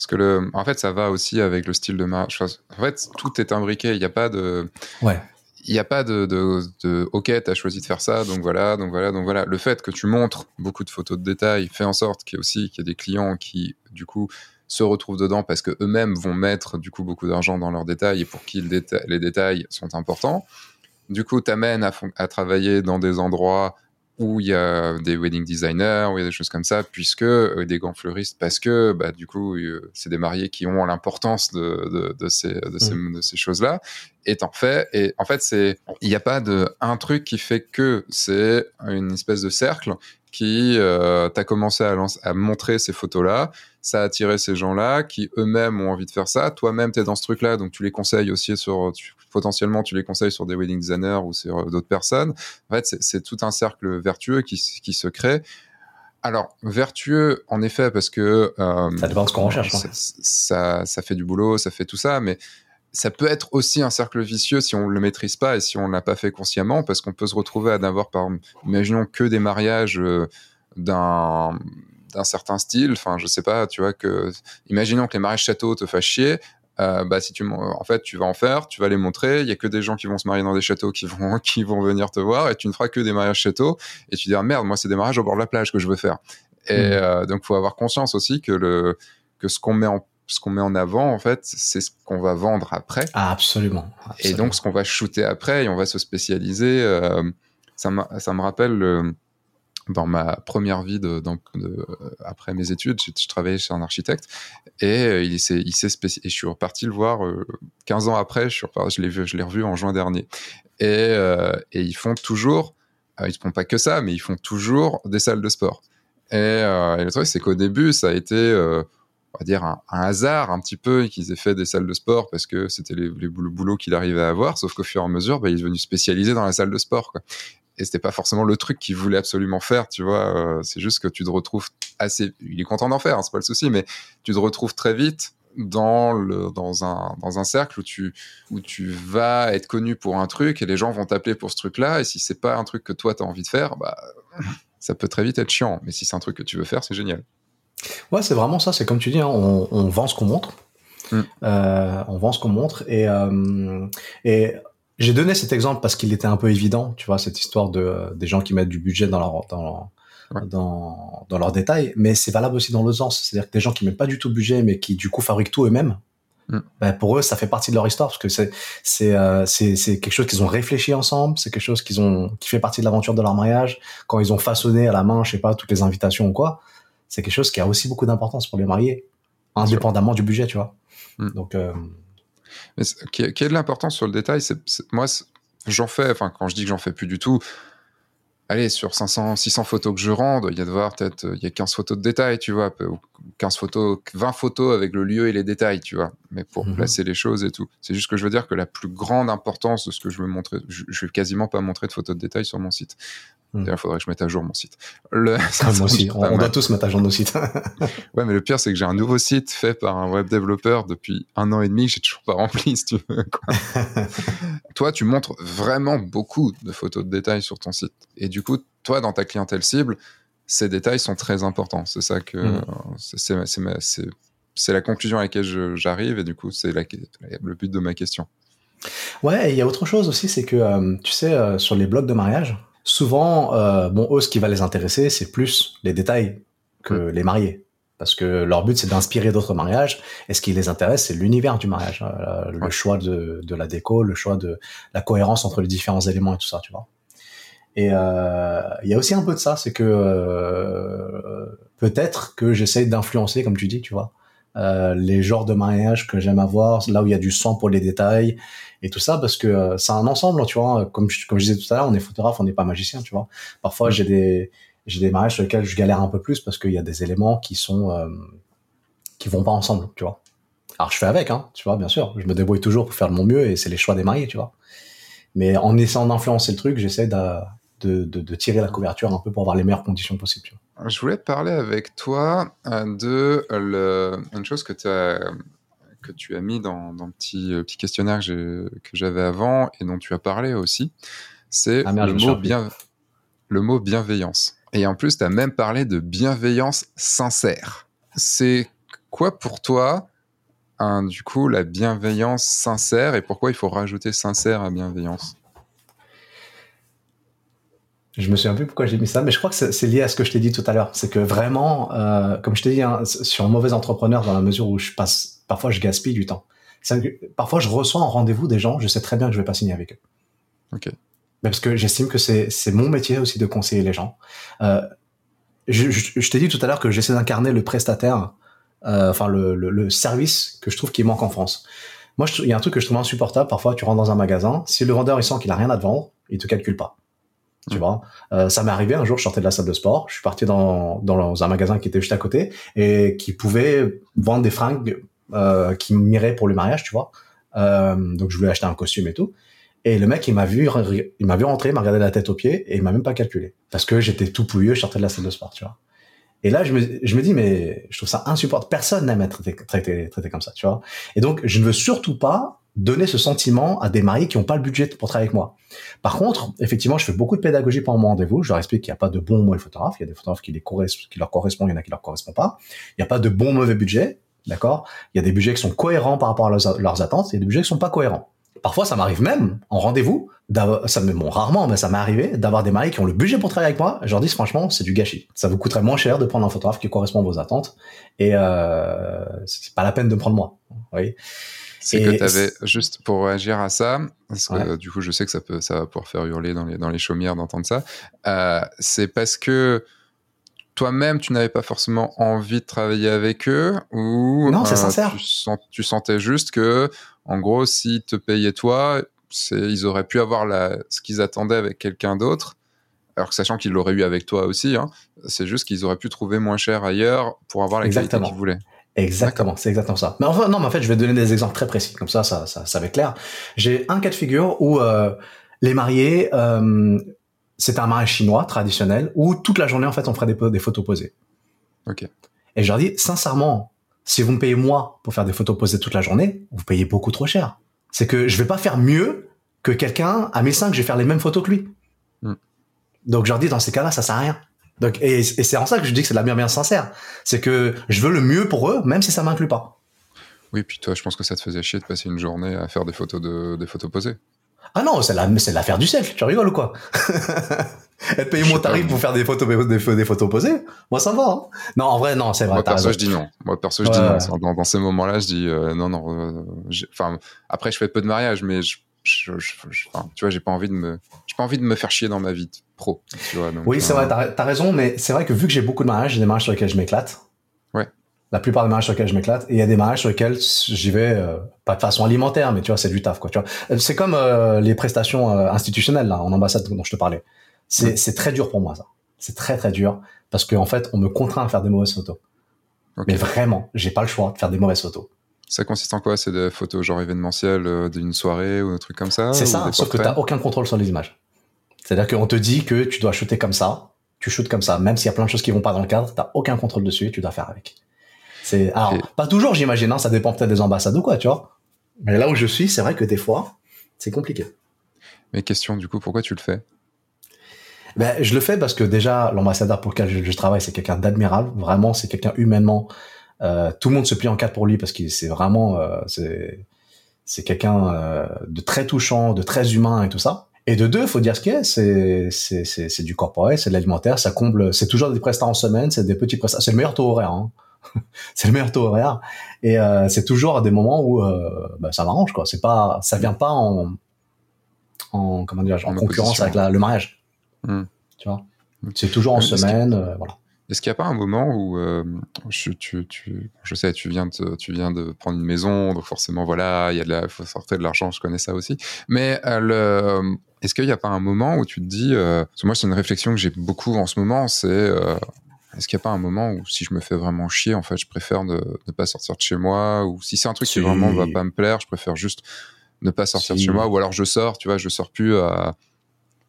Parce que le, en fait, ça va aussi avec le style de mariage. En fait, tout est imbriqué. Il n'y a pas de. Ouais. Il n'y a pas de, de, de OK, tu as choisi de faire ça, donc voilà, donc voilà, donc voilà. Le fait que tu montres beaucoup de photos de détails fait en sorte qu'il y ait aussi qu'il y ait des clients qui, du coup, se retrouvent dedans parce que eux-mêmes vont mettre du coup beaucoup d'argent dans leurs détails et pour qui le déta les détails sont importants. Du coup, t'amènes à, à travailler dans des endroits où il y a des wedding designers, où il y a des choses comme ça, puisque euh, des grands fleuristes, parce que bah, du coup, euh, c'est des mariés qui ont l'importance de, de, de, ces, de, ces, mmh. de ces choses-là. Et t'en fais, et en fait, c'est, il n'y a pas de un truc qui fait que c'est une espèce de cercle qui euh, t'a commencé à, à, montrer ces photos-là, ça a attiré ces gens-là qui eux-mêmes ont envie de faire ça. Toi-même, tu es dans ce truc-là, donc tu les conseilles aussi sur, tu, potentiellement, tu les conseilles sur des wedding designers ou sur d'autres personnes. En fait, c'est tout un cercle vertueux qui, qui se crée. Alors, vertueux, en effet, parce que... Euh, ça dépend de ce qu'on recherche. Ça, ça, ça, fait du boulot, ça fait tout ça, mais ça peut être aussi un cercle vicieux si on le maîtrise pas et si on l'a pas fait consciemment, parce qu'on peut se retrouver à n'avoir, par imaginons que des mariages euh, d'un d'un certain style. Enfin, je sais pas, tu vois que, imaginons que les mariages châteaux te fassent chier. Euh, bah si tu en fait tu vas en faire tu vas les montrer il y a que des gens qui vont se marier dans des châteaux qui vont qui vont venir te voir et tu ne feras que des mariages châteaux et tu dis ah, merde moi c'est des mariages au bord de la plage que je veux faire et mmh. euh, donc faut avoir conscience aussi que le que ce qu'on met en ce qu'on met en avant, en fait, c'est ce qu'on va vendre après. Ah, absolument, absolument, Et donc, ce qu'on va shooter après, et on va se spécialiser. Euh, ça, ça, me rappelle dans ma première vie de, après mes études, je, travaillais chez un architecte et euh, il s'est, il s'est spéci... et je suis reparti le voir 15 ans après. Je je l'ai vu, je l'ai revu en juin dernier. Et, euh, ils font toujours, ils ne font pas que ça, mais ils font toujours des salles de sport. Et, le truc, c'est qu'au début, ça a été on va dire un, hasard un petit peu qu'ils aient fait des salles de sport parce que c'était le boulot qu'il arrivait à avoir sauf qu'au fur et à mesure bah, il est devenu spécialisé dans la salle de sport. Et c'était pas forcément le truc qu'il voulait absolument faire tu vois euh, c'est juste que tu te retrouves assez il est content d'en faire hein, c'est pas le souci mais tu te retrouves très vite dans le dans un dans un cercle où tu où tu vas être connu pour un truc et les gens vont t'appeler pour ce truc là et si c'est pas un truc que toi tu as envie de faire bah ça peut très vite être chiant mais si c'est un truc que tu veux faire c'est génial Ouais, c'est vraiment ça. C'est comme tu dis, hein, on, on, vend ce qu'on montre. Mm. Euh, on vend ce qu'on montre. Et, euh, et j'ai donné cet exemple parce qu'il était un peu évident, tu vois, cette histoire de des gens qui mettent du budget dans leur dans ouais. dans, dans leurs détails. Mais c'est valable aussi dans l'autre sens. C'est-à-dire que des gens qui mettent pas du tout de budget, mais qui du coup fabriquent tout eux-mêmes. Mm. Ben pour eux, ça fait partie de leur histoire parce que c'est c'est euh, c'est quelque chose qu'ils ont réfléchi ensemble. C'est quelque chose qu'ils ont qui fait partie de l'aventure de leur mariage. Quand ils ont façonné à la main, je sais pas, toutes les invitations ou quoi c'est quelque chose qui a aussi beaucoup d'importance pour les mariés, indépendamment du budget, tu vois. Mm. Donc, euh... Mais qui, qui a de l'importance sur le détail, c'est moi, j'en fais, enfin, quand je dis que j'en fais plus du tout, allez, sur 500, 600 photos que je rende, il y a de voir peut-être, il y a 15 photos de détails, tu vois, 15 photos, 20 photos avec le lieu et les détails, tu vois, mais pour mhm. placer les choses et tout. C'est juste que je veux dire que la plus grande importance de ce que je veux montrer, je, je vais quasiment pas montrer de photos de détails sur mon site. Hmm. il faudrait que je mette à jour mon site. Le... Ah, moi aussi, on, doit tous mettre à jour nos sites. ouais, mais le pire, c'est que j'ai un nouveau site fait par un web développeur depuis un an et demi, j'ai toujours pas rempli, si tu veux. toi, tu montres vraiment beaucoup de photos de détails sur ton site. Et du coup, toi, dans ta clientèle cible, ces détails sont très importants. C'est ça que hmm. c'est la conclusion à laquelle j'arrive et du coup, c'est le but de ma question. Ouais, il y a autre chose aussi, c'est que euh, tu sais, euh, sur les blogs de mariage, souvent, euh, bon, eux, ce qui va les intéresser, c'est plus les détails que mm. les mariés. Parce que leur but, c'est d'inspirer d'autres mariages. Et ce qui les intéresse, c'est l'univers du mariage. Le choix de, de, la déco, le choix de la cohérence entre les différents éléments et tout ça, tu vois. Et euh, il y a aussi un peu de ça, c'est que euh, peut-être que j'essaye d'influencer, comme tu dis, tu vois, euh, les genres de mariage que j'aime avoir, là où il y a du sang pour les détails et tout ça, parce que euh, c'est un ensemble, tu vois. Comme je, comme je disais tout à l'heure, on est photographe, on n'est pas magicien, tu vois. Parfois, j'ai des j'ai des mariages sur lesquels je galère un peu plus parce qu'il y a des éléments qui sont euh, qui vont pas ensemble, tu vois. Alors je fais avec, hein, tu vois, bien sûr. Je me débrouille toujours pour faire de mon mieux et c'est les choix des mariés, tu vois. Mais en essayant d'influencer le truc, j'essaie de, de, de, tirer la couverture un peu pour avoir les meilleures conditions possibles. Je voulais parler avec toi euh, de le, une chose que tu as que tu as mis dans, dans le petit, euh, petit questionnaire que j'avais avant et dont tu as parlé aussi, c'est ah, le, mot bien, le mot bienveillance. Et en plus, tu as même parlé de bienveillance sincère. C'est quoi pour toi, du coup, la bienveillance sincère et pourquoi il faut rajouter sincère à bienveillance? Je me souviens plus pourquoi j'ai mis ça, mais je crois que c'est lié à ce que je t'ai dit tout à l'heure. C'est que vraiment, euh, comme je t'ai dit, hein, sur un mauvais entrepreneur dans la mesure où je passe, parfois je gaspille du temps. parfois je reçois en rendez-vous des gens, je sais très bien que je vais pas signer avec eux. Ok. Mais parce que j'estime que c'est mon métier aussi de conseiller les gens. Euh, je, je, t'ai dit tout à l'heure que j'essaie d'incarner le prestataire, euh, enfin le, le, le, service que je trouve qui manque en France. Moi, il y a un truc que je trouve insupportable. Parfois, tu rentres dans un magasin, si le vendeur il sent qu'il a rien à te vendre, il te calcule pas. Tu vois, euh, ça m'est arrivé un jour, je sortais de la salle de sport, je suis parti dans, dans un magasin qui était juste à côté et qui pouvait vendre des fringues euh, qui miraient pour le mariage, tu vois. Euh, donc je voulais acheter un costume et tout. Et le mec, il m'a vu, il m'a vu rentrer, il m'a regardé la tête aux pieds et il m'a même pas calculé parce que j'étais tout pouilleux, je sortais de la salle de sport, tu vois. Et là, je me, je me dis, mais je trouve ça insupportable. Personne n'aime être traité, traité, traité comme ça, tu vois. Et donc, je ne veux surtout pas donner ce sentiment à des mariés qui n'ont pas le budget pour travailler avec moi. Par contre, effectivement, je fais beaucoup de pédagogie pendant mon rendez-vous. Je leur explique qu'il n'y a pas de bon ou mauvais photographe. Il y a des photographes qui, les leur correspondent, il y en a qui leur correspondent pas. Il n'y a pas de bon mauvais budget. D'accord? Il y a des budgets qui sont cohérents par rapport à leurs, attentes. Il y a des budgets qui sont pas cohérents. Parfois, ça m'arrive même en rendez-vous, ça me, bon, rarement, mais ça m'est arrivé d'avoir des mariés qui ont le budget pour travailler avec moi. Je leur dis franchement, c'est du gâchis. Ça vous coûterait moins cher de prendre un photographe qui correspond à vos attentes, et euh, c'est pas la peine de prendre moi. C'est que tu avais, juste pour réagir à ça, parce que du coup, je sais que ça, peut, ça va pouvoir faire hurler dans les, dans les chaumières d'entendre ça, euh, c'est parce que toi-même, tu n'avais pas forcément envie de travailler avec eux ou non, c'est euh, sincère. Tu, sentais juste que, en gros, s'ils te payaient toi, ils auraient pu avoir la, ce qu'ils attendaient avec quelqu'un d'autre. Alors que sachant qu'ils l'auraient eu avec toi aussi, hein, c'est juste qu'ils auraient pu trouver moins cher ailleurs pour avoir la qualité qu'ils voulaient. Exactement, c'est exactement ça. Mais enfin, non, mais en fait, je vais donner des exemples très précis, comme ça, ça, ça, ça va être clair. J'ai un cas de figure où euh, les mariés, euh, c'est un mariage chinois traditionnel où toute la journée, en fait, on ferait des, des photos posées. Ok. Et je leur dis, sincèrement, si vous me payez moi pour faire des photos posées toute la journée, vous payez beaucoup trop cher. C'est que je vais pas faire mieux que quelqu'un à mes 5, je vais faire les mêmes photos que lui. Hmm. Donc je leur dis, dans ces cas-là, ça sert à rien. Donc, et, c'est en ça que je dis que c'est de la bienveillance sincère. C'est que je veux le mieux pour eux, même si ça m'inclut pas. Oui, puis toi, je pense que ça te faisait chier de passer une journée à faire des photos de, des photos posées. Ah non, c'est l'affaire du siècle. Tu rigoles ou quoi? Être payé mon tarif pour faire des photos, des, photos posées, moi ça va. Hein. non, en vrai, non, c'est vrai. Moi perso, je dis non. Moi perso, je dis non. Dans, ces moments-là, je dis euh, non, non. Euh, après, je fais peu de mariage, mais je, tu vois, j'ai pas envie de me, j'ai pas envie de me faire chier dans ma vie pro. oui, c'est vrai, euh, t'as as raison, mais c'est vrai que vu que j'ai beaucoup de mariages, j'ai des mariages sur lesquels je m'éclate. Ouais. la plupart des mariages sur lesquels je m'éclate. Et il y a des mariages sur lesquels j'y vais euh, pas de façon alimentaire, mais tu vois, c'est du taf, quoi. Tu vois, euh, c'est comme euh, les prestations institutionnelles là, en ambassade dont je te parlais. C'est c'est très dur pour moi ça. C'est très très dur parce qu'en en fait, on me contraint à faire des mauvaises photos. Mais vraiment, j'ai pas le choix de faire des mauvaises photos. Ça consiste en quoi? C'est des photos genre événementielles d'une soirée ou un truc comme ça C'est ça, sauf que tu n'as aucun contrôle sur les images. C'est-à-dire qu'on te dit que tu dois shooter comme ça, tu shootes comme ça, même s'il y a plein de choses qui vont pas dans le cadre, t'as aucun contrôle dessus tu dois faire avec. C'est alors pas toujours, j'imagine, hein, ça dépend peut-être des ambassades ou quoi, tu vois. Mais là où je suis, c'est vrai que des fois, c'est compliqué. Mais question, du coup, pourquoi tu le fais? Ben, je le fais parce que déjà, l'ambassadeur pour lequel je, travaille, c'est quelqu'un d'admirable. Vraiment, c'est quelqu'un humainement. Euh, tout le monde se plie en quatre pour lui parce qu'il c'est vraiment euh, c'est c'est quelqu'un euh, de très touchant, de très humain et tout ça. Et de deux, faut dire ce qu'il est, c'est, c'est, c'est, c'est du corporel, c'est de l'alimentaire, ça comble, c'est toujours des prestats en semaine, c'est des petits prestats, c'est le meilleur taux horaire, hein. c'est le meilleur taux horaire. Et euh, c'est toujours à des moments où euh, bah, ça m'arrange, quoi. C'est pas, ça vient pas en, en comment dire, en, concurrence avec la, le mariage. Hmm. Tu vois, c'est toujours en semaine, euh, voilà. Est-ce qu'il n'y a pas un moment où euh, je, tu, tu, je sais, tu viens, de, tu viens de prendre une maison, donc forcément, voilà, il y a de la, faut sortir de l'argent, je connais ça aussi. Mais euh, le, est-ce qu'il n'y a pas un moment où tu te dis, euh, parce que moi c'est une réflexion que j'ai beaucoup en ce moment, c'est est-ce qu'il n'y a pas un moment où si je me fais vraiment chier, en fait, je préfère ne, ne pas sortir de chez moi, ou si c'est un truc qui vraiment va pas me plaire, je préfère juste ne pas sortir de chez moi, ou alors je sors, tu vois, je sors plus à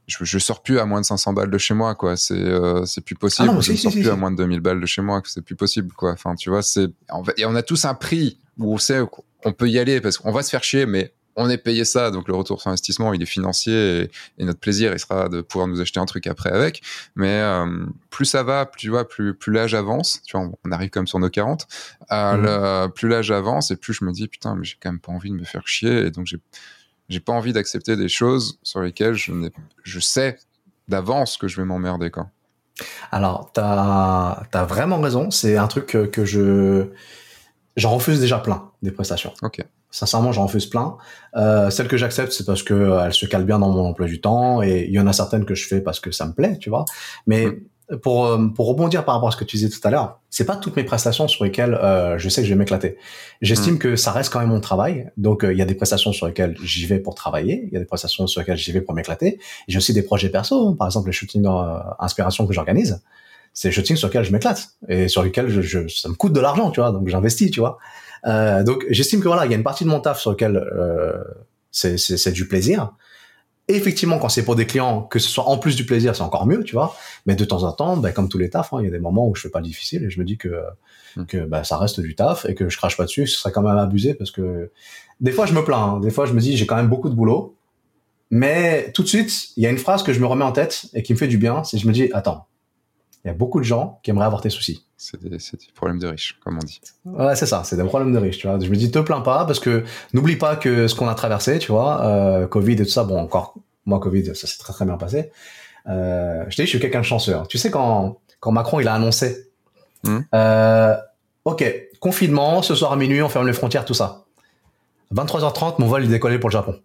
je, je sors plus à moins de 500 balles de chez moi, quoi. C'est euh, c'est plus possible. Ah je ne sors plus à moins de 2000 balles de chez moi, c'est plus possible, quoi. Enfin, tu vois, c'est et on a tous un prix où on sait qu'on peut y aller parce qu'on va se faire chier, mais on est payé ça, donc le retour sur investissement, il est financier et, notre plaisir, il sera de pouvoir nous acheter un truc après avec. Mais euh, plus ça va, plus tu vois, plus plus l'âge avance, tu vois, on arrive même sur nos 40. Euh, mmh. plus l'âge avance et plus je me dis putain, mais j'ai quand même pas envie de me faire chier et donc j'ai j'ai pas envie d'accepter des choses sur lesquelles je, je sais d'avance que je vais m'emmerder quand. Alors, tu as, vraiment raison. C'est un truc que, que je j'en refuse déjà plein des prestations. Ok. Sincèrement, j'en refuse plein. Euh, celles que j'accepte, c'est parce que euh, elles se calent bien dans mon emploi du temps, et il y en a certaines que je fais parce que ça me plaît, tu vois. Mais mm pour, euh, pour rebondir par rapport à ce que tu disais tout à l'heure, c'est pas toutes mes prestations sur lesquelles euh, je sais que je vais m'éclater. J'estime hmm. que ça reste quand même mon travail. Donc euh, il y a des prestations sur lesquelles j'y vais pour travailler, il y a des prestations sur lesquelles j'y vais pour m'éclater. J'ai aussi des projets perso, hein. par exemple les shootings inspiration que j'organise. C'est des shootings sur lesquels je m'éclate et sur lesquels je, je, ça me coûte de l'argent, tu vois. Donc j'investis, tu vois. donc j'estime que voilà, il y a une partie de mon taf sur lequel c'est du plaisir effectivement, quand c'est pour des clients, que ce soit en plus du plaisir, c'est encore mieux, tu vois. Mais de temps en temps, ben, comme tous les tafs, hein, il y a des moments où je fais pas le difficile et je me dis que hmm. que ben, ça reste du taf et que je crache pas dessus. Ce serait quand même abusé parce que des fois je me plains. Hein. Des fois je me dis j'ai quand même beaucoup de boulot. Mais tout de suite, il y a une phrase que je me remets en tête et qui me fait du bien, c'est je me dis attends, il y a beaucoup de gens qui aimeraient avoir tes soucis. C'est des, des, problèmes de riches, comme on dit. Ouais, c'est ça, c'est des problèmes de riches, tu vois. Je me dis, te plains pas, parce que n'oublie pas que ce qu'on a traversé, tu vois, euh, Covid et tout ça, bon, encore, moi, Covid, ça s'est très très bien passé. Euh, je te dis, je suis quelqu'un de chanceux. Hein. Tu sais, quand, quand Macron, il a annoncé, hmm. euh, OK, confinement, ce soir à minuit, on ferme les frontières, tout ça. 23h30, mon vol, il décollait pour le Japon.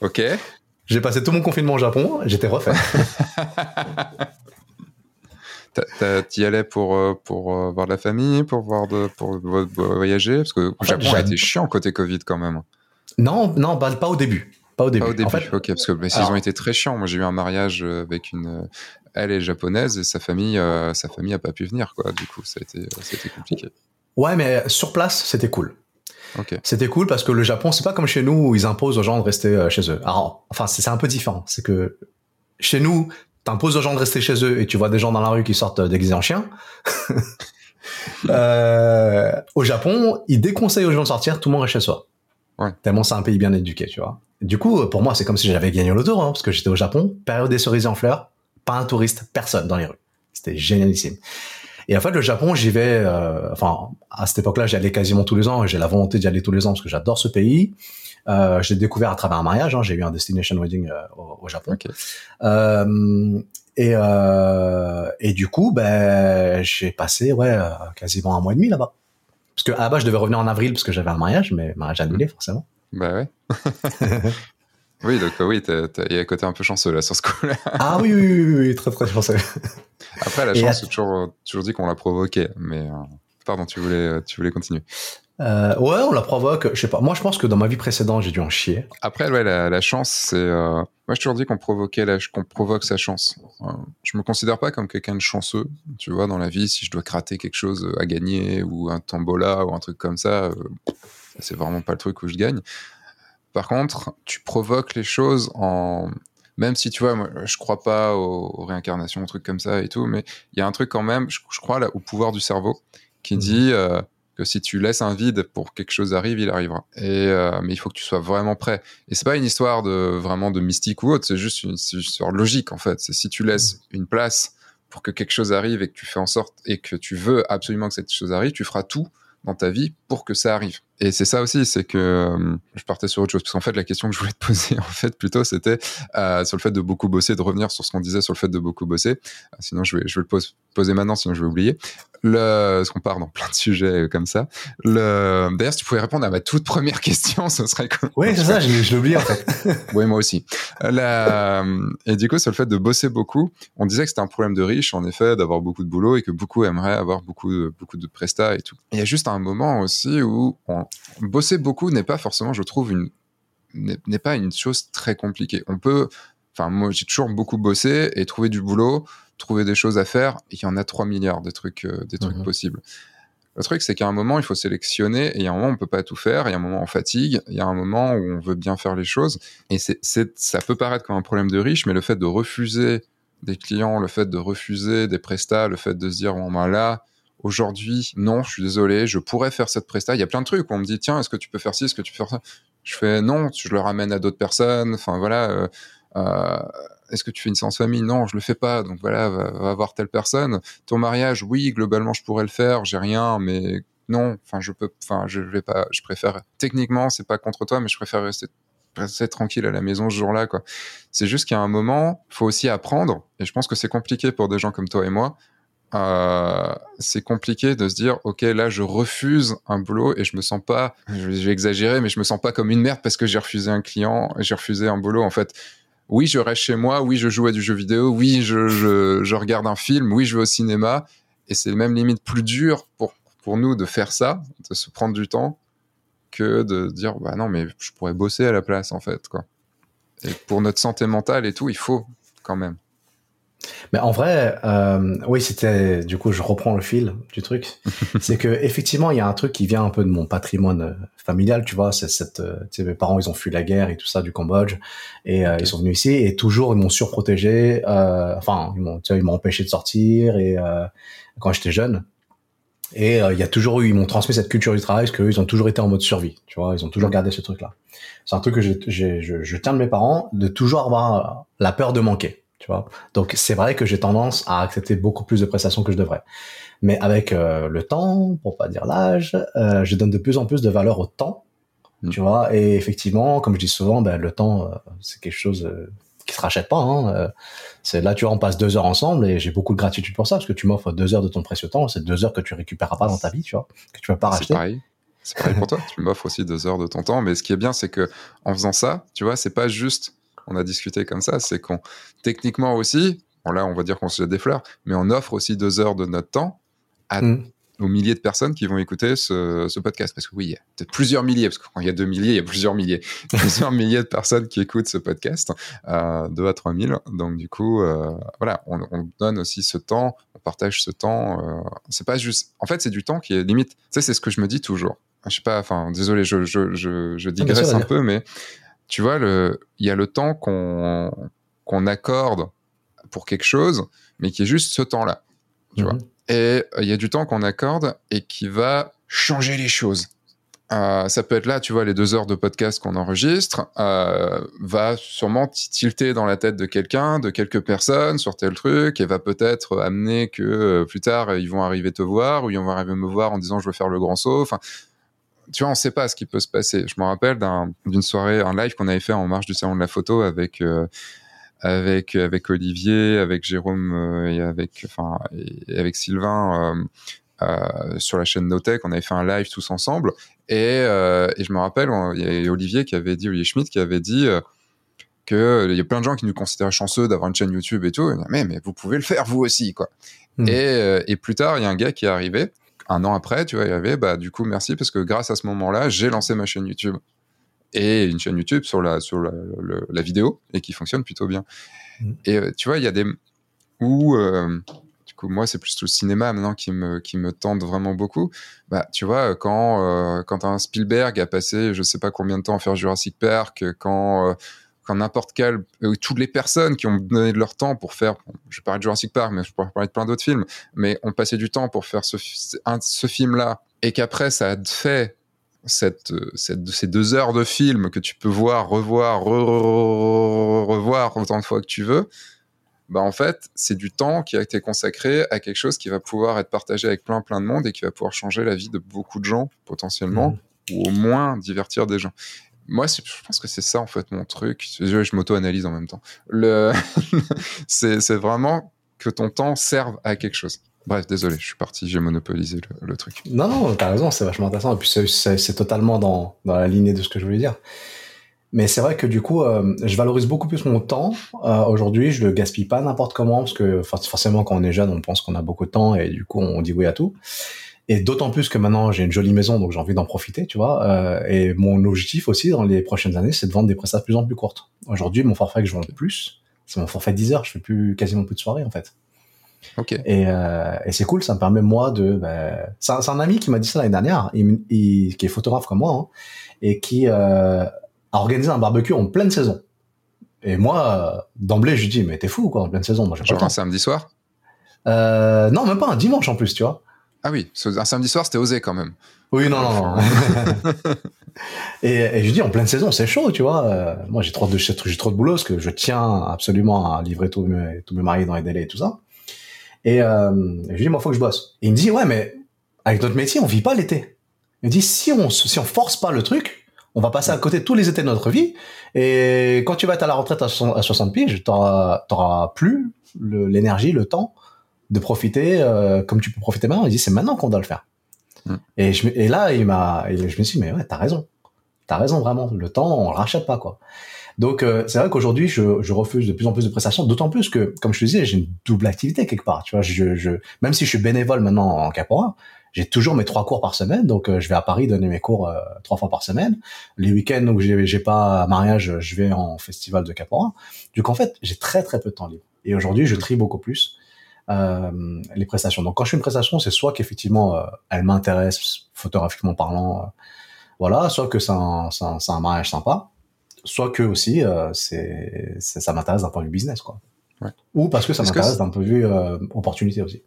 OK. J'ai passé tout mon confinement au Japon, j'étais refait. Tu y allais pour, euh, pour euh, voir de la famille, pour, voir de, pour voyager? Parce que le Japon a été chiant côté Covid quand même. Non, non bah, pas au début. Pas au début. Pas au début, ok, parce que ils ont été très chiants. Moi, j'ai eu un mariage euh, avec une. Elle est japonaise et sa famille, sa famille a pas pu venir, quoi. Du coup, ça a été, ça a été compliqué. Ouais, mais sur place, c'était cool. Okay. C'était cool parce que le Japon, c'est pas comme chez nous où ils imposent aux gens de rester chez eux. Alors, enfin, c'est un peu différent. C'est que chez nous, t'imposes aux gens de rester chez eux et tu vois des gens dans la rue qui sortent déguisés en chien. euh, au Japon, ils déconseillent aux gens de sortir, tout le monde reste chez soi. Ouais. Tellement c'est un pays bien éduqué, tu vois. Du coup, pour moi, c'est comme si j'avais gagné l'auto, hein, parce que j'étais au Japon, période des cerisiers en fleurs, pas un touriste, personne dans les rues. C'était génialissime. Et en fait, le Japon, j'y vais, euh, enfin, à cette époque-là, j'y allais quasiment tous les ans, et j'ai la volonté d'y aller tous les ans parce que j'adore ce pays. Euh, j'ai découvert à travers un mariage. Hein, j'ai eu un destination wedding euh, au, Japon. Euh, et, euh, et du coup, ben, j'ai passé ouais quasiment un mois et demi là-bas. Parce que à la base, je devais revenir en avril parce que j'avais un mariage, mais mariage annulé forcément. Bah ouais. oui, donc oui, il y a un côté un peu chanceux là sur ce coup-là. ah oui, oui, oui, oui, très très chanceux. Après, la chance, c'est toujours, toujours dit qu'on l'a provoqué, mais Pardon, tu voulais, tu voulais continuer. Euh, ouais, on la provoque. Je sais pas. Moi, je pense que dans ma vie précédente, j'ai dû en chier. Après, ouais, la, la chance, c'est. Euh... Moi, j'ai toujours dit qu'on provoquait, la... qu'on provoque sa chance. Euh, je me considère pas comme quelqu'un de chanceux. Tu vois, dans la vie, si je dois gratter quelque chose à gagner ou un tombola ou un truc comme ça, euh, c'est vraiment pas le truc où je gagne. Par contre, tu provoques les choses en même si tu vois, moi, je crois pas aux, aux réincarnations, aux trucs comme ça et tout, mais il y a un truc quand même, je, je crois là, au pouvoir du cerveau qui mmh. dit euh, que si tu laisses un vide pour que quelque chose arrive, il arrivera. Et euh, mais il faut que tu sois vraiment prêt. Et c'est pas une histoire de vraiment de mystique ou autre, c'est juste une, une histoire logique en fait. C'est si tu laisses mmh. une place pour que quelque chose arrive et que tu fais en sorte et que tu veux absolument que cette chose arrive, tu feras tout dans ta vie pour que ça arrive. Et c'est ça aussi, c'est que euh, je partais sur autre chose. Parce qu'en fait, la question que je voulais te poser, en fait, plutôt, c'était euh, sur le fait de beaucoup bosser, de revenir sur ce qu'on disait sur le fait de beaucoup bosser. Euh, sinon, je vais, je vais le pose, poser maintenant, sinon je vais oublier. Le, parce qu'on part dans plein de sujets comme ça. Le, d'ailleurs, si tu pouvais répondre à ma toute première question, ce serait cool. Oui, c'est ça, je, je l'ai oublié, en fait. oui, moi aussi. La, et du coup, sur le fait de bosser beaucoup, on disait que c'était un problème de riche, en effet, d'avoir beaucoup de boulot et que beaucoup aimeraient avoir beaucoup de, beaucoup de prestats et tout. Il y a juste un moment aussi où on, bosser beaucoup n'est pas forcément, je trouve, une n'est pas une chose très compliquée. On peut, enfin moi j'ai toujours beaucoup bossé et trouvé du boulot, trouver des choses à faire. Il y en a 3 milliards de trucs, euh, des trucs mmh. possibles. Le truc, c'est qu'à un moment, il faut sélectionner, et il y a un moment, on peut pas tout faire, il y a un moment, on fatigue, il y a un moment où on veut bien faire les choses, et c'est, ça peut paraître comme un problème de riche, mais le fait de refuser des clients, le fait de refuser des prestats, le fait de se dire, bon, ben là, Aujourd'hui, non, je suis désolé, je pourrais faire cette presta. Il y a plein de trucs où on me dit, tiens, est-ce que tu peux faire ci, est-ce que tu peux faire ça? Je fais non, je le ramène à d'autres personnes. Enfin voilà, euh, euh, est-ce que tu fais une séance famille? Non, je le fais pas. Donc voilà, va, voir telle personne. Ton mariage, oui, globalement, je pourrais le faire. J'ai rien, mais non. Enfin, je peux. Enfin, je vais pas. Je préfère. Techniquement, c'est pas contre toi, mais je préfère rester tranquille à la maison ce jour-là, quoi. C'est juste qu'à un moment, faut aussi apprendre, et je pense que c'est compliqué pour des gens comme toi et moi, euh, c'est compliqué de se dire ok là je refuse un boulot et je me sens pas j'ai exagéré mais je me sens pas comme une merde parce que j'ai refusé un client j'ai refusé un boulot. En fait oui je reste chez moi oui je joue à du jeu vidéo oui je, je, je regarde un film oui je vais au cinéma. Et c'est même limite plus dur pour pour nous de faire ça de se prendre du temps que de dire bah non mais je pourrais bosser à la place en fait quoi. Et pour notre santé mentale et tout il faut quand même mais en vrai, euh, oui, c'était du coup, je reprends le fil du truc. c'est que effectivement, il y a un truc qui vient un peu de mon patrimoine euh, familial, tu vois. C'est cette, euh, tu sais, mes parents, ils ont fui la guerre et tout ça du Cambodge, et euh, ils sont venus ici et toujours ils m'ont surprotégé. Euh, enfin, ils m'ont, tu sais, ils m'ont empêché de sortir et quand j'étais jeune. Et il y a toujours eu, ils m'ont transmis cette culture du travail parce qu'ils ont toujours été en mode survie, tu vois. Ils ont toujours gardé ce truc-là. C'est un truc que je, je, je, je tiens de mes parents de toujours avoir la peur de manquer tu vois. Donc c'est vrai que j'ai tendance à accepter beaucoup plus de prestations que je devrais. Mais avec euh, le temps, pour pas dire l'âge, euh, je donne de plus en plus de valeur au temps, mm. tu vois. Et effectivement, comme je dis souvent, ben, le temps, euh, c'est quelque chose qui se rachète pas. Hein. C'est là, tu vois, on passe deux heures ensemble et j'ai beaucoup de gratitude pour ça parce que tu m'offres deux heures de ton précieux temps. C'est deux heures que tu récupéreras pas dans ta vie, tu vois, que tu vas pas racheter. Pareil. C'est pareil pour toi. tu m'offres aussi deux heures de ton temps. Mais ce qui est bien, c'est que en faisant ça, tu vois, c'est pas juste on a discuté comme ça, c'est qu'on techniquement aussi, bon là on va dire qu'on se jette des fleurs, mais on offre aussi deux heures de notre temps à, mm. aux milliers de personnes qui vont écouter ce, ce podcast. Parce que oui, il y a peut-être plusieurs milliers, parce que quand il y a deux milliers, il y a plusieurs milliers. plusieurs milliers de personnes qui écoutent ce podcast, euh, deux à trois mille. Donc du coup, euh, voilà, on, on, donne aussi ce temps, on partage ce temps. Euh, c'est pas juste... En fait, c'est du temps qui est limite... Sais, c'est ce que je me dis toujours. Je sais pas, enfin, désolé, je, je, je, je digresse ah, un peu, mais tu vois, il y a le temps qu'on qu'on accorde pour quelque chose, mais qui est juste ce temps-là, tu mmh. vois. Et euh, il y a du temps qu'on accorde et qui va changer les choses. Euh, ça peut être là, tu vois, les deux heures de podcast qu'on enregistre, euh, va sûrement tilter dans la tête de quelqu'un, de quelques personnes sur tel truc, et va peut-être amener que euh, plus tard ils vont arriver te voir ou ils vont arriver me voir en disant je veux faire le grand saut. Enfin, tu vois, on sait pas ce qui peut se passer. Je me rappelle d'une soirée, un live qu'on avait fait en marge du salon de la photo avec euh, avec avec Olivier, avec Jérôme euh, et avec enfin et avec Sylvain euh, sur la chaîne Notech. On avait fait un live tous ensemble et, et je me rappelle, il y a Olivier qui avait dit, Olivier Schmidt qui avait dit que il y a plein de gens qui nous considèrent chanceux d'avoir une chaîne YouTube et tout. Mais mais vous pouvez le faire vous aussi quoi. Mmh. Et, et plus tard, il y a un gars qui est arrivé un an après, tu vois, il y avait, bah, du coup, merci parce que grâce à ce moment-là, j'ai lancé ma chaîne YouTube et une chaîne YouTube sur la, sur la, la vidéo et qui fonctionne plutôt bien. Mmh. Et euh, tu vois, il y a des où, euh, du coup, moi, c'est plus le cinéma maintenant qui me, qui me tente vraiment beaucoup. Bah, tu vois, quand, euh, quand un Spielberg a passé je sais pas combien de temps à faire Jurassic Park, quand quand n'importe quel, toutes les personnes qui ont donné de leur temps pour faire, je parle de Jurassic Park, mais je pourrais parler de plein d'autres films, mais ont passé du temps pour faire ce, ce film-là, et qu'après ça a fait cette, cette, ces deux heures de film que tu peux voir, revoir, revoir autant de fois que tu veux, bah en fait, c'est du temps qui a été consacré à quelque chose qui va pouvoir être partagé avec plein plein de monde et qui va pouvoir changer la vie de beaucoup de gens potentiellement, mmh. ou au moins divertir des gens. Moi, je pense que c'est ça en fait mon truc. Je, m'auto-analyse en même temps. C'est vraiment que ton temps serve à quelque chose. Bref, désolé, je suis parti, j'ai monopolisé le, truc. Non, non, t'as raison, c'est vachement intéressant. Et puis c'est totalement dans, dans, la lignée de ce que je voulais dire. Mais c'est vrai que du coup, euh, je valorise beaucoup plus mon temps. Euh, Aujourd'hui, je le gaspille pas n'importe comment parce que forcément, quand on est jeune, on pense qu'on a beaucoup de temps et du coup, on dit oui à tout. Et d'autant plus que maintenant, j'ai une jolie maison, donc j'ai envie d'en profiter, tu vois. Euh, et mon objectif aussi dans les prochaines années, c'est de vendre des prestations de plus en plus courtes. Aujourd'hui, mon forfait que je vends le plus, c'est mon forfait 10 heures. Je fais plus quasiment plus de soirées en fait. Et, euh, et c'est cool, ça me permet moi de. Ben, c'est un, ami qui m'a dit ça l'année dernière, il, qui est photographe comme moi, hein, et qui euh, a organisé un barbecue en pleine saison. Et moi, d'emblée, je lui dis mais t'es fou quoi, en pleine saison. Moi, Genre un samedi soir? Euh, Non, même pas un dimanche en plus, tu vois. Ah oui, un samedi soir, c'était osé quand même. Oui, non, non, non. et, et, je dis en pleine saison, c'est chaud, tu vois. Euh, moi, j'ai trop de j'ai trop de boulot parce que je tiens absolument à livrer tous mes tous mes mariés dans les délais et tout ça. Et, euh, je lui dis, moi, faut que je bosse. Et il me dit, ouais, mais avec notre métier, on vit pas l'été. Il me dit, si on, si on force pas le truc, on va passer à côté de tous les étés de notre vie. Et quand tu vas être à la retraite à 60 piges, t'auras, t'auras plus l'énergie, le, temps de profiter euh, comme tu peux profiter maintenant. Il dit, c'est maintenant qu'on doit le faire. Mm. Et, je, et là, il m'a, je me suis dit, mais ouais, t'as raison. T'as raison, vraiment. Le temps, on le rachète pas, quoi. Donc euh, c'est vrai qu'aujourd'hui je, je, refuse de plus en plus de prestations, d'autant plus que, comme je te disais, j'ai une double activité quelque part. Tu vois, je, je, même si je suis bénévole maintenant en Capora, j'ai toujours mes trois cours par semaine, donc euh, je vais à Paris donner mes cours euh, trois fois par semaine. Les week-ends où j'ai pas mariage, je vais en festival de Capora. Donc en fait, j'ai très très peu de temps libre. Et aujourd'hui, je trie beaucoup plus euh, les prestations. Donc quand je fais une prestation, c'est soit qu'effectivement elle m'intéresse photographiquement parlant, voilà, soit que c'est un, un, un mariage sympa soit que aussi euh, c'est ça m'intéresse d'un point de vue business quoi. Ou parce que ça m'intéresse d'un point de vue euh, opportunité aussi.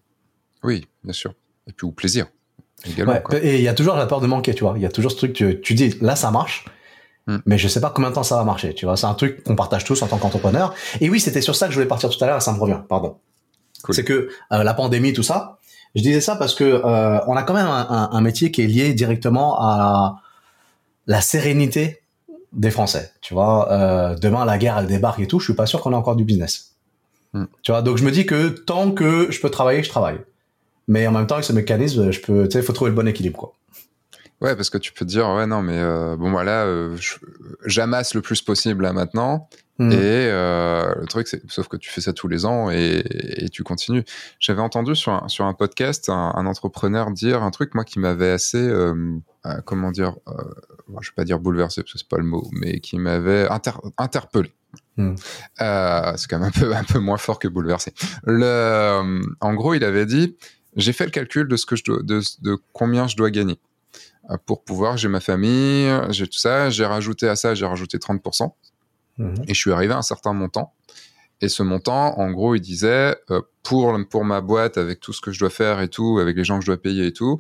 Oui, bien sûr. Et puis ou plaisir. Et il y a toujours la peur de manquer, tu vois. Il y a toujours ce truc que tu dis là ça marche, hmm. mais je sais pas combien de temps ça va marcher. Tu vois, c'est un truc qu'on partage tous en tant qu'entrepreneur. Et oui, c'était sur ça que je voulais partir tout à l'heure. Ça me revient. Pardon. C'est que euh, la pandémie, tout ça. Je disais ça parce que on a quand même un, un, métier qui est lié directement à la sérénité des Français. Tu vois, euh, demain la guerre elle débarque et tout, je suis pas sûr qu'on ait encore du business. Hmm. Tu vois, donc je me dis que tant que je peux travailler, je travaille. Mais en même temps, avec ce mécanisme, je peux, tu sais, faut trouver le bon équilibre, quoi. Ouais, parce que tu peux te dire, ouais, non, mais euh, bon, voilà, euh, j'amasse le plus possible là maintenant. Hmm. Et euh, le truc, c'est, sauf que tu fais ça tous les ans et, et tu continues. J'avais entendu sur un, sur un podcast un, un, entrepreneur dire un truc, moi, qui m'avait assez, euh, euh, comment dire, je vais pas dire bouleversé parce que c'est pas le mot, mais qui m'avait inter interpellé. Hmm. c'est quand même un peu, un peu moins fort que bouleversé. Le, en gros, il avait dit, j'ai fait le calcul de ce que je dois, de, de combien je dois gagner pour pouvoir, j'ai ma famille, j'ai tout ça, j'ai rajouté à ça, j'ai rajouté 30%, mhm. et je suis arrivé à un certain montant. Et ce montant, en gros, il disait, euh, pour, pour ma boîte, avec tout ce que je dois faire et tout, avec les gens que je dois payer et tout,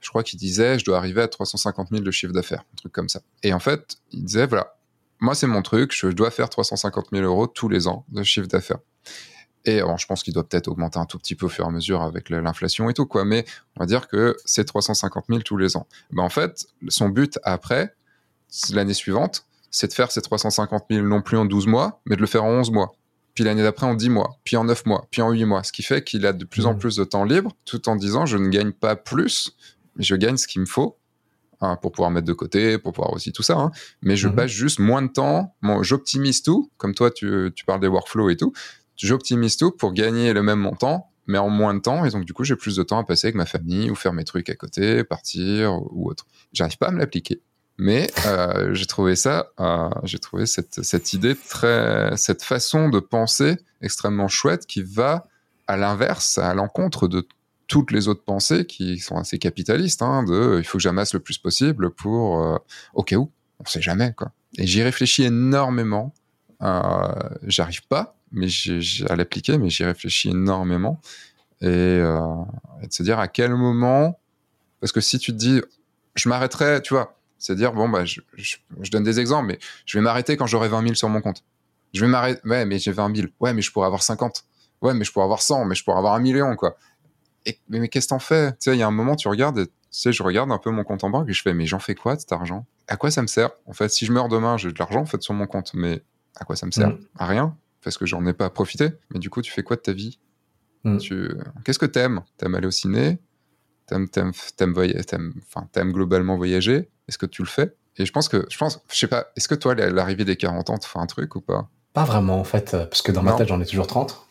je crois qu'il disait, je dois arriver à 350 000 de chiffre d'affaires, un truc comme ça. Et en fait, il disait, voilà, moi c'est mon truc, je dois faire 350 000 euros tous les ans de chiffre d'affaires. Et bon, je pense qu'il doit peut-être augmenter un tout petit peu au fur et à mesure avec l'inflation et tout, quoi. Mais on va dire que c'est 350 000 tous les ans. Ben, en fait, son but après, l'année suivante, c'est de faire ces 350 000 non plus en 12 mois, mais de le faire en 11 mois. Puis l'année d'après en 10 mois, puis en 9 mois, puis en 8 mois. Ce qui fait qu'il a de plus en mmh. plus de temps libre, tout en disant je ne gagne pas plus, mais je gagne ce qu'il me faut. Hein, pour pouvoir mettre de côté, pour pouvoir aussi tout ça, hein. mais je mmh. passe juste moins de temps, j'optimise tout, comme toi tu, tu parles des workflows et tout, j'optimise tout pour gagner le même montant, mais en moins de temps. Et donc, du coup, j'ai plus de temps à passer avec ma famille ou faire mes trucs à côté, partir ou autre. J'arrive pas à me l'appliquer. Mais euh, j'ai trouvé ça, euh, j'ai trouvé cette, cette idée très, cette façon de penser extrêmement chouette qui va à l'inverse, à l'encontre de toutes les autres pensées qui sont assez capitalistes, hein, de il faut que j'amasse le plus possible pour euh, au cas où, on sait jamais quoi. Et j'y réfléchis énormément. Euh, J'arrive pas, mais j'ai à l'appliquer, mais j'y réfléchis énormément et, euh, et de se dire à quel moment, parce que si tu te dis, je m'arrêterai, tu vois c'est dire, bon, bah, je, je, je, donne des exemples, mais je vais m'arrêter quand j'aurai 20 000 sur mon compte. Je vais m'arrêter, ouais, mais j'ai 20 000. Ouais, mais je pourrais avoir 50. Ouais, mais je pourrais avoir 100, mais je pourrais avoir un million, quoi. Et, mais, mais qu'est-ce que t'en fais? Tu sais, il y a un moment, tu regardes, et, tu sais, je regarde un peu mon compte en banque et je fais, mais j'en fais quoi de cet argent? À quoi ça me sert? En fait, si je meurs demain, j'ai de l'argent, en fait, sur mon compte, mais à quoi ça me sert? Mmh. À rien. Parce que j'en ai pas profité. Mais du coup, tu fais quoi de ta vie? Tu... Qu'est-ce que t'aimes? T'aimes aller au ciné? T'aimes, t'aimes, t'aimes, voyager, t'aimes, globalement voyager? Est-ce que tu le fais? Et je pense que, je pense, je sais pas, est-ce que toi, l'arrivée des 40 ans, tu fais un truc ou pas? Pas vraiment, en fait, parce que dans non. ma tête, j'en ai toujours 30.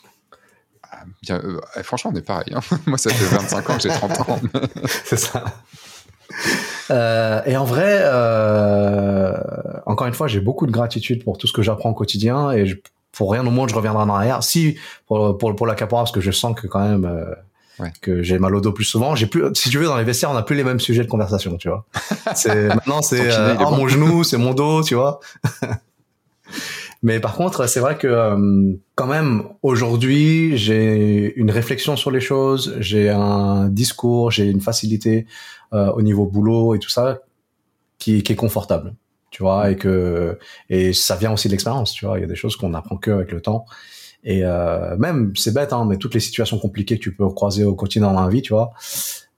Ah, bien, euh, franchement, on est pareil. Hein. Moi, ça fait 25 ans que j'ai 30 ans. C'est ça. Euh, et en vrai, euh, encore une fois, j'ai beaucoup de gratitude pour tout ce que j'apprends au quotidien et je, pour rien au monde, je reviendrai en arrière. Si, pour, pour, pour la capora, parce que je sens que quand même, euh, ouais. que j'ai mal au dos plus souvent. J'ai plus, si tu veux, dans les vestiaires, on n'a plus les mêmes sujets de conversation, tu vois. C'est maintenant c'est euh, bon. mon genou, c'est mon dos, tu vois. Mais par contre, c'est vrai que euh, quand même aujourd'hui, j'ai une réflexion sur les choses, j'ai un discours, j'ai une facilité euh, au niveau boulot et tout ça qui, qui est confortable, tu vois, et que et ça vient aussi de l'expérience, tu vois. Il y a des choses qu'on apprend que avec le temps. Et euh, même, c'est bête, hein, mais toutes les situations compliquées que tu peux croiser au quotidien dans la vie, tu vois,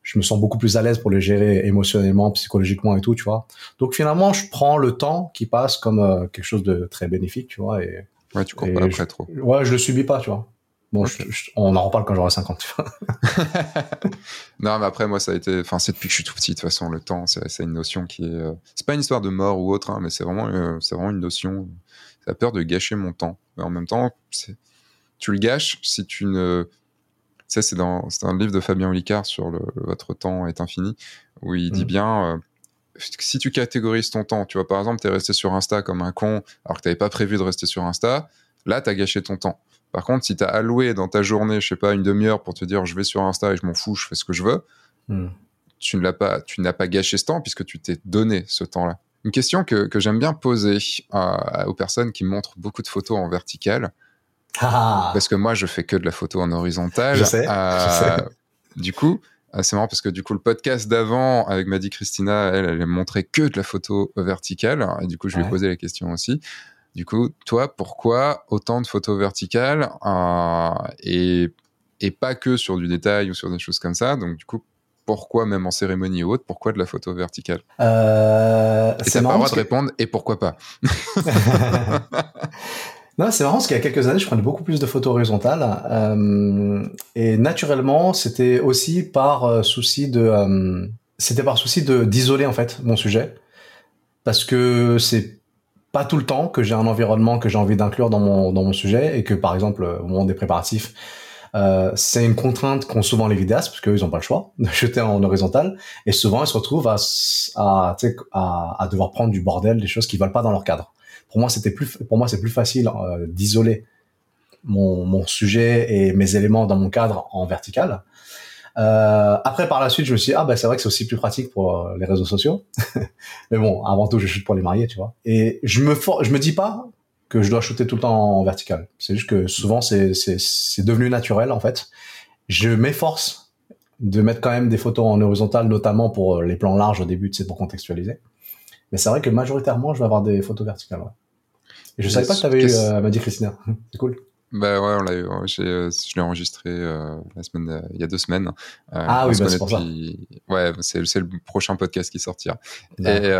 je me sens beaucoup plus à l'aise pour les gérer émotionnellement, psychologiquement et tout, tu vois. Donc finalement, je prends le temps qui passe comme euh, quelque chose de très bénéfique, tu vois. Et, ouais, tu cours pas après je, trop. Ouais, je le subis pas, tu vois. Bon, okay. je, je, on en reparle quand j'aurai 50, tu vois. non, mais après, moi, ça a été, enfin, c'est depuis que je suis tout petit, de toute façon, le temps, c'est une notion qui est, euh... c'est pas une histoire de mort ou autre, hein, mais c'est vraiment, euh, c'est vraiment une notion, ça peur de gâcher mon temps. Mais en même temps, tu le gâches si tu ne. Tu sais, c'est dans, un livre de Fabien Olicard sur le, Votre temps est infini, où il mmh. dit bien. Euh, si tu catégorises ton temps, tu vois, par exemple, tu es resté sur Insta comme un con, alors que tu n'avais pas prévu de rester sur Insta, là, tu as gâché ton temps. Par contre, si tu as alloué dans ta journée, je sais pas, une demi-heure pour te dire je vais sur Insta et je m'en fous, je fais ce que je veux, mmh. tu ne l'as pas, tu n'as pas gâché ce temps puisque tu t'es donné ce temps-là. Une question que, que j'aime bien poser euh, aux personnes qui montrent beaucoup de photos en vertical, ah. Parce que moi, je fais que de la photo en horizontale. Je sais. Euh, je sais. Du coup, euh, c'est marrant parce que du coup, le podcast d'avant avec Maddy Christina, elle, elle montrait que de la photo verticale. Et du coup, je lui ai posé la question aussi. Du coup, toi, pourquoi autant de photos verticales euh, et, et pas que sur du détail ou sur des choses comme ça? Donc, du coup, pourquoi même en cérémonie ou autre, pourquoi de la photo verticale? Euh, Et t'as pas le droit de répondre et pourquoi pas? Non, c'est marrant parce qu'il y a quelques années, je prenais beaucoup plus de photos horizontales. Euh, et naturellement, c'était aussi par euh, souci de, c'était par souci de d'isoler en fait mon sujet, parce que c'est pas tout le temps que j'ai un environnement que j'ai envie d'inclure dans mon dans mon sujet et que par exemple au moment des préparatifs, euh, c'est une contrainte qu'ont souvent les vidéastes parce qu'ils n'ont pas le choix de jeter en horizontal et souvent ils se retrouvent à à, à, à devoir prendre du bordel, des choses qui valent pas dans leur cadre. Pour moi c'était plus pour moi c'est plus facile euh, d'isoler mon, mon sujet et mes éléments dans mon cadre en vertical euh, après par la suite je me suis dit, ah ben c'est vrai que c'est aussi plus pratique pour euh, les réseaux sociaux mais bon avant tout je chute pour les mariés tu vois et je me for je me dis pas que je dois shooter tout le temps en vertical c'est juste que souvent c'est c'est c'est devenu naturel en fait je m'efforce de mettre quand même des photos en horizontal notamment pour les plans larges au début c'est pour contextualiser mais c'est vrai que majoritairement, je vais avoir des photos verticales. Ouais. Et je savais pas que tu avais eu euh, Maddy Christina. C'est cool. Bah ouais, on l'a eu. Euh, je l'ai enregistré euh, la semaine, euh, il y a deux semaines. Euh, ah oui, bah, c'est pour depuis... ça. Ouais, c'est le prochain podcast qui sortira. Et,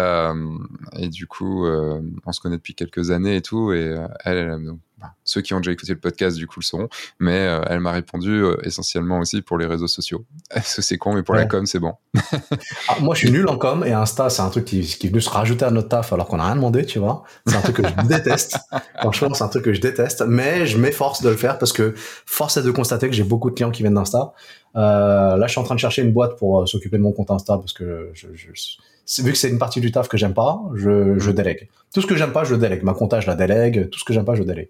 et du coup, on se connaît depuis quelques années et tout. Et elle, elle a ceux qui ont déjà écouté le podcast du coup le sauront, mais euh, elle m'a répondu euh, essentiellement aussi pour les réseaux sociaux. c'est con, mais pour la com, c'est bon. Ah, moi, je suis nul en com et Insta, c'est un truc qui, qui est venu se rajouter à notre taf alors qu'on n'a rien demandé, tu vois. C'est un truc que je déteste. Franchement, c'est un truc que je déteste, mais je m'efforce de le faire parce que force est de constater que j'ai beaucoup de clients qui viennent d'Insta. Euh, là, je suis en train de chercher une boîte pour s'occuper de mon compte Insta parce que je, je, vu que c'est une partie du taf que j'aime pas, je, je délègue. Tout ce que j'aime pas, je délègue. Ma comptage, je la délègue. Tout ce que j'aime pas, je délègue.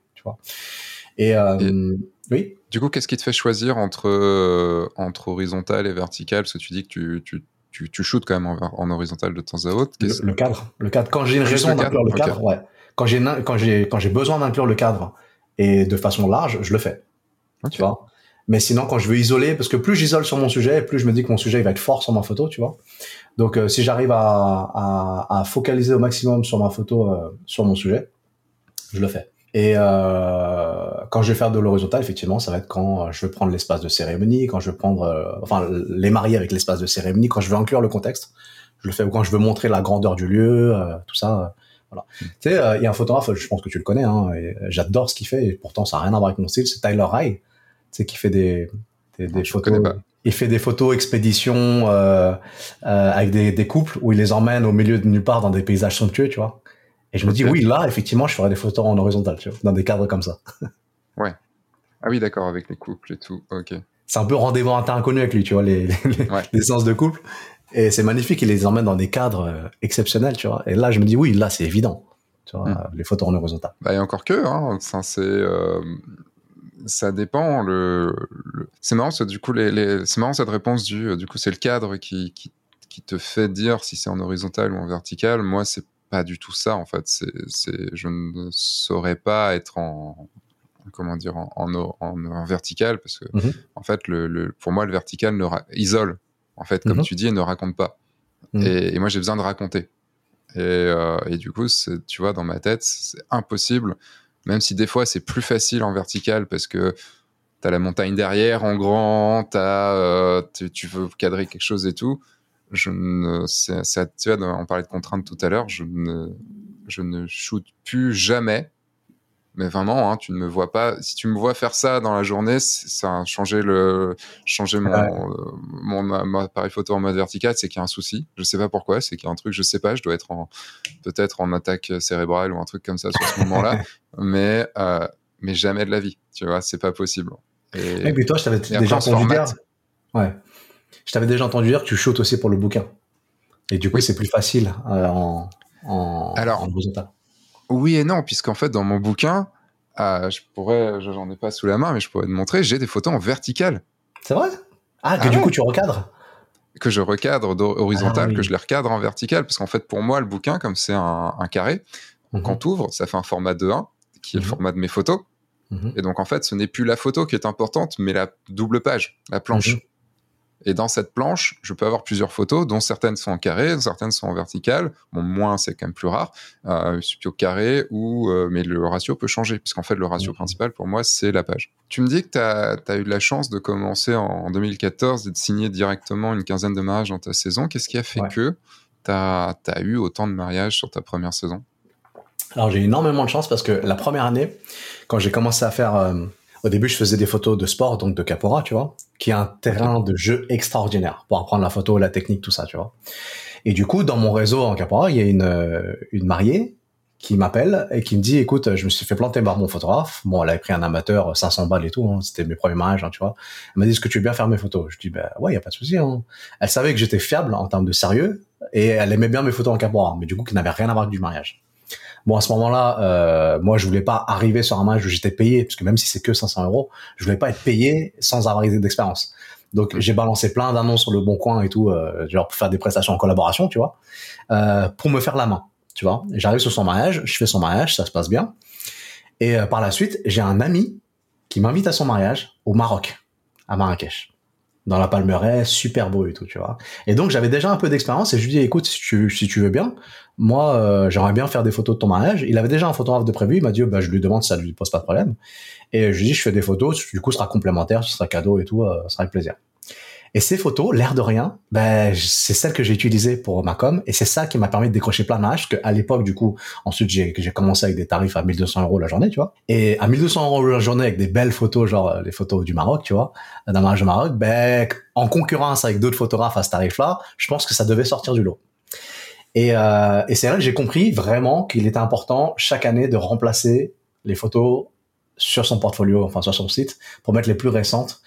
Et, euh, oui. Du coup, qu'est-ce qui te fait choisir entre euh, entre horizontal et vertical? Parce que tu dis que tu, tu tu, tu shootes quand même en, horizontal de temps à autre. Le, cadre, le cadre. Quand j'ai une raison d'inclure le cadre, ouais. Quand j'ai quand j'ai quand j'ai besoin d'inclure le cadre et de façon large, je le fais. Tu vois. Mais sinon, quand je veux isoler, parce que plus j'isole sur mon sujet, plus je me dis que mon sujet il va être fort sur ma photo, tu vois. Donc, euh, si j'arrive à, à, à, focaliser au maximum sur ma photo, sur mon sujet, je le fais. Et euh, quand je vais faire de l'horizontal, effectivement, ça va être quand euh, je veux prendre l'espace de cérémonie, quand je veux prendre, euh, enfin, les marier avec l'espace de cérémonie, quand je veux inclure le contexte, je le fais, ou quand je veux montrer la grandeur du lieu, euh, tout ça. voilà. Mm. Tu sais, il y a un photographe, je pense que tu le connais, hein, j'adore ce qu'il fait, et pourtant ça n'a rien à voir avec mon style, c'est Tyler Ray, tu sais, qui fait des, des, des photos. Il fait des photos expéditions avec des, des couples où il les emmène au milieu de nulle part dans des paysages somptueux, tu vois. Et je me dis, oui, là, effectivement, je ferais des photos en horizontal, tu vois, dans des cadres comme ça. ouais. Ah oui, d'accord, avec les couples et tout. Ok. C'est un peu rendez-vous inconnu avec lui, tu vois, les, les, séances de couple. Et c'est magnifique, il les emmène dans des cadres euh, exceptionnels, tu vois. Et là, je me dis, oui, là, c'est évident, tu vois, hmm. les photos en horizontal. Bah, et encore que, hein, c'est, euh, ça dépend. Le, C'est marrant, du coup, les, les... c'est marrant cette réponse du, du coup, c'est le cadre qui, qui, qui te fait dire si c'est en horizontal ou en vertical. Moi, c'est pas du tout ça en fait. C'est, je ne saurais pas être en comment dire en, en, vertical parce que mmh en fait le, pour moi le vertical ne isole en fait comme mmh tu dis et ne raconte pas. Mmh. Et, moi j'ai besoin de raconter. Et, euh, et du coup tu vois dans ma tête c'est impossible même si des fois c'est plus facile en vertical parce que tu as la montagne derrière en grand, as, euh, tu veux cadrer quelque chose et tout je ne, c'est, tu vois, on parlait de contraintes tout à l'heure, je ne, je ne shoot plus jamais. Mais vraiment, hein, tu ne me vois pas. Si tu me vois faire ça dans la journée, ça a changé le, changer mon, euh, mon, appareil photo en mode vertical, c'est qu'il y a un souci. Je sais pas pourquoi, c'est qu'il y a un truc, je sais pas. Je dois être en, peut-être en attaque cérébrale ou un truc comme ça sur ce moment-là. mais, euh, mais jamais de la vie. Tu vois, c'est pas possible. Et, puis toi, je t'avais déjà entendu dire. Ouais. Je t'avais déjà entendu dire que tu shootes aussi pour le bouquin. Et du coup, c'est plus facile euh, en, en, Alors, Oui et non, puisqu'en fait, dans mon bouquin, euh, je pourrais, j'en ai pas sous la main, mais je pourrais te montrer, j'ai des photos en vertical. C'est vrai? Ah, que ah du coup, tu recadres? Que je recadre horizontal, ah que je les recadre en vertical, parce qu'en fait, pour moi, le bouquin, comme c'est un, carré, mhm. quand tu ouvres, ça fait un format de 1, qui est le mhm. format de mes photos. Mhm. Et donc, en fait, ce n'est plus la photo qui est importante, mais la double page, la planche. Et dans cette planche, je peux avoir plusieurs photos, dont certaines sont en carré, certaines sont en vertical. Bon, moins, c'est quand même plus rare. Euh, plutôt carré, ou, euh, mais le ratio peut changer, puisqu'en fait, le ratio principal, pour moi, c'est la page. Tu me dis que tu as, eu de la chance de commencer en, 2014 et de signer directement une quinzaine de mariages dans ta saison. Qu'est-ce qui a fait que tu as, eu autant de mariages sur ta première saison? Alors, j'ai énormément de chance parce que la première année, quand j'ai commencé à faire... Euh, au début, je faisais des photos de sport, donc de Capora, tu vois, qui est un terrain de jeu extraordinaire pour apprendre la photo, la technique, tout ça, tu vois. Et du coup, dans mon réseau en Capora, il y a une, euh, une mariée qui m'appelle et qui me dit, écoute, je me suis fait planter par mon photographe. Bon, elle avait pris un amateur, 500 balles et tout, hein, c'était mes premiers mariages, hein, tu vois. Elle m'a dit, est-ce que tu veux bien faire mes photos? Je dis, ben ouais, il y a pas de souci. Hein. Elle savait que j'étais fiable en termes de sérieux et elle aimait bien mes photos en Capora, mais du coup, qui n'avait rien à voir avec du mariage. Bon, à ce moment-là, euh, moi, je voulais pas arriver sur un match où j'étais payé, parce que même si c'est que 500 euros, je voulais pas être payé sans avoir d'expérience. Donc, j'ai balancé plein d'annonces sur le bon coin et tout, euh, genre pour faire des prestations en collaboration, tu vois, euh, pour me faire la main, tu vois. J'arrive sur son mariage, je fais son mariage, ça se passe bien. Et euh, par la suite, j'ai un ami qui m'invite à son mariage au Maroc, à Marrakech dans la Palmeraie, super beau et tout, tu vois. Et donc j'avais déjà un peu d'expérience et je lui dis écoute si tu, si tu veux bien, moi euh, j'aimerais bien faire des photos de ton mariage. Il avait déjà un photographe de prévu, il m'a dit bah je lui demande si ça lui pose pas de problème. Et je lui dis je fais des photos, du coup ce sera complémentaire, ce sera cadeau et tout, euh, ce sera avec plaisir. Et ces photos, l'air de rien, ben, c'est celle que j'ai utilisée pour ma com. Et c'est ça qui m'a permis de décrocher plein de mariages. Qu'à l'époque, du coup, ensuite, j'ai, j'ai commencé avec des tarifs à 1200 euros la journée, tu vois. Et à 1200 euros la journée avec des belles photos, genre euh, les photos du Maroc, tu vois, d'un mariage au Maroc, ben, en concurrence avec d'autres photographes à ce tarif-là, je pense que ça devait sortir du lot. Et, euh, et c'est là que j'ai compris vraiment qu'il était important chaque année de remplacer les photos sur son portfolio, enfin sur son site, pour mettre les plus récentes.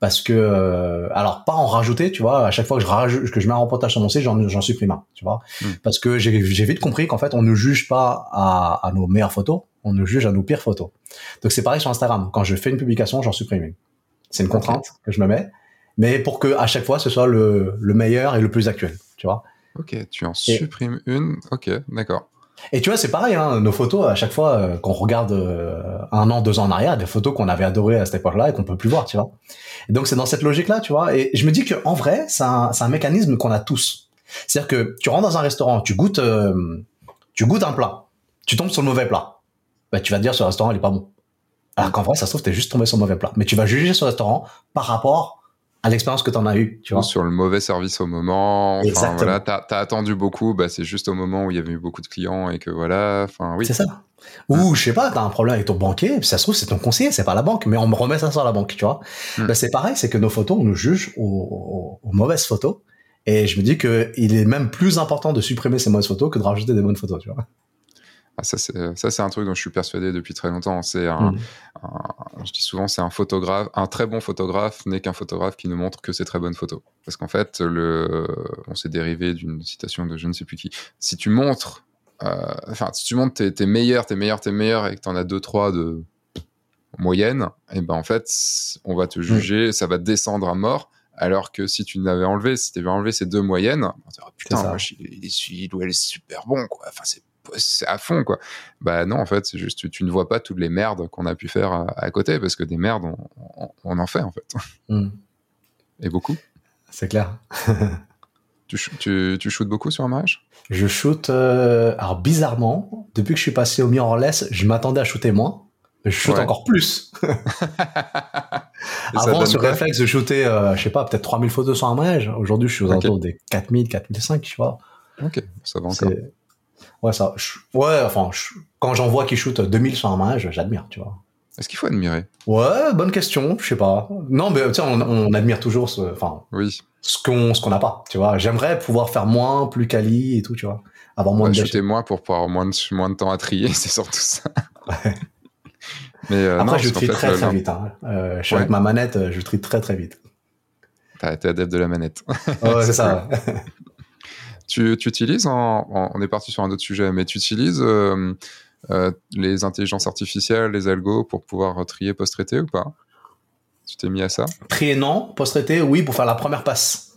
Parce que euh, alors pas en rajouter tu vois à chaque fois que je rajoute que je mets un reportage sur mon site j'en, supprime un tu vois. Mm. parce que j'ai, vite compris qu'en fait on ne juge pas à, à nos meilleures photos on ne juge à nos pires photos. Donc c'est pareil sur Instagram. Quand je fais une publication j'en supprime une. C'est une contrainte que je me mets mais pour que à chaque fois ce soit le, le meilleur et le plus actuel tu vois Ok, tu en supprimes une. Ok, d'accord. Et tu vois, c'est pareil, hein, nos photos, à chaque fois euh, qu'on regarde euh, un an, deux ans en arrière, des photos qu'on avait adorées à cette époque-là et qu'on peut plus voir, tu vois. Et donc c'est dans cette logique-là, tu vois. Et je me dis que en vrai, c'est un, un mécanisme qu'on a tous. C'est-à-dire que tu rentres dans un restaurant, tu goûtes, euh, tu goûtes un plat, tu tombes sur le mauvais plat, bah, tu vas te dire ce restaurant il est pas bon. Alors qu'en vrai, ça se trouve, t'es juste tombé sur le mauvais plat. Mais tu vas juger ce restaurant par rapport à l'expérience que t'en as eue, tu vois. sur le mauvais service au moment. Exactement. voilà, t'as, t'as attendu beaucoup. Bah, c'est juste au moment où il y avait eu beaucoup de clients et que voilà. Enfin, oui. C'est ça. Ou, je sais pas, t'as un problème avec ton banquier, puis ça se trouve, c'est ton conseiller, c'est pas la banque, mais on me remet ça sur la banque, tu vois. Hmm. Ben, c'est pareil, c'est que nos photos, on nous juge aux, aux- aux mauvaises photos. Et je me dis que il est même plus important de supprimer ces mauvaises photos que de rajouter des bonnes photos, tu vois. Ah, ça, c'est, un truc dont je suis persuadé depuis très longtemps. C'est un, Mm. un- je dis souvent, c'est un photographe, un très bon photographe n'est qu'un photographe qui ne montre que ses très bonnes photos. Parce qu'en fait, le, on s'est dérivé d'une citation de je ne sais plus qui. Si tu montres, euh, enfin, si tu montres tes, tes meilleurs, tes meilleurs, tes meilleurs et que tu en as deux, trois de moyenne, et ben, en fait, on va te juger, ça va descendre à mort. Alors que si tu n'avais enlevé, si tu avais enlevé ces deux moyennes, on dirait, putain, C'est ça. moi, il, est, il ou elle est super bon, quoi. Enfin, c'est à fond, quoi. Bah non, en fait, c'est juste, tu, tu ne vois pas toutes les merdes qu'on a pu faire à, à côté, parce que des merdes, on, on- on en fait, en fait. Mm. Et beaucoup. C'est clair. Tu, tu, tu shootes beaucoup sur un mariage Je shoot, euh, alors bizarrement, depuis que je suis passé au mirrorless, je m'attendais à shooter moins. Je shoot Ouais. encore plus. Avant, quoi? réflexe, je shootais, euh, je sais pas, peut-être 3000 photos sur un mariage. Aujourd'hui, je suis aux alentours des 4000, 4005, tu vois. Ok, ça va encore. Ouais, ça. je- Ouais, enfin, je- quand j'en vois qui shoot 2000 sur un mariage, j'admire, tu vois. Est-ce qu'il faut admirer? Ouais, bonne question, je sais pas. Non, mais tu sais, on, on admire toujours ce, enfin, Oui, ce qu'on ce qu'on n'a pas, tu vois. J'aimerais pouvoir faire moins, plus quali et tout, tu vois. Avoir moins ouais, de moins pour pouvoir moins de, moins de temps à trier, c'est surtout ça. Mais euh, Après, non, je trie très euh, très vite. Hein. Euh, je suis Ouais. avec ma manette, je trie très très vite. Été adepte de la manette. Ouais, c'est ça. Tu, tu utilises, en- en- on est parti sur un autre sujet, mais tu utilises euh, euh, les intelligences artificielles, les algos pour pouvoir trier post-traité ou pas? Tu t'es mis à ça? Trier non, post-traité, oui, pour faire la première passe.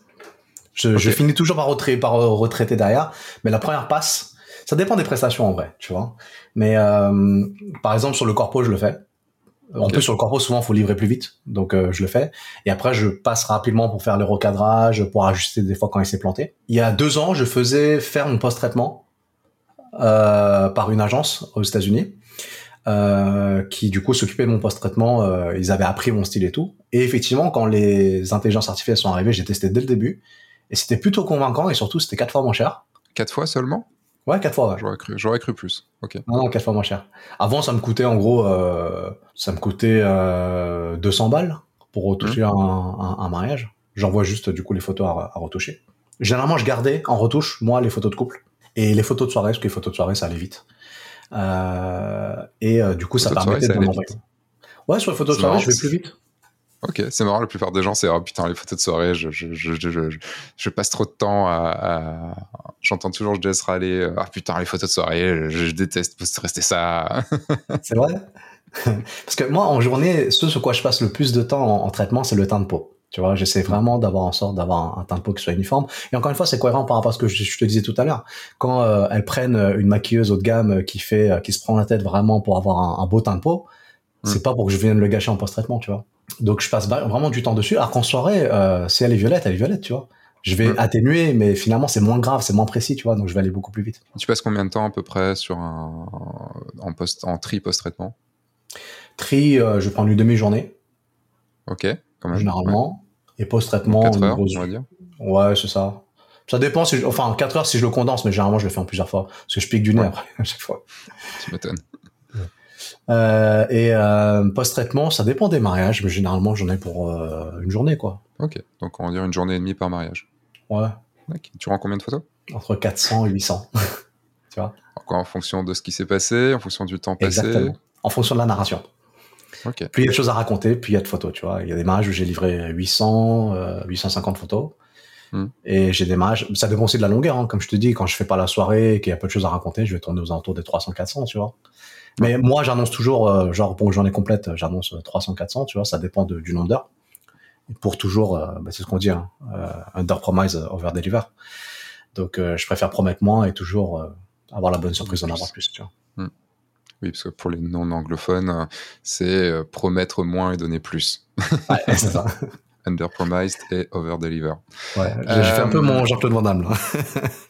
Je, finis toujours par, retraiter, par euh, retraiter derrière, mais la première passe, ça dépend des prestations en vrai, tu vois. Mais euh, par exemple, sur le corpo, je le fais. En Ok. plus, sur le corpo, souvent, faut livrer plus vite, donc euh, je le fais. Et après, je passe rapidement pour faire le recadrage, pour ajuster des fois quand il s'est planté. Il y a deux ans, je faisais faire mon post-traitement euh, par une agence aux États-Unis. Euh, qui du coup s'occupait de mon post-traitement, euh, ils avaient appris mon style et tout. Et effectivement, quand les intelligences artificielles sont arrivées, j'ai testé dès le début, et c'était plutôt convaincant, et surtout c'était quatre fois moins cher. Quatre fois seulement? Ouais, quatre fois, ouais. J'aurais cru, j'aurais cru plus. Ok. Non, non, quatre fois moins cher. Avant, ça me coûtait en gros, euh, ça me coûtait euh, 200 balles pour retoucher un, un, un mariage. J'envoie juste du coup les photos à, à retoucher. Généralement, je gardais en retouche moi les photos de couple et les photos de soirée, parce que les photos de soirée ça allait vite. Euh, et euh, du coup, ça de soirée, permettait de vite. Ouais, sur les photos de soirée, je vais plus vite. Ok, c'est marrant, la plupart des gens, c'est oh, putain, les photos de soirée, je, je, je, je, je, je passe trop de temps à. à- J'entends toujours Jess râler Ah putain, les photos de soirée, je, je déteste rester ça. C'est vrai? Parce que moi, en journée, ce sur quoi je passe le plus de temps en, en traitement, c'est le teint de peau. Tu vois, j'essaie vraiment d'avoir en sorte d'avoir un, un teint de peau qui soit uniforme. Et encore une fois, c'est cohérent par rapport à ce que je, je te disais tout à l'heure. Quand euh, elles prennent euh, une maquilleuse haut de gamme euh, qui fait, euh, qui se prend la tête vraiment pour avoir un, un beau teint de peau, Mm. c'est pas pour que je vienne le gâcher en post-traitement, tu vois. Donc je passe vraiment du temps dessus. Alors qu'en soirée, euh, si elle est violette, elle est violette, tu vois. Je vais Mm. atténuer, mais finalement c'est moins grave, c'est moins précis, tu vois. Donc je vais aller beaucoup plus vite. tu passes combien de temps à peu près sur un. en, post, en tri post-traitement? Tri, euh, je prends une demi-journée. Ok, quand même. généralement. Et post-traitement, 4 heures, on va dire. Ouais, c'est ça. Ça dépend, si je... enfin 4 heures si je le condense, mais généralement je le fais en plusieurs fois, parce que je pique du nez après à chaque fois. Tu m'étonnes. Euh, et euh, post-traitement, ça dépend des mariages, mais généralement j'en ai pour euh, une journée, quoi. Ok, donc on va dire une journée et demie par mariage. Ouais, Ok. Tu rends combien de photos? Entre 400 et 800. tu vois? Encore en fonction de ce qui s'est passé, en fonction du temps passé. Exactement. En fonction de la narration. Ok. Plus il y a de choses à raconter, plus il y a de photos, tu vois. Il y a des mariages où j'ai livré 800, euh, 850 photos. Hmm. Et j'ai des mariages, ça dépend aussi de la longueur, hein. comme je te dis, quand je fais pas la soirée et qu'il y a peu de choses à raconter, je vais tourner aux alentours des 300-400, tu vois. Mais moi, j'annonce toujours, euh, genre pour une journée complète, j'annonce 300-400, tu vois, ça dépend de- du nombre d'heures. Pour toujours, euh, bah, c'est ce qu'on dit, hein, euh, under promise, over deliver. Donc, euh, je préfère promettre moins et toujours euh, avoir la bonne surprise d'en avoir plus, tu vois. Oui, parce que pour les non-anglophones, euh, c'est euh, promettre moins et donner plus. Ouais, c'est ça. Under-promised et over-deliver. Ouais, j'ai j'ai fait un peu Euh, mon Jean-Claude Van Damme, là.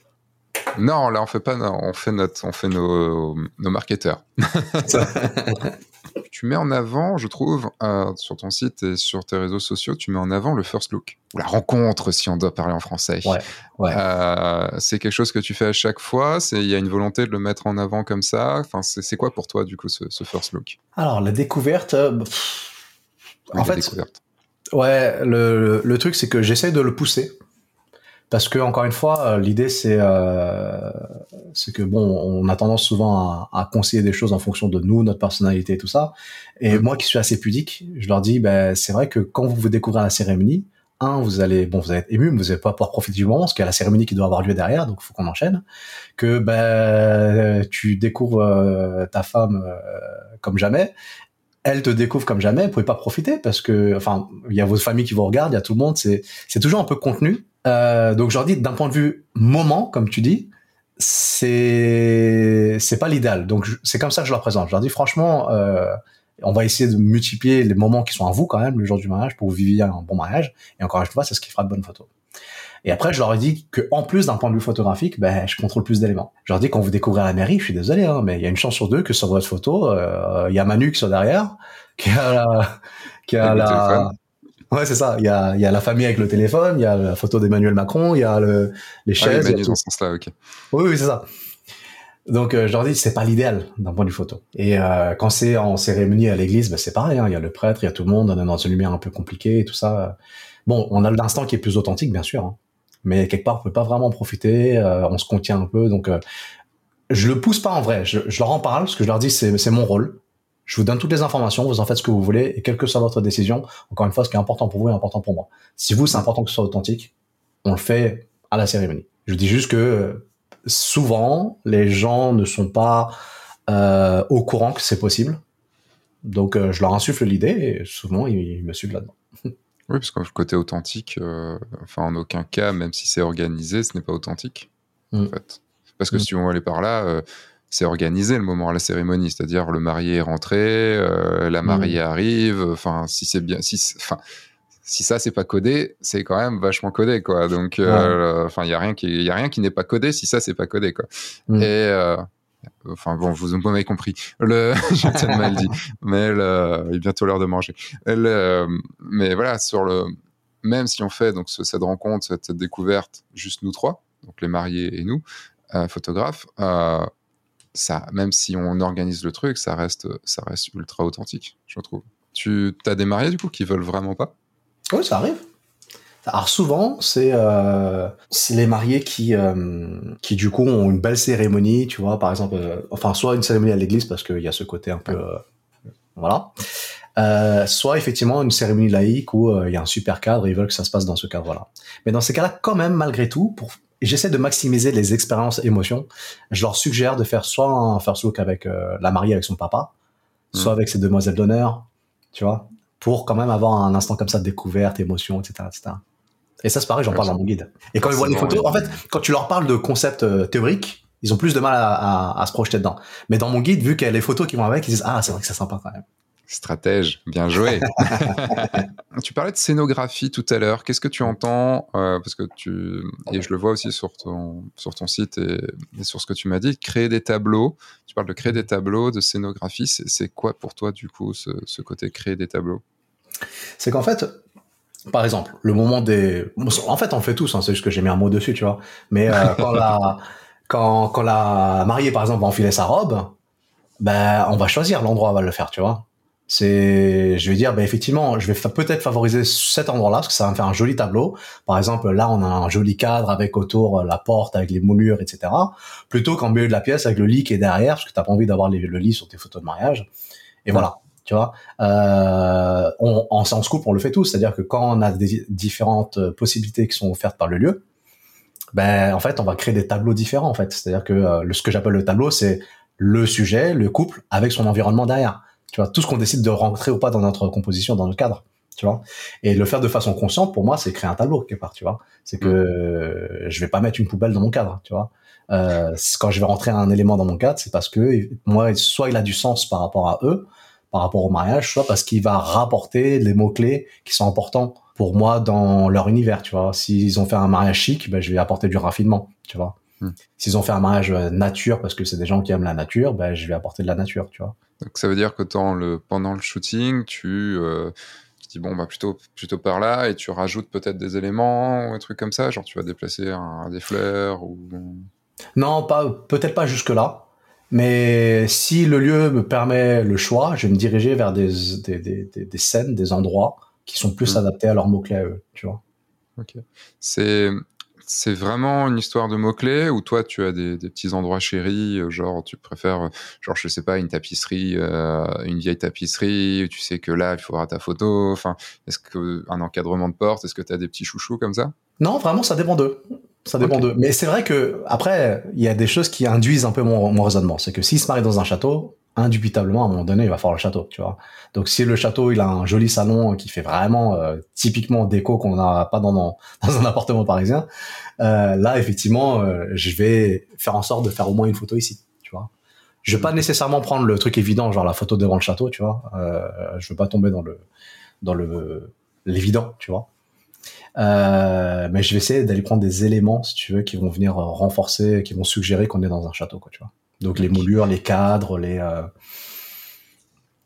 Non, là, on fait pas, on fait notre, on fait nos, nos marketeurs. tu mets en avant, je trouve, euh, sur ton site et sur tes réseaux sociaux, tu mets en avant le first look. Ou la rencontre, si on doit parler en français. Ouais, ouais. Euh, c'est quelque chose que tu fais à chaque fois. C'est, il y a une volonté de le mettre en avant comme ça. Enfin, c'est, quoi pour toi, du coup, ce, ce first look? Alors, la découverte, euh, pff, Oui, en la fait, découverte. ouais, le, le, le truc, c'est que j'essaie de le pousser. Parce que, encore une fois, euh, l'idée, c'est euh, c'est que, bon, on a tendance souvent à, à conseiller des choses en fonction de nous, notre personnalité et tout ça. Et moi, qui suis assez pudique, je leur dis, ben, c'est vrai que quand vous vous découvrez à la cérémonie, un, vous allez, bon, vous allez être ému, mais vous allez pas pouvoir profiter du moment, parce qu'il y a la cérémonie qui doit avoir lieu derrière, donc il faut qu'on enchaîne. Que, ben, tu découvres euh, ta femme euh, comme jamais, elle te découvre comme jamais, vous pouvez pas profiter parce que, enfin, il y a votre famille qui vous regarde, il y a tout le monde, c'est, c'est toujours un peu contenu. Euh, donc, je leur dis, d'un point de vue moment, comme tu dis, c'est, c'est pas l'idéal. Donc, c'est comme ça que je leur présente. Je leur dis, franchement, euh, on va essayer de multiplier les moments qui sont à vous quand même, le jour du mariage, pour que vous viviez un bon mariage. Et encore une fois, c'est ce qui fera de bonnes photos. Et après, je leur ai dit que, en plus d'un point de vue photographique, ben, je contrôle plus d'éléments. Je leur dis quand vous découvrez la mairie, je suis désolé, hein, mais il y a une chance sur deux que sur votre photo, euh, il y a Manu qui soit derrière, qui a la, qui a la. Ouais, c'est ça. Il y a, y a la famille avec le téléphone, il y a la photo d'Emmanuel Macron, il y a le, les Ah oui, chaises. il y a Manu tout. dans ce sens-là, ok. Oui, oui, c'est ça. Donc, euh, je leur dis, c'est pas l'idéal d'un point de vue photo. Et euh, quand c'est en cérémonie à l'église, ben, c'est pareil. hein. Il y a le prêtre, il y a tout le monde, on est dans une lumière un peu compliquée et tout ça. Bon, on a l'instant qui est plus authentique, bien sûr. hein. Mais quelque part, on peut pas vraiment en profiter. euh, on se contient un peu. Donc, euh, je le pousse pas en vrai. Je, je leur en parle, parce que je leur dis, c'est mon rôle. Je vous donne toutes les informations, vous en faites ce que vous voulez, et quelle que soit votre décision, encore une fois, ce qui est important pour vous est important pour moi. Si vous, c'est important que ce soit authentique, on le fait à la cérémonie. Je dis juste que souvent, les gens ne sont pas euh, au courant que c'est possible. Donc, euh, je leur insuffle l'idée et souvent, ils, ils me suivent là-dedans. Oui, parce que le côté authentique, euh, enfin, en aucun cas, même si c'est organisé, ce n'est pas authentique. Mm. En fait. Parce que Mm. si on va aller par là, euh, c'est organisé le moment à la cérémonie, c'est-à-dire le marié est rentré, euh, la mariée arrive, enfin, si c'est bien, si, enfin, si ça c'est pas codé, c'est quand même vachement codé, quoi. Donc, euh, enfin, il y a rien qui, il y a rien qui n'est pas codé si ça c'est pas codé, quoi. Mm. Et euh, Enfin bon, vous m'avez compris. Le, j'ai peut-être mal dit, mais le, il est bientôt l'heure de manger. Le, mais voilà, sur le, même si on fait donc ce- cette rencontre, cette découverte, juste nous trois, donc les mariés et nous, euh, photographes, euh, ça, même si on organise le truc, ça reste, ça reste ultra authentique, je trouve. Tu as des mariés du coup qui veulent vraiment pas? Oui, ça arrive. Alors souvent, c'est euh, les mariés qui euh, qui du coup ont une belle cérémonie, tu vois, par exemple, euh, enfin soit une cérémonie à l'église parce qu'il y a ce côté un peu voilà, soit effectivement une cérémonie laïque où il y a un super cadre et ils veulent que ça se passe dans ce cadre-là. Mais dans ces cas-là, quand même, malgré tout, pour j'essaie de maximiser les expériences émotions. Je leur suggère de faire soit un first look avec euh, la mariée avec son papa, soit avec ses demoiselles d'honneur, tu vois, pour quand même avoir un instant comme ça de découverte, émotion, etc., etc. Et ça, c'est pareil, j'en parle dans mon guide. Et quand ils voient les photos, en fait, quand tu leur parles de concepts euh, théoriques, ils ont plus de mal à, à- à se projeter dedans. Mais dans mon guide, vu qu'il y a les photos qui vont avec, ils disent ah c'est vrai que c'est sympa quand même. Stratège, bien joué. tu parlais de scénographie tout à l'heure. Qu'est-ce que tu entends euh, Parce que tu et je le vois aussi sur ton sur ton site et, et sur ce que tu m'as dit, créer des tableaux. Tu parles de créer des tableaux, de scénographie. C'est c'est quoi pour toi du coup ce, ce côté créer des tableaux? C'est qu'en fait, par exemple, le moment des, en fait, on le fait tous, hein, c'est juste que j'ai mis un mot dessus, tu vois. Mais euh, quand la, quand, quand la mariée, par exemple, va enfiler sa robe, ben, on va choisir l'endroit où on va le faire, tu vois. C'est, je vais dire, ben effectivement, je vais peut-être favoriser cet endroit-là parce que ça va me faire un joli tableau. Par exemple, là, on a un joli cadre avec autour euh, la porte, avec les moulures, etc. Plutôt qu'en milieu de la pièce avec le lit qui est derrière, parce que t'as pas envie d'avoir le lit sur tes photos de mariage. Et voilà, tu vois. Euh, on, en séance couple, on le fait tous, c'est-à-dire que quand on a des différentes possibilités qui sont offertes par le lieu, ben en fait, on va créer des tableaux différents en fait. C'est-à-dire que euh, ce que j'appelle le tableau, c'est le sujet, le couple avec son environnement derrière. Tu vois, tout ce qu'on décide de rentrer ou pas dans notre composition, dans notre cadre. Tu vois. Et le faire de façon consciente, pour moi, c'est créer un tableau quelque part. Tu vois. C'est que mm. je vais pas mettre une poubelle dans mon cadre. Tu vois. Euh, quand je vais rentrer un élément dans mon cadre, c'est parce que moi, soit il a du sens par rapport à eux, par rapport au mariage, soit parce qu'il va rapporter les mots clés qui sont importants pour moi dans leur univers. Tu vois. S'ils ont fait un mariage chic, ben je vais apporter du raffinement. Tu vois. Hmm. S'ils ont fait un mariage euh, nature parce que c'est des gens qui aiment la nature, ben, je vais apporter de la nature, tu vois. Donc ça veut dire que le, pendant le shooting, tu, euh, dis bon bah plutôt plutôt par là et tu rajoutes peut-être des éléments ou un truc comme ça, genre tu vas déplacer des fleurs ou. Non, pas peut-être pas jusque là. Mais si le lieu me permet le choix, je vais me diriger vers des, des, des, des scènes, des endroits qui sont plus hmm. adaptés à leurs mots-clés à eux, tu vois. Ok. C'est c'est vraiment une histoire de mots-clés ou toi tu as des, petits endroits chéris, euh, genre tu préfères, euh, genre je sais pas, une tapisserie, euh, une vieille tapisserie, tu sais que là il faudra ta photo, enfin, est-ce que un encadrement de porte, est-ce que tu as des petits chouchous comme ça? Non, vraiment ça dépend d'eux. Ça dépend d'eux. Mais c'est vrai que après, il y a des choses qui induisent un peu mon, mon raisonnement. C'est que s'ils se marient dans un château, indubitablement, à un moment donné, il va falloir le château, tu vois. Donc, si le château, il a un joli salon qui fait vraiment euh, typiquement déco qu'on n'a pas dans, dans, un appartement parisien, euh, là, effectivement, euh, je vais faire en sorte de faire au moins une photo ici, tu vois. Je vais pas nécessairement prendre le truc évident, genre la photo devant le château, tu vois. Je veux pas tomber dans le dans le l'évident, tu vois. Mais je vais essayer d'aller prendre des éléments, si tu veux, qui vont venir renforcer, qui vont suggérer qu'on est dans un château, quoi, tu vois. Donc les moulures, les cadres, les euh,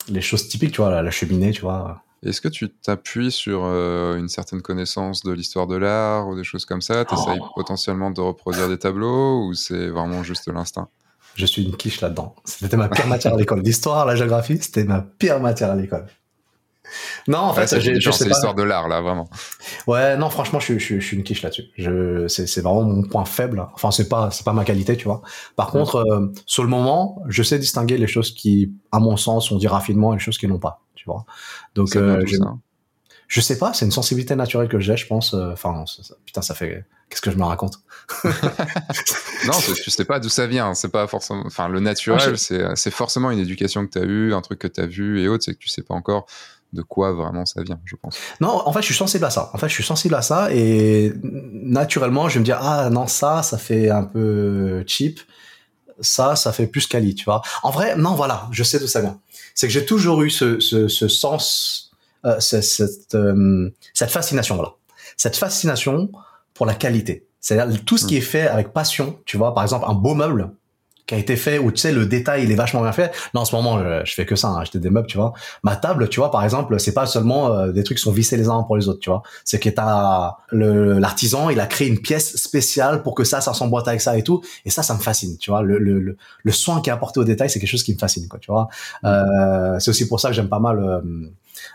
les choses typiques, tu vois, la, cheminée, tu vois. Est-ce que tu t'appuies sur euh, une certaine connaissance de l'histoire de l'art ou des choses comme ça? Tu essayes oh. potentiellement de reproduire des tableaux ou c'est vraiment juste l'instinct? Je suis une quiche là-dedans. C'était ma pire matière à l'école. L'histoire, la géographie, c'était ma pire matière à l'école. Non, en fait, c'est l'histoire de l'art là, vraiment. Ouais, non, franchement, je, je, je suis une quiche là-dessus. Je, c'est, c'est vraiment mon point faible. Enfin, c'est pas, c'est pas ma qualité, tu vois. Par contre, euh, sur le moment, je sais distinguer les choses qui, à mon sens, ont dit raffinement et les choses qui n'ont pas, tu vois. Donc, euh, je sais pas, c'est une sensibilité naturelle que j'ai, je pense. Euh, enfin, putain, ça fait. Qu'est-ce que je me raconte? Non, tu sais pas d'où ça vient. C'est pas forcément. Enfin, le naturel, c'est, c'est forcément une éducation que tu as eue, un truc que tu as vu et autres. C'est que tu sais pas encore de quoi vraiment ça vient, je pense. Non, en fait, je suis sensible à ça. En fait, je suis sensible à ça et naturellement, je vais me dire ah non ça, ça fait un peu cheap. Ça, ça fait plus quali, tu vois. En vrai, non, voilà, je sais d'où ça vient. C'est que j'ai toujours eu ce, ce, ce sens, euh, cette, euh, cette fascination, voilà, cette fascination pour la qualité. C'est-à-dire tout ce qui est fait avec passion, tu vois. Par exemple, un beau meuble, qui a été fait où tu sais le détail il est vachement bien fait. Là en ce moment je, fais que ça, hein, acheter des meubles, tu vois. Ma table, tu vois par exemple, c'est pas seulement euh, des trucs qui sont vissés les uns pour les autres, tu vois. C'est que t'as le l'artisan, il a créé une pièce spéciale pour que ça ça s'emboîte avec ça et tout. Et ça ça me fascine, tu vois. Le le, le, soin qui est apporté au détail, c'est quelque chose qui me fascine, quoi, tu vois. Euh, c'est aussi pour ça que j'aime pas mal euh,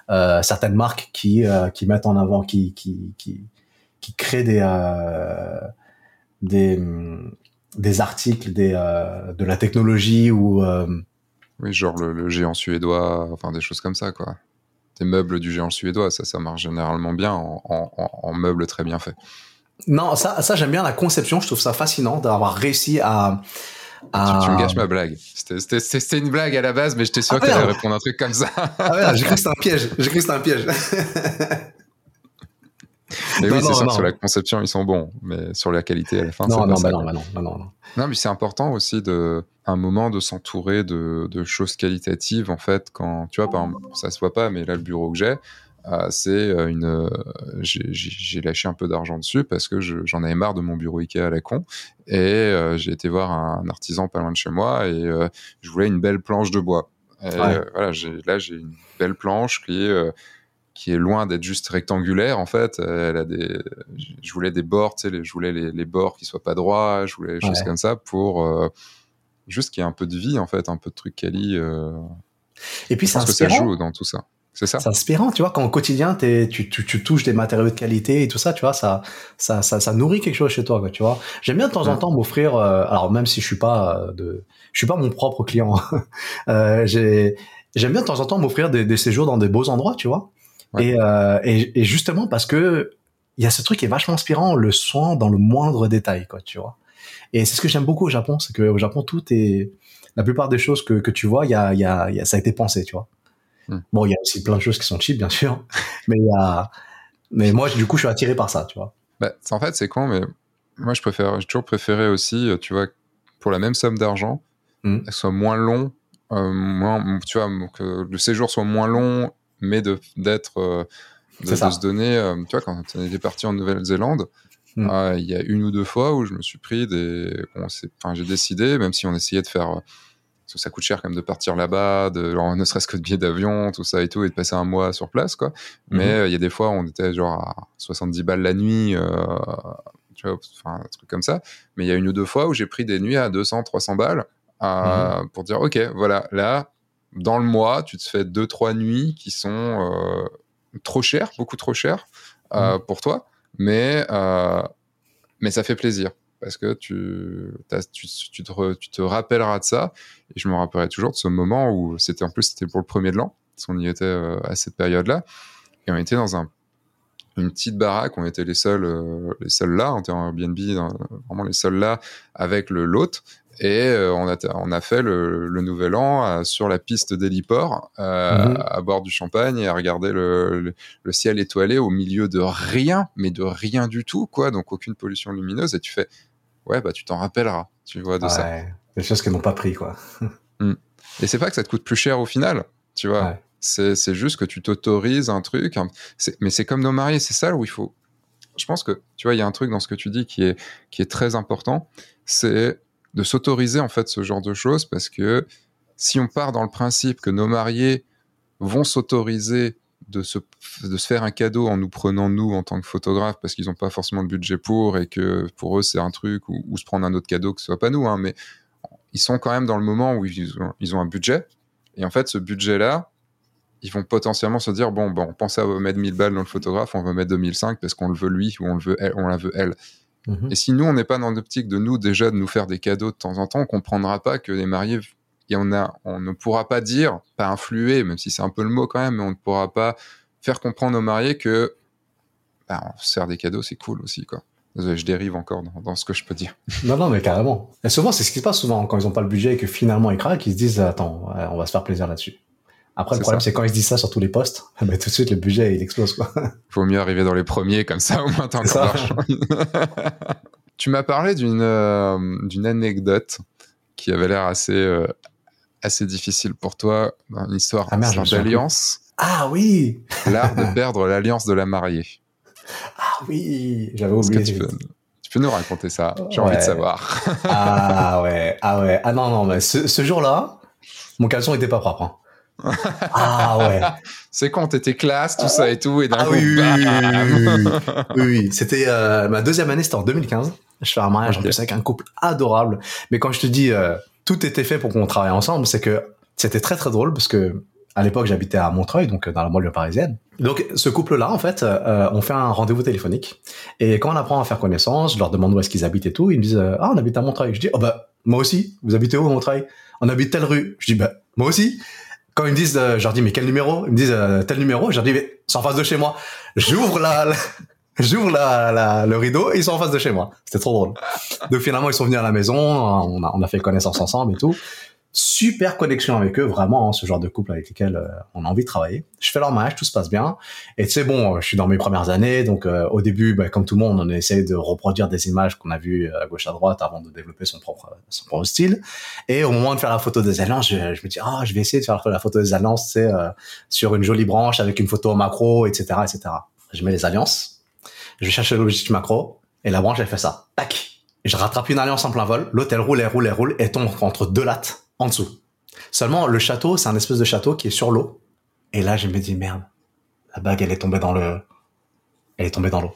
euh certaines marques qui qui mettent en avant, qui qui qui qui créent des des des articles des, euh, de la technologie ou euh, oui genre le, géant suédois enfin des choses comme ça quoi des meubles du géant suédois ça ça marche généralement bien en, en, meubles très bien faits non ça ça j'aime bien la conception je trouve ça fascinant d'avoir réussi à, Tu, me gâches ma blague. C'était une blague à la base, mais j'étais sûr ah, qu'elle allait répondre un truc comme ça. Ah j'ai cru que c'était un piège. J'ai cru que c'était un piège. Mais oui, c'est ça, sur la conception, ils sont bons, mais sur la qualité, à la fin, non, non, bah non, bah non, non, non, non. mais c'est important aussi de, un moment de s'entourer de, de, choses qualitatives, en fait, quand, tu vois, par exemple, ça se voit pas, mais là, le bureau que j'ai, euh, c'est euh, une, euh, j'ai lâché un peu d'argent dessus parce que j'en avais marre de mon bureau Ikea à la con et j'ai été voir un, artisan pas loin de chez moi et je voulais une belle planche de bois. Et, voilà, là j'ai une belle planche qui est qui est loin d'être juste rectangulaire en fait. Elle a des, je voulais des bords, tu sais, je voulais les, les, bords qui soient pas droits, je voulais des choses comme ça pour euh, juste qu'il y ait un peu de vie en fait, un peu de truc quali. Euh... Et puis je pense que ça joue dans tout ça. C'est ça. C'est inspirant, tu vois, quand au quotidien tu, tu, tu, touches des matériaux de qualité et tout ça, tu vois, ça, ça, ça, ça nourrit quelque chose chez toi, quoi, tu vois. J'aime bien de temps en temps m'offrir, euh, alors même si je suis pas euh, de, je suis pas mon propre client, euh, j'ai, j'aime bien de temps en temps m'offrir des, des, séjours dans des beaux endroits, tu vois. Et, euh, et, et, justement parce que il y a ce truc qui est vachement inspirant, le soin dans le moindre détail, quoi, tu vois. Et c'est ce que j'aime beaucoup au Japon, c'est que au Japon tout est, la plupart des choses que, que tu vois, y a, y, a, y a, ça a été pensé, tu vois. Hmm. Bon, il y a aussi plein de choses qui sont cheap, bien sûr, mais y a, mais moi, du coup, je suis attiré par ça, tu vois. Bah, en fait, c'est con, mais moi, je préfère, j'ai toujours préféré aussi, euh, tu vois, pour la même somme d'argent, mmh. qu'elle soit moins long, euh, moins, tu vois, que le séjour soit moins long, mais de d'être, euh, de, de, se donner, euh, tu vois, quand on était parti en Nouvelle-Zélande, hmm. euh, il y a une ou deux fois où je me suis pris des, bon, enfin, j'ai décidé, même si on essayait de faire parce que ça coûte cher quand même de partir là-bas, de genre, ne serait-ce que de billets d'avion, tout ça et tout, et de passer un mois sur place, quoi. Mais mhm. il y a des fois, on était genre à 70 balles la nuit, euh, tu vois, enfin, un truc comme ça. Mais il y a une ou deux fois où j'ai pris des nuits à 200, 300 balles mhm. pour dire, ok, voilà, là, dans le mois, tu te fais deux, trois nuits qui sont euh, trop chères, beaucoup trop chères mhm. pour toi, mais mais ça fait plaisir parce que tu, tu, tu, te, tu, te, rappelleras de ça. Et je me rappellerai toujours de ce moment où c'était en plus c'était pour le premier de l'an, parce qu'on y était euh, à cette période-là, et on était dans un, une petite baraque, on était les seuls, euh, les seuls là, on était en Airbnb, vraiment les seuls là avec le l'hôte. Et euh, on, a, on a fait le, le nouvel an euh, sur la piste d'héliport, euh, mhm. à boire du champagne et à regarder le, le, ciel étoilé au milieu de rien, mais de rien du tout, quoi. Donc aucune pollution lumineuse. Et tu fais, ouais, bah tu t'en rappelleras, tu vois, de ouais, ça. Des choses qu'ils n'ont pas pris, quoi. mm. Et c'est pas que ça te coûte plus cher au final, tu vois. Ouais. C'est juste que tu t'autorises un truc. Hein. Mais c'est comme nos mariés, c'est ça où il faut. Je pense que, tu vois, il y a un truc dans ce que tu dis qui est, qui est très important. C'est de s'autoriser en fait ce genre de choses parce que si on part dans le principe que nos mariés vont s'autoriser de se, de se faire un cadeau en nous prenant nous en tant que photographe parce qu'ils n'ont pas forcément le budget pour et que pour eux c'est un truc ou, se prendre un autre cadeau que ce soit pas nous hein, mais ils sont quand même dans le moment où ils ont, ils ont un budget et en fait ce budget là ils vont potentiellement se dire bon bon on pensait à mettre 1000 balles dans le photographe on va mettre 2005 parce qu'on le veut lui ou on le veut elle, on la veut elle Mmh. Et si nous, on n'est pas dans l'optique de nous déjà de nous faire des cadeaux de temps en temps, on comprendra pas que les mariés, et on, a, on ne pourra pas dire, pas influer, même si c'est un peu le mot quand même, mais on ne pourra pas faire comprendre aux mariés que bah, on se sert des cadeaux, c'est cool aussi, quoi. Je dérive encore dans, dans, ce que je peux dire. Non, non, mais carrément. Et souvent, c'est ce qui se passe souvent quand ils n'ont pas le budget et que finalement ils craquent, ils se disent, attends, on va se faire plaisir là-dessus. Après, le problème, c'est quand ils se disent ça sur tous les postes, bah, tout de suite, le budget, il explose, quoi. Faut mieux arriver dans les premiers, comme ça, au moins, t'as encore l'argent. tu m'as parlé d'une, euh, d'une anecdote qui avait l'air assez, euh, assez difficile pour toi, dans une histoire ah, d'alliance. Ah oui! L'art de perdre l'alliance de la mariée. Ah oui! J'avais oublié. Tu peux, tu peux, nous raconter ça? J'ai ouais. envie de savoir. ah ouais, ah ouais. Ah non, non, mais ce, ce jour-là, mon caleçon était pas propre. Hein ah ouais. C'est quand t'étais classe, tout ça et tout, et d'un ah, coup, oui, oui, oui, oui, C'était euh, ma deuxième année, c'était en 2015. Je fais un mariage okay. en plus avec un couple adorable. Mais quand je te dis euh, tout était fait pour qu'on travaille ensemble, c'est que c'était très très drôle parce que à l'époque j'habitais à Montreuil, donc dans la banlieue parisienne. Donc ce couple-là, en fait, euh, on fait un rendez-vous téléphonique. Et quand on apprend à faire connaissance, je leur demande où est-ce qu'ils habitent et tout. Ils me disent ah on habite à Montreuil. Je dis oh bah moi aussi. Vous habitez où à Montreuil? On habite telle rue. Je dis bah moi aussi quand ils me disent, euh, je leur dis, mais quel numéro? Ils me disent, euh, tel numéro. Je leur dis, mais c'est en face de chez moi. J'ouvre la, la j'ouvre la, la, le rideau et ils sont en face de chez moi. C'était trop drôle. Donc finalement, ils sont venus à la maison, on a, on a fait connaissance ensemble et tout super connexion avec eux, vraiment, hein, ce genre de couple avec lesquels euh, on a envie de travailler. Je fais leur mariage, tout se passe bien. Et tu sais, bon, je suis dans mes premières années, donc euh, au début, bah, comme tout le monde, on essaie de reproduire des images qu'on a vues à gauche à droite avant de développer son propre, son propre style. Et au moment de faire la photo des alliances, je, me dis, ah, je vais essayer de faire la photo des alliances, sais, euh, sur une jolie branche avec une photo macro, etc., etc. Je mets les alliances, je vais chercher l'objectif macro, et la branche, elle fait ça. Tac! Je rattrape une alliance en plein vol, l'autre, elle roule, elle roule, elle roule, et tombe entre deux lattes en dessous. Seulement, le château, c'est un espèce de château qui est sur l'eau. Et là, je me dis, merde, la bague, elle est tombée dans le, elle est tombée dans l'eau.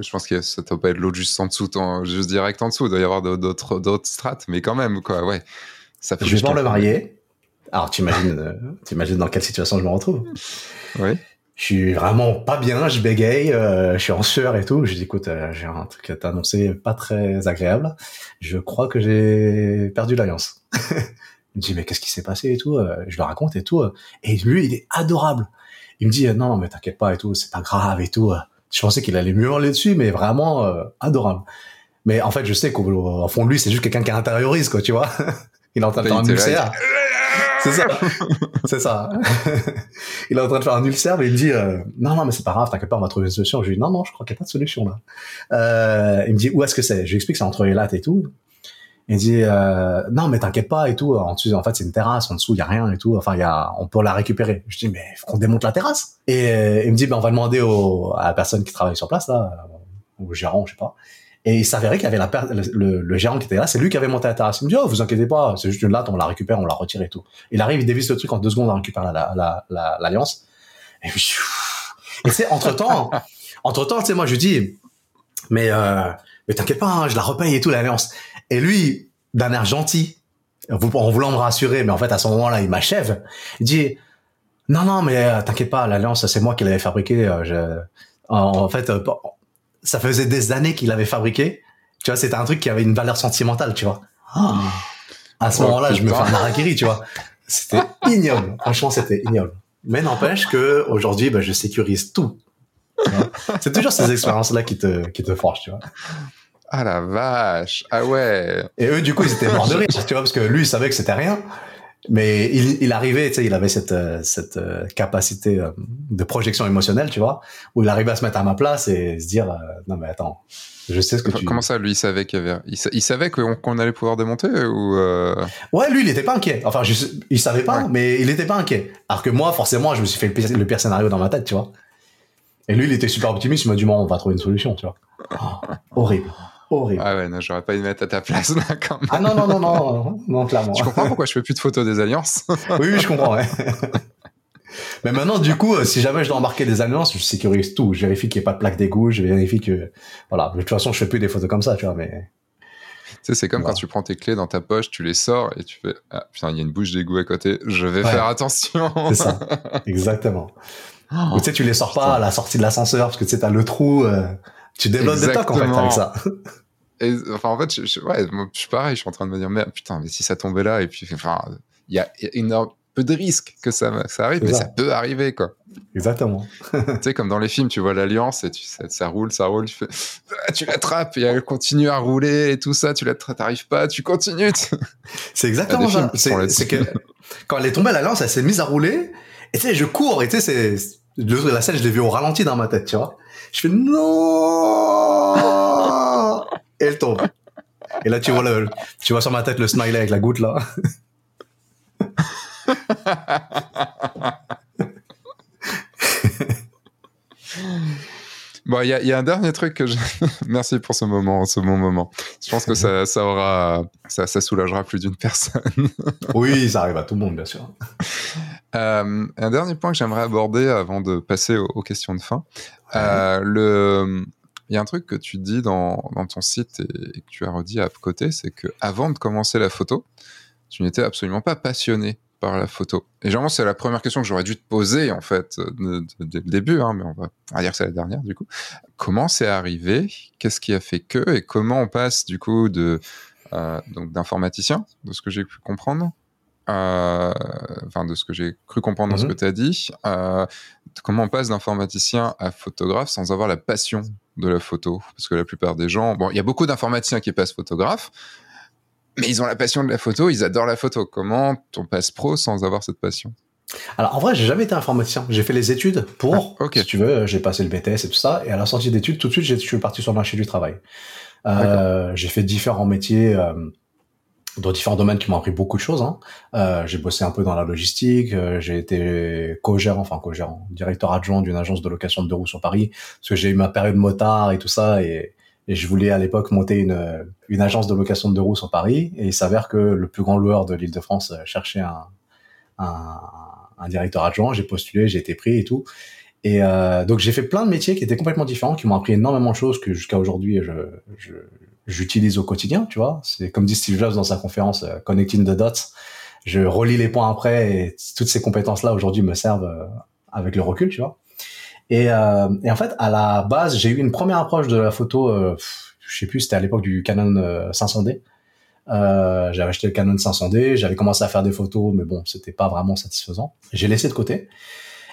je pense que ça doit pas être l'eau juste en dessous, juste direct en dessous. Il doit y avoir d'autres, d'autres strates, mais quand même, quoi, ouais. Ça fait je vais le marier. Alors, tu imagines, euh, tu imagines dans quelle situation je me retrouve. Oui. Je suis vraiment pas bien, je bégaye, euh, je suis en sueur et tout. Je dis, écoute, euh, j'ai un truc à t'annoncer pas très agréable. Je crois que j'ai perdu l'alliance. il me dit, mais qu'est-ce qui s'est passé et tout Je le raconte et tout. Et lui, il est adorable. Il me dit, non, non mais t'inquiète pas et tout, c'est pas grave et tout. Je pensais qu'il allait mieux aller dessus, mais vraiment adorable. Mais en fait, je sais qu'au fond de lui, c'est juste quelqu'un qui intériorise, quoi, tu vois. il est en train de faire un ulcère. C'est ça. c'est ça. il est en train de faire un ulcère, mais il me dit euh, non, non, mais c'est pas grave, t'inquiète pas, on va trouver une solution. Je lui dis non, non, je crois qu'il n'y a pas de solution là. Euh, il me dit où est-ce que c'est? Je lui explique c'est entre les lattes et tout. Il me dit euh, non, mais t'inquiète pas et tout. En dessous, en fait, c'est une terrasse. En dessous, il y a rien et tout. Enfin, il y a, on peut la récupérer. Je dis mais faut qu'on démonte la terrasse. Et il me dit ben on va demander au, à la personne qui travaille sur place là, au gérant, je sais pas. Et il s'avérait qu'il y avait la le, le, gérant qui était là, c'est lui qui avait monté la terrasse. Il me dit, oh, vous inquiétez pas, c'est juste une latte, on la récupère, on la retire et tout. Il arrive, il dévisse le truc en deux secondes, on récupère l'alliance. La, la, et puis, et c'est entre temps, entre temps, tu sais, moi, je dis, mais, euh, mais t'inquiète pas, hein, je la repaye et tout, l'alliance. Et lui, d'un air gentil, en voulant me rassurer, mais en fait, à ce moment-là, il m'achève. Il dit, non, non, mais euh, t'inquiète pas, l'alliance, c'est moi qui l'avais fabriquée. Euh, je, en, fait, ça faisait des années qu'il avait fabriqué. Tu vois, c'était un truc qui avait une valeur sentimentale, tu vois. Ah. à ce moment-là, je me fais un harakiri, tu vois. C'était ignoble. Franchement, c'était ignoble. Mais n'empêche que aujourd'hui, bah, je sécurise tout. C'est toujours ces expériences-là qui te, qui te forgent, tu vois. Ah la vache, ah ouais. Et eux, du coup, ils étaient morts de rire, tu vois, parce que lui, il savait que c'était rien. Mais il, il arrivait, tu sais, il avait cette, euh, cette euh, capacité euh, de projection émotionnelle, tu vois, où il arrivait à se mettre à ma place et se dire, non mais attends, je sais ce que tu. Comment ça, lui, il savait qu'il y avait, il, savait qu'on allait pouvoir démonter ou Ouais, lui, il était pas inquiet. Enfin, je, il savait pas, mais il était pas inquiet. Alors que moi, forcément, je me suis fait le pire, scénario dans ma tête, tu vois. Et lui, il était super optimiste. Il m'a dit, bon, on va trouver une solution, tu vois. Oh, horrible horrible. Ah ouais, non, j'aurais pas dû mettre à ta place là quand même. Ah non, non, non, non, non, clairement. Je comprends pourquoi je fais plus de photos des alliances. oui, oui, je comprends, ouais. Mais maintenant, du coup, si jamais je dois embarquer des alliances, je sécurise tout. Je vérifie qu'il n'y ait pas de plaque d'égout, je vérifie que, voilà. De toute façon, je fais plus des photos comme ça, tu vois, mais. Tu sais, c'est comme quand tu prends tes clés dans ta poche, tu les sors et tu fais, ah, putain, il y a une bouche d'égout à côté, je vais faire attention. C'est ça. Exactement. Ou tu sais, tu les sors pas à la sortie de l'ascenseur parce que tu sais, t'as le trou, euh, tu développes des tocs en fait avec ça. Et, enfin, en fait, je, ouais, je suis pareil, je suis en train de me dire, mais putain, mais si ça tombait là, et puis, enfin, il y a un peu de risque que ça, ça arrive, mais ça. peut arriver, quoi. Exactement. tu sais, comme dans les films, tu vois l'alliance et tu, ça, ça, roule, ça roule, tu fais, ah, tu l'attrapes et elle continue à rouler et tout ça, tu t'arrives pas, tu continues. C'est exactement ça. C'est que quand elle est tombée, l'alliance, elle s'est mise à rouler, et tu sais, je cours, et tu sais, c'est, la scène, je l'ai vue au ralenti dans ma tête, tu vois. Je fais non! et elle tombe. Et là, tu vois, le, tu vois sur ma tête le smiley avec la goutte là. Bon, il y, y a, un dernier truc que je... Merci pour ce moment, ce bon moment. Je pense que ça, ça aura, ça, ça soulagera plus d'une personne. oui, ça arrive à tout le monde, bien sûr. Euh, un dernier point que j'aimerais aborder avant de passer aux, questions de fin. Euh, le, il y a un truc que tu dis dans, dans ton site et, que tu as redit à côté, c'est que avant de commencer la photo, tu n'étais absolument pas passionné par la photo. Et généralement, c'est la première question que j'aurais dû te poser, en fait, dès le début, hein, mais on va, on va dire que c'est la dernière, du coup. Comment c'est arrivé? Qu'est-ce qui a fait que? Et comment on passe, du coup, de euh, donc d'informaticien, de ce que j'ai pu comprendre, euh, enfin de ce que j'ai cru comprendre dans ce mhm. que tu as dit, euh, comment on passe d'informaticien à photographe sans avoir la passion de la photo? Parce que la plupart des gens, bon, il y a beaucoup d'informaticiens qui passent photographe, mais ils ont la passion de la photo, ils adorent la photo. Comment on passe pro sans avoir cette passion? Alors en vrai, j'ai jamais été informaticien. J'ai fait les études pour, ah, si tu veux, j'ai passé le BTS et tout ça. Et à la sortie d'études, tout de suite, je suis parti sur le marché du travail. Euh, j'ai fait différents métiers. Euh, dans différents domaines qui m'ont appris beaucoup de choses. Hein. Euh, j'ai bossé un peu dans la logistique, euh, j'ai été co-gérant, enfin co-gérant, directeur adjoint d'une agence de location de deux roues sur Paris, parce que j'ai eu ma période motard et tout ça, et, et je voulais à l'époque monter une, une agence de location de deux roues sur Paris, et il s'avère que le plus grand loueur de l'Île-de-France cherchait un, un, un directeur adjoint, j'ai postulé, j'ai été pris et tout. Et euh, donc j'ai fait plein de métiers qui étaient complètement différents, qui m'ont appris énormément de choses que jusqu'à aujourd'hui je, je, j'utilise au quotidien, tu vois. C'est comme dit Steve Jobs dans sa conférence euh, Connecting the Dots. Je relis les points après et toutes ces compétences-là aujourd'hui me servent euh, avec le recul, tu vois. Et, euh, et, en fait, à la base, j'ai eu une première approche de la photo. Je sais plus, c'était à l'époque du Canon 500D. Euh, j'avais acheté le Canon 500D, j'avais commencé à faire des photos, mais bon, c'était pas vraiment satisfaisant. J'ai laissé de côté.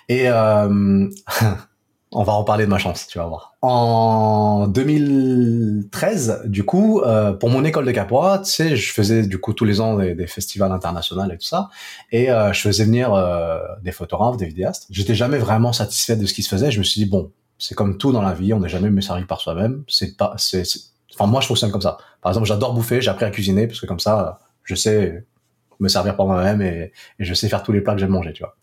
Et euh, on va reparler de ma chance, tu vas voir. En 2013, du coup, euh, pour mon école de capoeira, tu sais, je faisais du coup tous les ans des, festivals internationaux et tout ça, et euh, je faisais venir euh, des photographes, des vidéastes. J'étais jamais vraiment satisfait de ce qui se faisait. Je me suis dit bon, c'est comme tout dans la vie, on n'est jamais mieux servi par soi-même. C'est pas, c'est, enfin moi je fonctionne comme ça. Par exemple, j'adore bouffer, j'ai appris à cuisiner parce que comme ça, je sais me servir par moi-même et, et je sais faire tous les plats que j'aime manger, tu vois.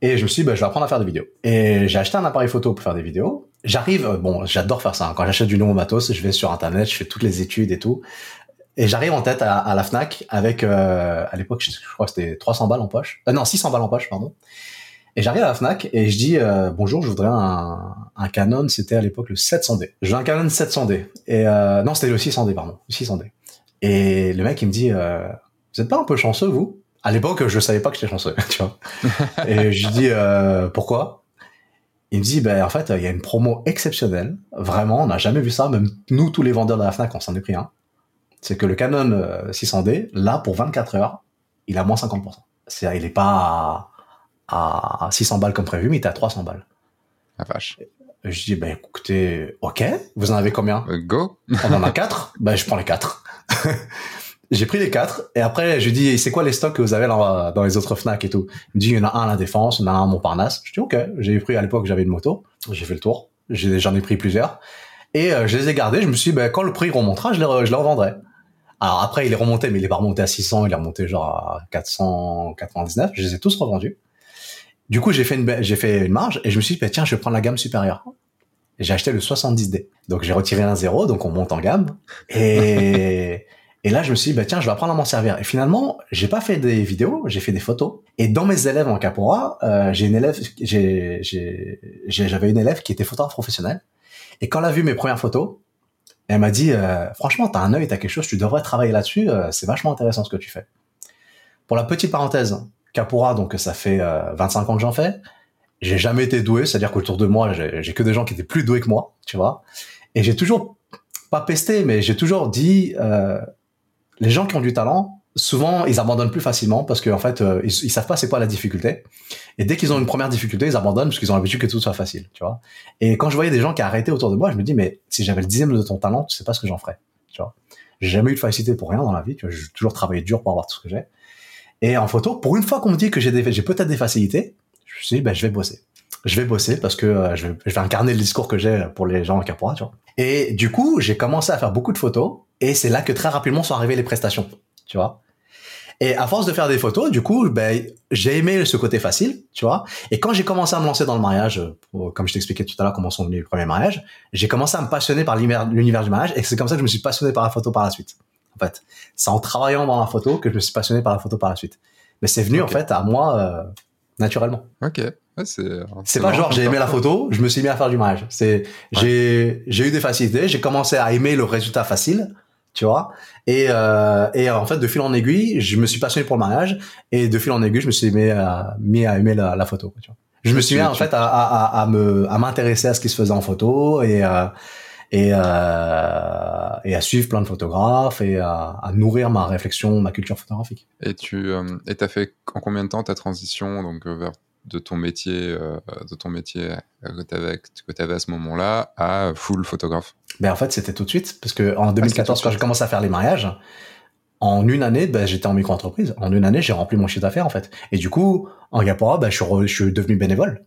Et je me suis dit, bah, je vais apprendre à faire des vidéos. Et j'ai acheté un appareil photo pour faire des vidéos. J'arrive, euh, bon, j'adore faire ça. Hein. Quand j'achète du nouveau matos, je vais sur Internet, je fais toutes les études et tout. Et j'arrive en tête à, la Fnac avec, euh, à l'époque, je, crois que c'était 300 balles en poche. Euh, non, 600 balles en poche, pardon. Et j'arrive à la Fnac et je dis, euh, bonjour, je voudrais un, un Canon, c'était à l'époque le 700D. J'ai un Canon 700D. Et euh, non, c'était le 600D, pardon, le 600D. Et le mec, il me dit, euh, vous êtes pas un peu chanceux, vous? À l'époque, je savais pas que j'étais chanceux, tu vois. et je lui dis euh, pourquoi? Il me dit ben en fait, il y a une promo exceptionnelle, vraiment, on n'a jamais vu ça, même nous tous les vendeurs de la Fnac, on s'en est pris un. C'est que le Canon 600D, euh, là pour 24 heures, il a moins 50%. C'est il est pas à, 600 balles comme prévu, mais il est à 300 balles. La vache. Je dis ben écoutez, ok, vous en avez combien? Euh, Go. On en a quatre. ben je prends les quatre. J'ai pris les quatre et après je lui dis c'est quoi les stocks que vous avez dans, les autres Fnac et tout? Il me dit il y en a un à la Défense, il y en a un à Montparnasse. Je dis ok. J'ai pris à l'époque j'avais une moto, j'ai fait le tour, j'en ai, pris plusieurs et euh, je les ai gardés. Je me suis dit ben, quand le prix remontera je les, je les revendrai. Alors après il est remonté mais il est pas remonté à 600, il est remonté genre à 499. Je les ai tous revendus. Du coup j'ai fait une j'ai fait une marge et je me suis dit ben, tiens je vais prendre la gamme supérieure. J'ai acheté le 70D. Donc j'ai retiré un zéro, donc on monte en gamme. Et Et là, je me suis dit, bah, tiens, je vais apprendre à m'en servir. Et finalement, j'ai pas fait des vidéos, j'ai fait des photos. Et dans mes élèves en Capora, euh, j'ai une élève, j'ai, j'avais une élève qui était photographe professionnelle. Et quand elle a vu mes premières photos, elle m'a dit, euh, franchement, t'as un œil, t'as quelque chose, tu devrais travailler là-dessus. Euh, c'est vachement intéressant ce que tu fais. Pour la petite parenthèse, Capora, donc ça fait 25 ans que j'en fais. J'ai jamais été doué, c'est-à-dire qu'autour de moi, j'ai que des gens qui étaient plus doués que moi, tu vois. Et j'ai toujours pas pesté, mais j'ai toujours dit, euh, les gens qui ont du talent, souvent ils abandonnent plus facilement parce qu'en en fait euh, ils, savent pas c'est quoi la difficulté. Et dès qu'ils ont une première difficulté ils abandonnent parce qu'ils ont l'habitude que tout soit facile tu vois. Et quand je voyais des gens qui arrêtaient autour de moi je me dis mais si j'avais le dixième de ton talent tu sais pas ce que j'en ferais tu vois. J'ai jamais eu de facilité pour rien dans la vie tu vois. J'ai toujours travaillé dur pour avoir tout ce que j'ai. Et en photo pour une fois qu'on me dit que j'ai peut-être des facilités je me suis dit ben je vais bosser je vais bosser parce que euh, je, vais, je, vais, incarner le discours que j'ai pour les gens en Capora, tu vois. Et du coup, j'ai commencé à faire beaucoup de photos et c'est là que très rapidement sont arrivées les prestations, tu vois. Et à force de faire des photos, du coup, ben, j'ai aimé ce côté facile, tu vois. Et quand j'ai commencé à me lancer dans le mariage, comme je t'expliquais tout à l'heure comment sont venus les premiers mariages, j'ai commencé à me passionner par l'univers du mariage et c'est comme ça que je me suis passionné par la photo par la suite. En fait, c'est en travaillant dans la photo que je me suis passionné par la photo par la suite. Mais c'est venu en fait à moi euh, naturellement. Ok. Ouais, c'est pas genre j'ai aimé la photo, je me suis mis à faire du mariage. C'est j'ai j'ai eu des facilités, j'ai commencé à aimer le résultat facile, tu vois. Et euh, et en fait de fil en aiguille, je me suis passionné pour le mariage et de fil en aiguille, je me suis mis à mis à aimer la, la photo. Tu vois. Je me suis mis en fait à, à, à me à m'intéresser à ce qui se faisait en photo et euh, et, euh, et à suivre plein de photographes et à, à, nourrir ma réflexion, ma culture photographique. Et tu euh, et t'as fait en combien de temps ta transition donc vers de ton métier, euh, de ton métier que tu avais, à ce moment-là à full photographe ben En fait, c'était tout de suite, parce que en 2014, ah, quand j'ai commencé à faire les mariages, en une année, ben, j'étais en micro-entreprise. En une année, j'ai rempli mon chiffre d'affaires, en fait. Et du coup, en Gapora, ben, je, suis je suis devenu bénévole.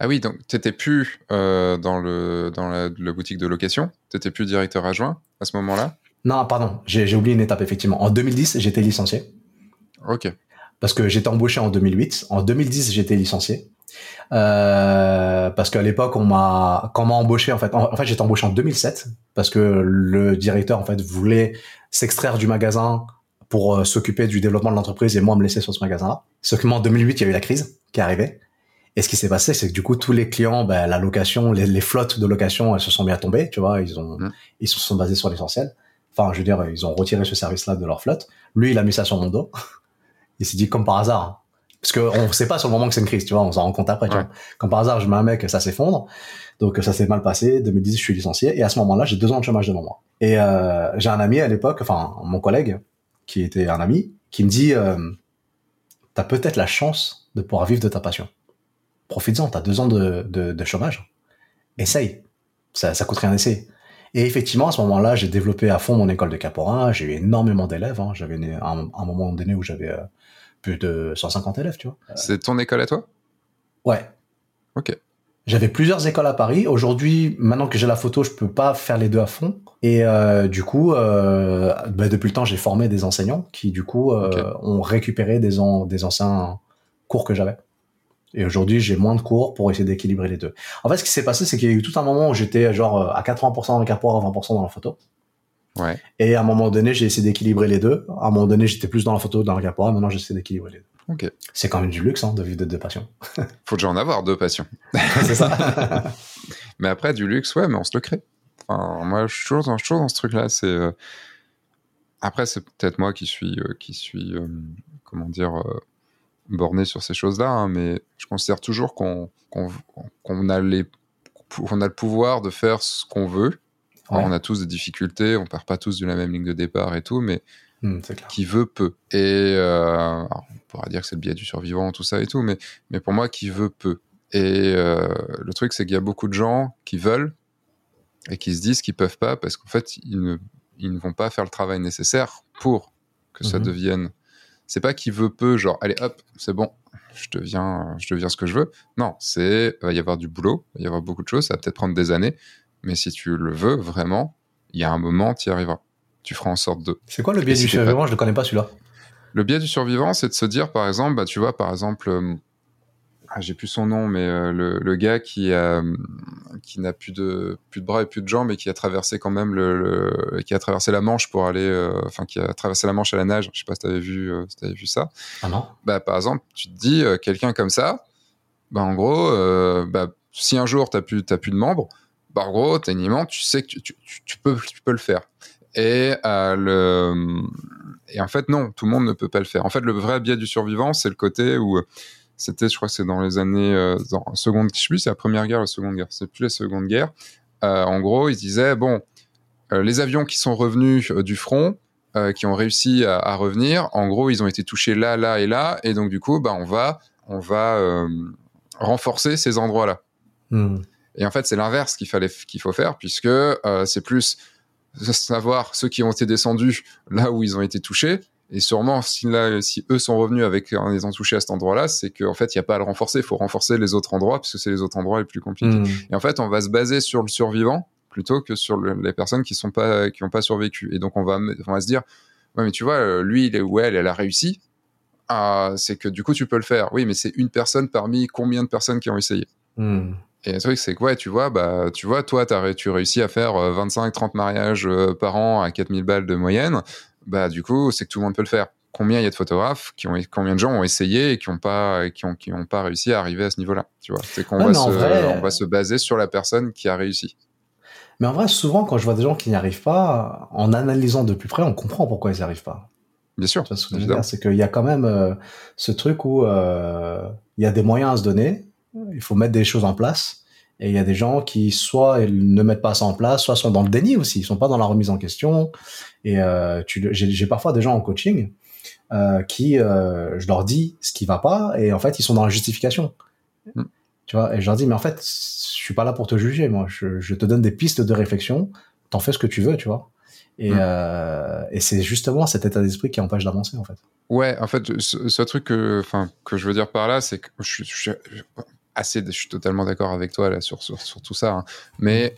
Ah oui, donc tu n'étais plus euh, dans, le, dans la, boutique de location? Tu n'étais plus directeur adjoint à ce moment-là? Non, pardon, j'ai oublié une étape, effectivement. En 2010, j'étais licencié. Ok parce que j'étais embauché en 2008. En 2010, j'étais licencié. Euh, parce qu'à l'époque, on m'a, quand on m'a embauché, en fait, en, fait, j'étais embauché en 2007 parce que le directeur, en fait, voulait s'extraire du magasin pour euh, s'occuper du développement de l'entreprise et moi me laisser sur ce magasin-là. Sauf que moi, en 2008, il y a eu la crise qui est arrivée. Et ce qui s'est passé, c'est que du coup, tous les clients, ben, la location, les, flottes de location, elles se sont bien tombées, tu vois, ils ont, mmh. ils se sont basés sur l'essentiel. Enfin, je veux dire, ils ont retiré ce service-là de leur flotte. Lui, il a mis ça sur mon dos. Il s'est dit, comme par hasard, parce qu'on ne sait pas sur le moment que c'est une crise, tu vois, on s'en rend compte après, tu vois. Comme par hasard, je mets un mec, ça s'effondre. Donc, ça s'est mal passé. 2010, je suis licencié. Et à ce moment-là, j'ai deux ans de chômage devant moi. Et euh, j'ai un ami à l'époque, enfin, mon collègue, qui était un ami, qui me dit, euh, t'as peut-être la chance de pouvoir vivre de ta passion. Profites-en, t'as deux ans de, de, chômage. Essaye. Ça, ça coûte rien d'essayer. Et effectivement, à ce moment-là, j'ai développé à fond mon école de caporal. J'ai eu énormément d'élèves. Hein. J'avais un, un, moment donné où j'avais euh, plus de 150 élèves, tu vois. C'est ton école à toi? Ouais. Ok. J'avais plusieurs écoles à Paris. Aujourd'hui, maintenant que j'ai la photo, je peux pas faire les deux à fond. Et euh, du coup, euh, bah, depuis le temps, j'ai formé des enseignants qui, du coup, euh, ont récupéré des, des anciens cours que j'avais. Et aujourd'hui, j'ai moins de cours pour essayer d'équilibrer les deux. En fait, ce qui s'est passé, c'est qu'il y a eu tout un moment où j'étais genre à 80% dans le capot, à 20% dans la photo. Ouais. Et à un moment donné, j'ai essayé d'équilibrer les deux. À un moment donné, j'étais plus dans la photo, dans le capot. Maintenant, j'essaie d'équilibrer les deux. C'est quand même du luxe hein, de vivre de deux passions. Faut déjà en avoir deux passions. c'est ça. mais après, du luxe, ouais, mais on se le crée. Enfin, moi, je suis toujours dans, dans ce truc-là. C'est euh, après, c'est peut-être moi qui suis, euh, qui suis, euh, comment dire, borné sur ces choses-là, hein, mais je considère toujours qu'on qu'on a les, qu'on a le pouvoir de faire ce qu'on veut. On a tous des difficultés, on part pas tous de la même ligne de départ et tout, mais Hmm, qui veut peu. Et euh, on pourra dire que c'est le biais du survivant, tout ça et tout, mais, mais pour moi, qui veut peu. Et euh, le truc, c'est qu'il y a beaucoup de gens qui veulent et qui se disent qu'ils peuvent pas parce qu'en fait, ils ne, ils ne vont pas faire le travail nécessaire pour que ça mhm. devienne. C'est pas qui veut peu, genre, allez hop, c'est bon, je deviens, je deviens ce que je veux. Non, c'est, il va y avoir du boulot, il va y avoir beaucoup de choses, ça va peut-être prendre des années, mais si tu le veux vraiment, il y a un moment, tu y arriveras tu feras en sorte de. C'est quoi le biais du survivant? Je ne connais pas celui-là. Le biais du survivant, c'est de se dire, par exemple, bah, tu vois, par exemple, euh, ah, j'ai plus son nom, mais euh, le, gars qui a, qui n'a plus de plus de bras et plus de jambes et qui a traversé quand même le, qui a traversé la Manche pour aller, euh, enfin qui a traversé la Manche à la nage. Je sais pas si t'avais vu, si avais vu ça. Ah non. Bah par exemple, tu te dis quelqu'un comme ça, bah en gros, bah, si un jour t'as plus t'as plus de membres, bah en gros, techniquement, tu sais que tu, peux tu peux le faire. Et, euh, le... et en fait, non, tout le monde ne peut pas le faire. En fait, le vrai biais du survivant, c'est le côté où c'était, je crois c'est dans les années, euh, dans seconde, je sais plus, c'est la première guerre la seconde guerre, c'est plus la seconde guerre. Euh, en gros, ils disaient, bon, euh, les avions qui sont revenus euh, du front, euh, qui ont réussi à, à, revenir, en gros, ils ont été touchés là, là et là, et donc du coup, bah, on va, on va renforcer ces endroits-là. Hmm. Et en fait, c'est l'inverse qu'il fallait, qu'il faut faire, puisque c'est plus savoir ceux qui ont été descendus là où ils ont été touchés. Et sûrement, si, là, si eux sont revenus avec en les ont touchés à cet endroit-là, c'est qu'en fait, il n'y a pas à le renforcer. Il faut renforcer les autres endroits, puisque c'est les autres endroits les plus compliqués. Hmm. Et en fait, on va se baser sur le survivant plutôt que sur les personnes qui sont pas qui n'ont pas survécu. Et donc, on va, on va se dire, ouais, mais tu vois, lui, il est, ouais, elle, elle a réussi. Ah, c'est que du coup, tu peux le faire. Oui, mais c'est une personne parmi combien de personnes qui ont essayé. Hmm. Et le truc, c'est que, ouais, tu vois, bah, tu vois, toi, as, tu réussis à faire 25-30 euh, mariages euh, par an à 4000 balles de moyenne. Bah, du coup, c'est que tout le monde peut le faire. Combien il y a de photographes qui ont, combien de gens ont essayé et qui n'ont pas, qui ont, qui ont pas réussi à arriver à ce niveau-là, tu vois? C'est qu'on va, se, on va se baser sur la personne qui a réussi. Mais en vrai, souvent, quand je vois des gens qui n'y arrivent pas, en analysant de plus près, on comprend pourquoi ils n'y arrivent pas. Bien sûr. C'est qu'il y a quand même euh, ce truc où euh, il y a des moyens à se donner, il faut mettre des choses en place. Et il y a des gens qui soit ne mettent pas ça en place, soit sont dans le déni aussi, ils sont pas dans la remise en question. Et euh, j'ai parfois des gens en coaching euh, qui, euh, je leur dis ce qui va pas, et en fait ils sont dans la justification. Mm. Tu vois, et je leur dis mais en fait je suis pas là pour te juger, moi, je, je te donne des pistes de réflexion, t'en fais ce que tu veux, tu vois. Et, mm. euh, et c'est justement cet état d'esprit qui empêche d'avancer en fait. Ouais, en fait, ce, ce truc que, enfin, que je veux dire par là, c'est que je, je, assez, je suis totalement d'accord avec toi là sur, sur, sur tout ça, hein. mais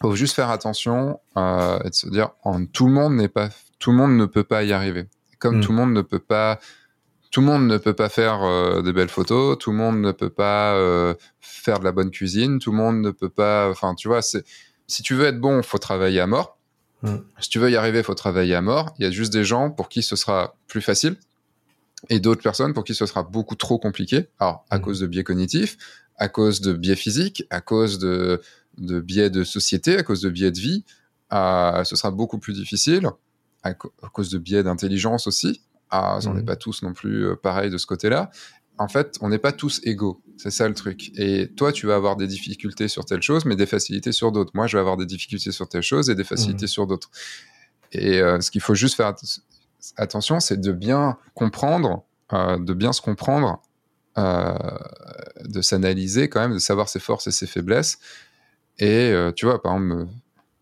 faut juste faire attention euh, et de se dire, en, tout le monde n'est pas, tout le monde ne peut pas y arriver. Comme mm. tout le monde ne peut pas, tout le monde ne peut pas faire euh, de belles photos, tout le monde ne peut pas euh, faire de la bonne cuisine, tout le monde ne peut pas, enfin, tu vois, c'est, si tu veux être bon, faut travailler à mort. Mm. Si tu veux y arriver, il faut travailler à mort. Il y a juste des gens pour qui ce sera plus facile et d'autres personnes pour qui ce sera beaucoup trop compliqué. Alors, à mm. cause de biais cognitifs, à cause de biais physiques, à cause de, de biais de société, à cause de biais de vie, ce sera beaucoup plus difficile, à, cause de biais d'intelligence aussi. Ah, on n'est mm. pas tous non plus euh, pareils de ce côté-là. En fait, on n'est pas tous égaux. C'est ça le truc. Et toi, tu vas avoir des difficultés sur telle chose, mais des facilités sur d'autres. Moi, je vais avoir des difficultés sur telle chose et des facilités mmh. sur d'autres. Et euh, ce qu'il faut juste faire attention, c'est de bien comprendre, euh, de bien se comprendre, euh, de s'analyser quand même, de savoir ses forces et ses faiblesses. Et tu vois, par exemple,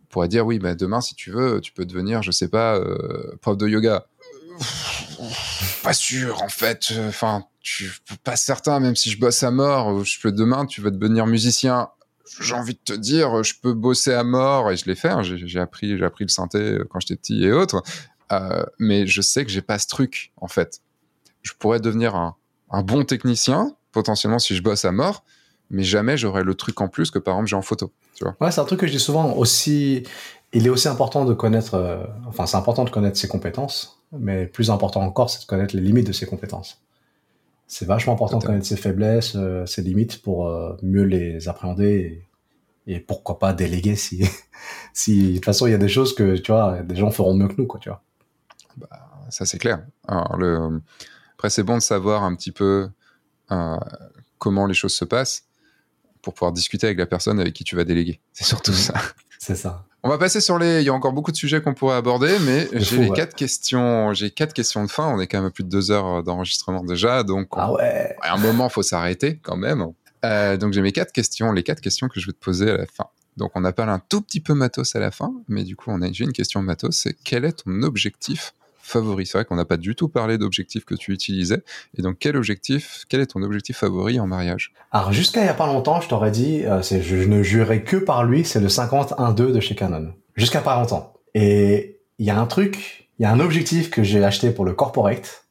on pourrait dire oui, bah, demain, si tu veux, tu peux devenir, je sais pas, prof de yoga. Pas sûr, en fait. Enfin, tu pas certain, même si je bosse à mort, je peux demain, tu vas devenir musicien. J'ai envie de te dire, je peux bosser à mort et je l'ai fait. Hein, j'ai appris, j'ai appris le synthé euh, quand j'étais petit et autres. Euh, mais je sais que j'ai pas ce truc en fait. Je pourrais devenir un, un, bon technicien potentiellement si je bosse à mort, mais jamais j'aurais le truc en plus que par exemple j'ai en photo. Tu vois ouais, c'est un truc que je dis souvent aussi. Il est aussi important de connaître. Euh, enfin, c'est important de connaître ses compétences, mais plus important encore, c'est de connaître les limites de ses compétences c'est vachement important de connaître ses faiblesses, euh, ses limites pour euh, mieux les appréhender et, pourquoi pas déléguer si, si de toute façon il y a des choses que tu vois, des gens feront mieux que nous quoi, tu vois. Bah, ça c'est clair. Alors, le... Après c'est bon de savoir un petit peu euh, comment les choses se passent pour pouvoir discuter avec la personne avec qui tu vas déléguer. C'est surtout ça. C'est ça. On va passer sur les. Il y a encore beaucoup de sujets qu'on pourrait aborder, mais j'ai les quatre questions. J'ai quatre questions de fin. On est quand même à plus de deux heures d'enregistrement déjà, donc ah ouais. à un moment faut s'arrêter quand même. Euh, donc j'ai mes quatre questions, les quatre questions que je vais te poser à la fin. Donc on appelle un tout petit peu matos à la fin, mais du coup on a j'ai une question matos. C'est quel est ton objectif favori C'est vrai qu'on n'a pas du tout parlé d'objectifs que tu utilisais. Et donc, quel objectif, quel est ton objectif favori en mariage? Alors, jusqu'à il y a pas longtemps, je t'aurais dit, euh, je ne jurais que par lui, c'est le 50-1-2 de chez Canon. Jusqu'à pas longtemps. Et il y a un truc, il y a un objectif que j'ai acheté pour le corporate.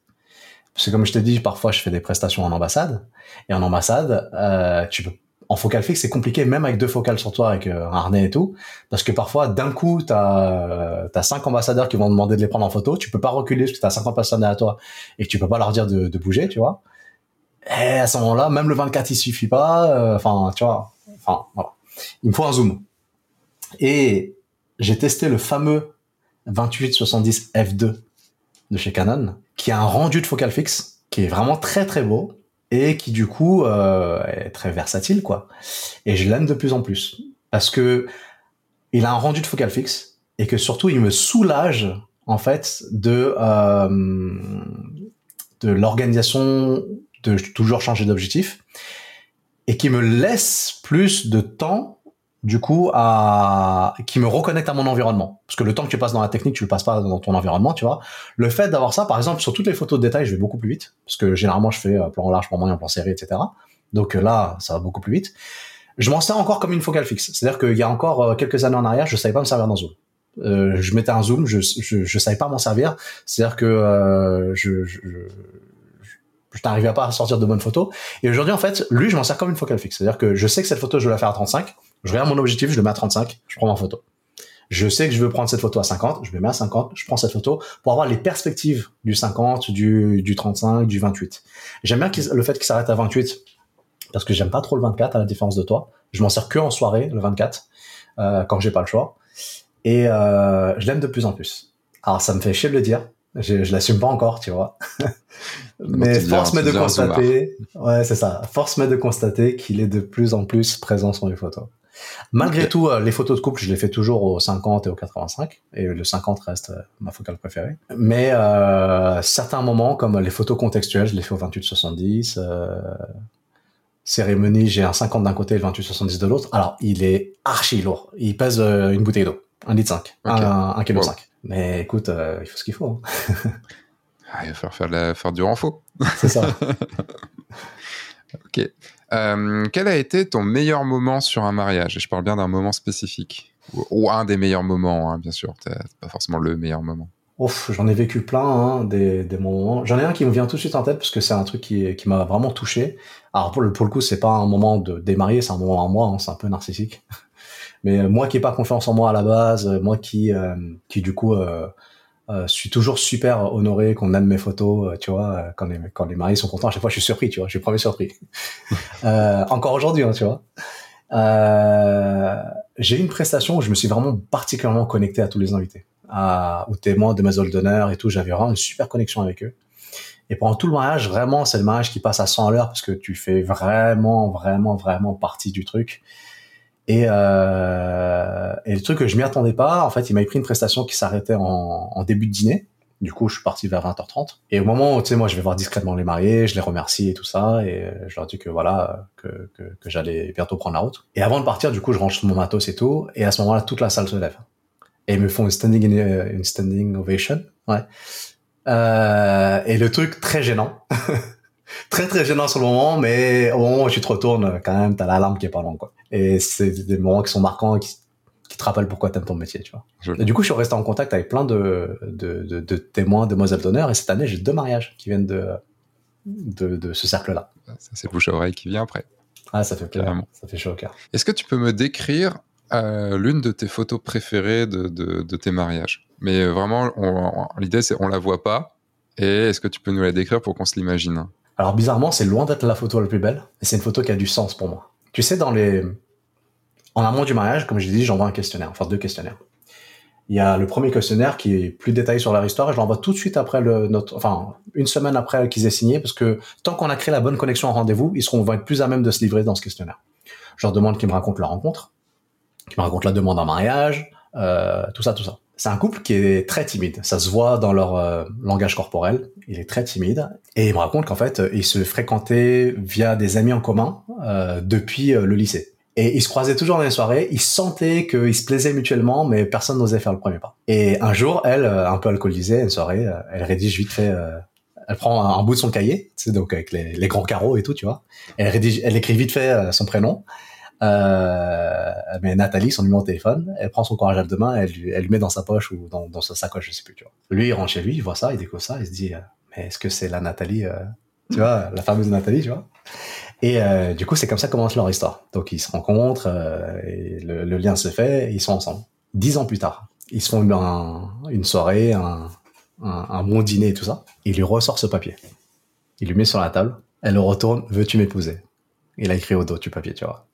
Parce que comme je t'ai dit, parfois je fais des prestations en ambassade. Et en ambassade, euh, tu peux en focal fixe, c'est compliqué, même avec deux focales sur toi, avec euh, un harnais et tout, parce que parfois, d'un coup, t'as as cinq ambassadeurs qui vont demander de les prendre en photo, tu peux pas reculer parce que t'as cinq ambassadeurs à toi et tu peux pas leur dire de, de bouger, tu vois. Et à ce moment-là, même le 24, il suffit pas. Euh, enfin, tu vois. Enfin, voilà. Il me faut un zoom. Et j'ai testé le fameux 2870 f2 de chez Canon, qui a un rendu de focal fixe qui est vraiment très très beau et qui du coup euh, est très versatile quoi. Et je l'aime de plus en plus parce que il a un rendu de focal fixe et que surtout il me soulage en fait de euh, de l'organisation de toujours changer d'objectif et qui me laisse plus de temps du coup à qui me reconnecte à mon environnement. Parce que le temps que tu passes dans la technique tu le passes pas dans ton environnement tu vois. Le fait d'avoir ça par exemple sur toutes les photos de détail je vais beaucoup plus vite. Parce que généralement je fais euh, plan large plan moyen plan serré etc donc euh, là ça va beaucoup plus vite. Je m'en sers encore comme une focale fixe. C'est à dire qu'il y a encore euh, quelques années en arrière je savais pas me servir d'un zoom. Euh, je mettais un zoom je je, je savais pas m'en servir. C'est à dire que euh, je, je je n'arrivais pas à sortir de bonnes photos. Et aujourd'hui, en fait, lui, je m'en sers comme une focale fixe. C'est-à-dire que je sais que cette photo, je vais la faire à 35. Je regarde mon objectif, je le mets à 35, je prends ma photo. Je sais que je veux prendre cette photo à 50, je me mets à 50, je prends cette photo pour avoir les perspectives du 50, du, du 35, du 28. J'aime bien le fait qu'il s'arrête à 28 parce que j'aime pas trop le 24 à la différence de toi. Je m'en sers que en soirée, le 24, euh, quand j'ai pas le choix. Et euh, je l'aime de plus en plus. Alors ça me fait chier de le dire, je, je l'assume pas encore, tu vois. Mais force m'est de constater, ouais, c'est ça. Force m'est de constater qu'il est de plus en plus présent sur les photos. Malgré tout, euh, les photos de couple, je les fais toujours au 50 et au 85, et le 50 reste euh, ma focale préférée. Mais euh, certains moments, comme les photos contextuelles, je les fais au 28-70. Euh, cérémonie, j'ai un 50 d'un côté et le 28-70 de l'autre. Alors, il est archi lourd. Il pèse une bouteille d'eau, un litre 5, un, un kilo 5. Mais écoute, il faut ce qu'il faut. Hein. Ah, il va falloir faire, la, faire du renfort. C'est ça. ok. Euh, quel a été ton meilleur moment sur un mariage? Et je parle bien d'un moment spécifique. Ou, un des meilleurs moments, hein, bien sûr. pas forcément le meilleur moment. Ouf, j'en ai vécu plein, hein, des, moments. J'en ai un qui me vient tout de suite en tête parce que c'est un truc qui, m'a vraiment touché. Alors pour le, pour le coup, c'est pas un moment de démarrer, c'est un moment en moi, hein, c'est un peu narcissique. Mais moi qui ai pas confiance en moi à la base, moi qui qui du coup suis toujours super honoré qu'on aime mes photos, tu vois, quand les quand les mariés sont contents, à chaque fois je suis surpris, tu vois, je suis premier surpris. encore aujourd'hui, hein, tu vois. j'ai eu une prestation où je me suis vraiment particulièrement connecté à tous les invités, à, aux témoins de mes d'honneur et tout. J'avais vraiment une super connexion avec eux. Et pendant tout le mariage, vraiment, c'est le mariage qui passe à 100 à l'heure parce que tu fais vraiment, vraiment, vraiment partie du truc. Et, euh, et le truc que je m'y attendais pas, en fait, il m'a pris une prestation qui s'arrêtait en, en, début de dîner. Du coup, je suis parti vers 20h30. Et au moment où, tu sais, moi, je vais voir discrètement les mariés, je les remercie et tout ça, et je leur dis que voilà, que, que, que j'allais bientôt prendre la route. Et avant de partir, du coup, je range mon matos et tout, et à ce moment-là, toute la salle se lève. Et ils me font une standing, une standing ovation. Ouais. Euh, et le truc très gênant. très très gênant sur le moment, mais au moment où tu te retournes, quand même, t'as l'alarme qui est pas longue, quoi. Et c'est des moments qui sont marquants, qui, qui te rappellent pourquoi t'aimes ton métier, tu vois. Et du coup, je suis resté en contact avec plein de, de, de, de témoins, demoiselles d'honneur, et cette année, j'ai deux mariages qui viennent de, de, de ce cercle-là. c'est bouche à oreille qui vient après. Ah, ça fait plaisir. Ça fait chaud au cœur. Est-ce que tu peux me décrire euh, l'une de tes photos préférées de, de, de tes mariages? Mais euh, vraiment, l'idée, c'est on la voit pas. Et est-ce que tu peux nous la décrire pour qu'on se l'imagine? Alors bizarrement, c'est loin d'être la photo la plus belle, mais c'est une photo qui a du sens pour moi. Tu sais, dans les, en amont du mariage, comme je l'ai dit, j'envoie un questionnaire, enfin deux questionnaires. Il y a le premier questionnaire qui est plus détaillé sur leur histoire et je l'envoie tout de suite après le notre, enfin une semaine après qu'ils aient signé parce que tant qu'on a créé la bonne connexion en rendez-vous, ils seront vont être plus à même de se livrer dans ce questionnaire. Je leur demande qu'ils me racontent leur rencontre, qu'ils me racontent la demande en mariage, euh, tout ça, tout ça. C'est un couple qui est très timide. Ça se voit dans leur euh, langage corporel. Il est très timide. Et il me raconte qu'en fait, ils se fréquentaient via des amis en commun euh, depuis euh, le lycée. Et ils se croisaient toujours dans les soirées. Ils sentaient qu'ils se plaisaient mutuellement, mais personne n'osait faire le premier pas. Et un jour, elle, un peu alcoolisée, une soirée, elle rédige vite fait. elle prend un, bout de son cahier, tu donc avec les, les, grands carreaux et tout, tu vois. Elle rédige, elle écrit vite fait son prénom. Euh, mais Nathalie, son numéro de téléphone, elle prend son courage à deux mains, elle, elle lui met dans sa poche ou dans, dans sa sacoche, je sais plus, tu vois. Lui, il rentre chez lui, il voit ça, il découvre ça, il se dit, euh, mais est-ce que c'est la Nathalie, euh, tu vois, la fameuse Nathalie, tu vois Et euh, du coup, c'est comme ça commence leur histoire. Donc, ils se rencontrent, et le, le, lien se fait, et ils sont ensemble. Dix ans plus tard, ils se font une soirée, un, un, un bon dîner et tout ça. Il lui ressort ce papier. Il lui met sur la table. Elle le retourne, veux-tu m'épouser? Il a écrit au dos du papier, tu vois.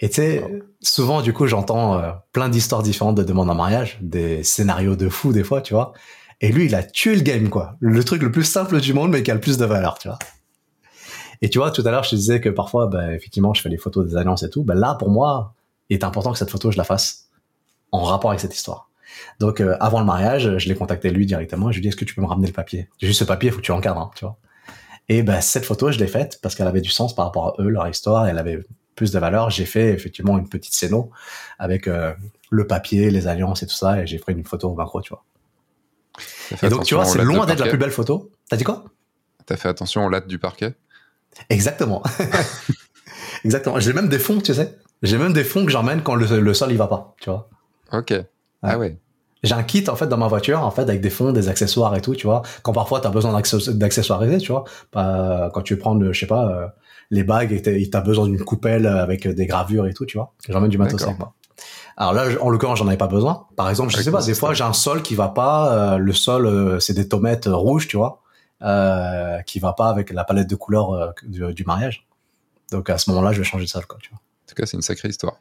Et tu sais, souvent, du coup, j'entends euh, plein d'histoires différentes de demandes en mariage, des scénarios de fou des fois, tu vois. Et lui, il a tué le game, quoi. Le truc le plus simple du monde, mais qui a le plus de valeur, tu vois. Et tu vois, tout à l'heure, je te disais que parfois, bah, effectivement, je fais les photos des alliances et tout. Bah, là, pour moi, il est important que cette photo, je la fasse en rapport avec cette histoire. Donc, euh, avant le mariage, je l'ai contacté lui directement. Je lui ai dit, est-ce que tu peux me ramener le papier? Juste ce papier, il faut que tu l'encadres, hein, tu vois. Et bah, cette photo, je l'ai faite parce qu'elle avait du sens par rapport à eux, leur histoire. elle avait plus de valeur, j'ai fait effectivement une petite scéno avec euh, le papier, les alliances et tout ça, et j'ai pris une photo au macro, tu vois. Et donc, tu vois, c'est loin d'être la plus belle photo. T'as dit quoi? T'as fait attention aux lattes du parquet? Exactement. Exactement. J'ai même des fonds, tu sais. J'ai même des fonds que j'emmène quand le, sol il va pas, tu vois. Ok. Ah ouais. J'ai un kit en fait dans ma voiture en fait avec des fonds, des accessoires et tout, tu vois. Quand parfois tu as besoin d'accessoiriser, tu vois. quand tu prends, je sais pas, euh, les bagues et t'as besoin d'une coupelle avec des gravures et tout, tu vois. J'emmène du matos avec moi. Alors là, en l'occurrence, j'en avais pas besoin. Par exemple, je sais pas, des fois, j'ai un sol qui va pas. Euh, le sol, euh, c'est des tomates rouges, tu vois, euh, qui va pas avec la palette de couleurs euh, du, mariage. Donc à ce moment-là, je vais changer de sol, quoi, tu vois. En tout cas, c'est une sacrée histoire.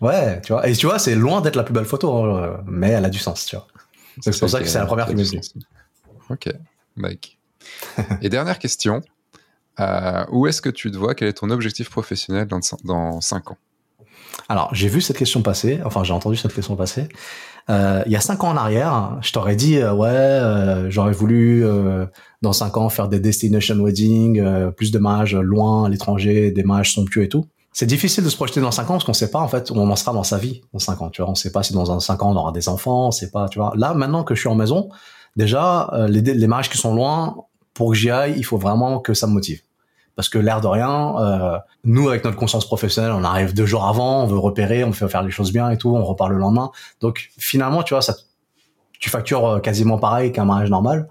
Ouais, tu vois. Et tu vois, c'est loin d'être la plus belle photo, hein, mais elle a du sens, tu vois. C'est pour ça que c'est la première qui me. Ok, Mike. et dernière question. Euh, où est-ce que tu te vois? Quel est ton objectif professionnel dans, dans 5 ans? Alors, j'ai vu cette question passer, enfin, j'ai entendu cette question passer. Euh, il y a 5 ans en arrière, je t'aurais dit, euh, ouais, euh, j'aurais voulu, euh, dans 5 ans, faire des destination wedding, plus de mariages loin, à l'étranger, des mariages somptueux et tout. C'est difficile de se projeter dans 5 ans parce qu'on sait pas, en fait, où on en sera dans sa vie dans 5 ans, tu vois. On sait pas si dans 5 ans, on aura des enfants, on sait pas, tu vois. Là, maintenant que je suis en maison, déjà, les, les mariages qui sont loin, pour que j'y aille, il faut vraiment que ça me motive. Parce que l'air de rien, euh, nous avec notre conscience professionnelle, on arrive deux jours avant, on veut repérer, on veut faire les choses bien et tout, on repart le lendemain. Donc finalement, tu vois, ça, tu factures euh, quasiment pareil qu'un mariage normal.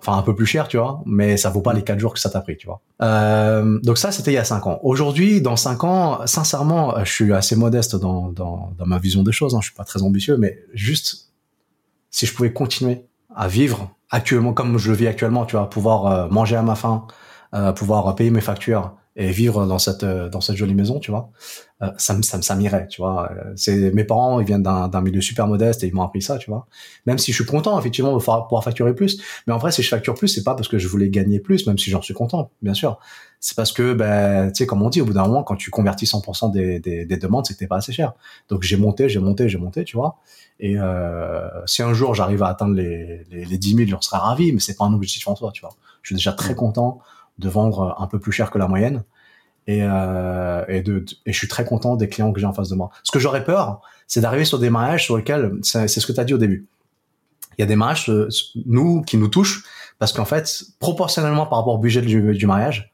enfin un peu plus cher, tu vois, mais ça vaut pas les quatre jours que ça t'a pris, tu vois. Euh, donc ça, c'était il y a cinq ans. Aujourd'hui, dans cinq ans, sincèrement, je suis assez modeste dans, dans, dans ma vision des choses. Hein. Je suis pas très ambitieux, mais juste si je pouvais continuer à vivre actuellement comme je le vis actuellement, tu vois, pouvoir euh, manger à ma faim, euh, pouvoir payer mes factures et vivre dans cette euh, dans cette jolie maison, tu vois, euh, ça me ça, ça m'irait, tu vois. C'est mes parents, ils viennent d'un d'un milieu super modeste et ils m'ont appris ça, tu vois. Même si je suis content effectivement de pouvoir facturer plus, mais en vrai si je facture plus, c'est pas parce que je voulais gagner plus, même si j'en suis content, bien sûr. C'est parce que ben tu sais comme on dit au bout d'un moment quand tu convertis 100% des, des, des demandes, c'est que t'es pas assez cher. Donc j'ai monté, j'ai monté, j'ai monté, tu vois. Et euh, si un jour j'arrive à atteindre les, les, les 10 000, j'en serais ravi, mais c'est pas un objectif en soi, tu vois. Je suis déjà très content de vendre un peu plus cher que la moyenne. Et, euh, et, de, et je suis très content des clients que j'ai en face de moi. Ce que j'aurais peur, c'est d'arriver sur des mariages sur lesquels, c'est ce que tu as dit au début. Il y a des mariages, euh, nous, qui nous touchent, parce qu'en fait, proportionnellement par rapport au budget du, mariage,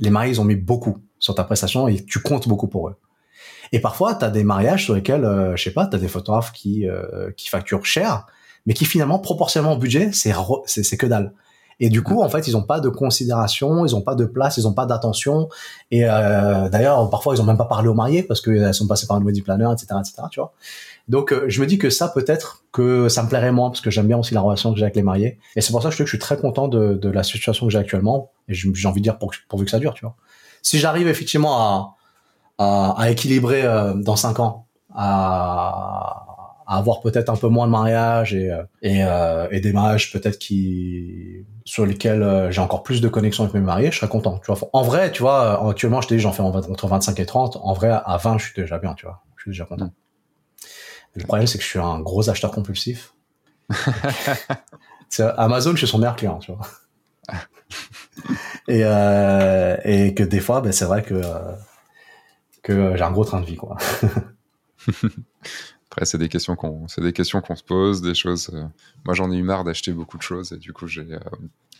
les mariés, ils ont mis beaucoup sur ta prestation et tu comptes beaucoup pour eux. Et parfois, tu as des mariages sur lesquels, euh, je sais pas, tu as des photographes qui, euh, qui facturent cher, mais qui finalement, proportionnellement au budget, c'est c'est que dalle. Et du coup, en fait, ils n'ont pas de considération, ils n'ont pas de place, ils n'ont pas d'attention. Et euh, d'ailleurs, parfois, ils n'ont même pas parlé aux mariés parce qu'elles sont passées par un wedding planner, etc., etc. Tu vois. Donc, euh, je me dis que ça, peut-être que ça me plairait moins parce que j'aime bien aussi la relation que j'ai avec les mariés. Et c'est pour ça que je, suis très content de, de la situation que j'ai actuellement. Et j'ai envie de dire pour, pourvu que ça dure, tu vois. Si j'arrive effectivement à, à, à équilibrer euh, dans cinq ans, à, à avoir peut-être un peu moins de mariage et euh, et, euh, et des mariages peut-être qui sur lesquels euh, j'ai encore plus de connexion avec mes mariés, je serais content. Tu vois, en vrai, tu vois, actuellement, je te dis, j'en fais entre 25 et 30. En vrai, à 20, je suis déjà bien, tu vois. Je suis déjà content. Mm. Le problème, c'est que je suis un gros acheteur compulsif. Amazon, je suis son meilleur client, tu vois. et, euh, et que des fois, ben, c'est vrai que, que j'ai un gros train de vie, quoi. c'est des questions qu'on, c'est des questions qu'on se pose, des choses. Euh, moi, j'en ai eu marre d'acheter beaucoup de choses et du coup, j'ai euh,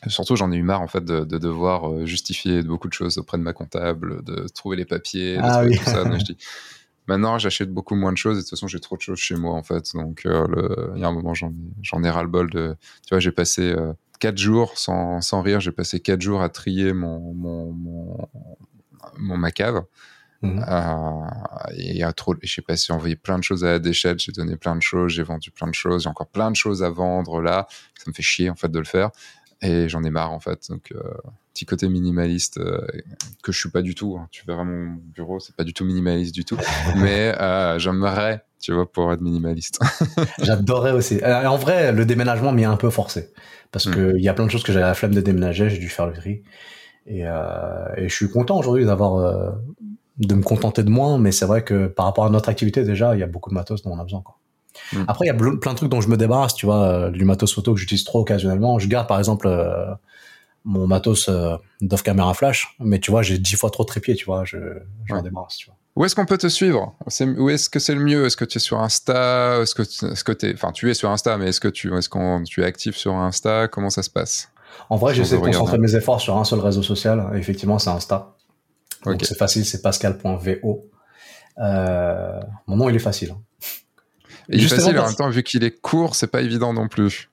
surtout j'en ai eu marre en fait de, devoir euh, justifier beaucoup de choses auprès de ma comptable, de trouver les papiers, de ah, tout ça. je dis, maintenant, j'achète beaucoup moins de choses et de toute façon, j'ai trop de choses chez moi en fait. Donc, il y a un moment, j'en, j'en ai ras le bol de. Tu vois, j'ai passé quatre jours sans, sans rire, j'ai passé quatre jours à trier mon, mon, mon, mon ma cave. Mmh. Euh, il y a trop, je sais pas si envoyé plein de choses à la déchetterie, j'ai donné plein de choses, j'ai vendu plein de choses, j'ai encore plein de choses à vendre là. Ça me fait chier en fait de le faire et j'en ai marre en fait. Donc euh, petit côté minimaliste euh, que je suis pas du tout. Hein. Tu verras mon bureau, c'est pas du tout minimaliste du tout, mais j'aimerais, tu vois, pour être minimaliste. J'adorais aussi. en vrai, le déménagement m'y a un peu forcé parce mmh. que il y a plein de choses que j'avais la flemme de déménager, j'ai dû faire le tri. Et, et je suis content aujourd'hui d'avoir de me contenter de moins, mais c'est vrai que par rapport à notre activité, déjà, il y a beaucoup de matos dont on a besoin. Quoi. Hmm. Après, il y a plein de trucs dont je me débarrasse, tu vois, euh, du matos photo que j'utilise trop occasionnellement. Je garde par exemple euh, mon matos euh, d'off caméra flash, mais tu vois, j'ai dix fois trop de trépied, tu vois, je, je m'en débarrasse, tu vois. Où est-ce qu'on peut te suivre? Où est-ce que c'est le mieux? Est-ce que tu es sur Insta? Est-ce que, est-ce que es, enfin, tu es sur Insta, mais est-ce que tu, est-ce qu'on, tu es actif sur Insta? Comment ça se passe? En vrai, j'essaie de concentrer mes efforts sur un seul réseau social. Effectivement, c'est Insta. Donc c'est facile, c'est pascal.vo. Euh, mon nom, il est facile. Hein. il est facile en même temps, vu qu'il est court, c'est pas évident non plus.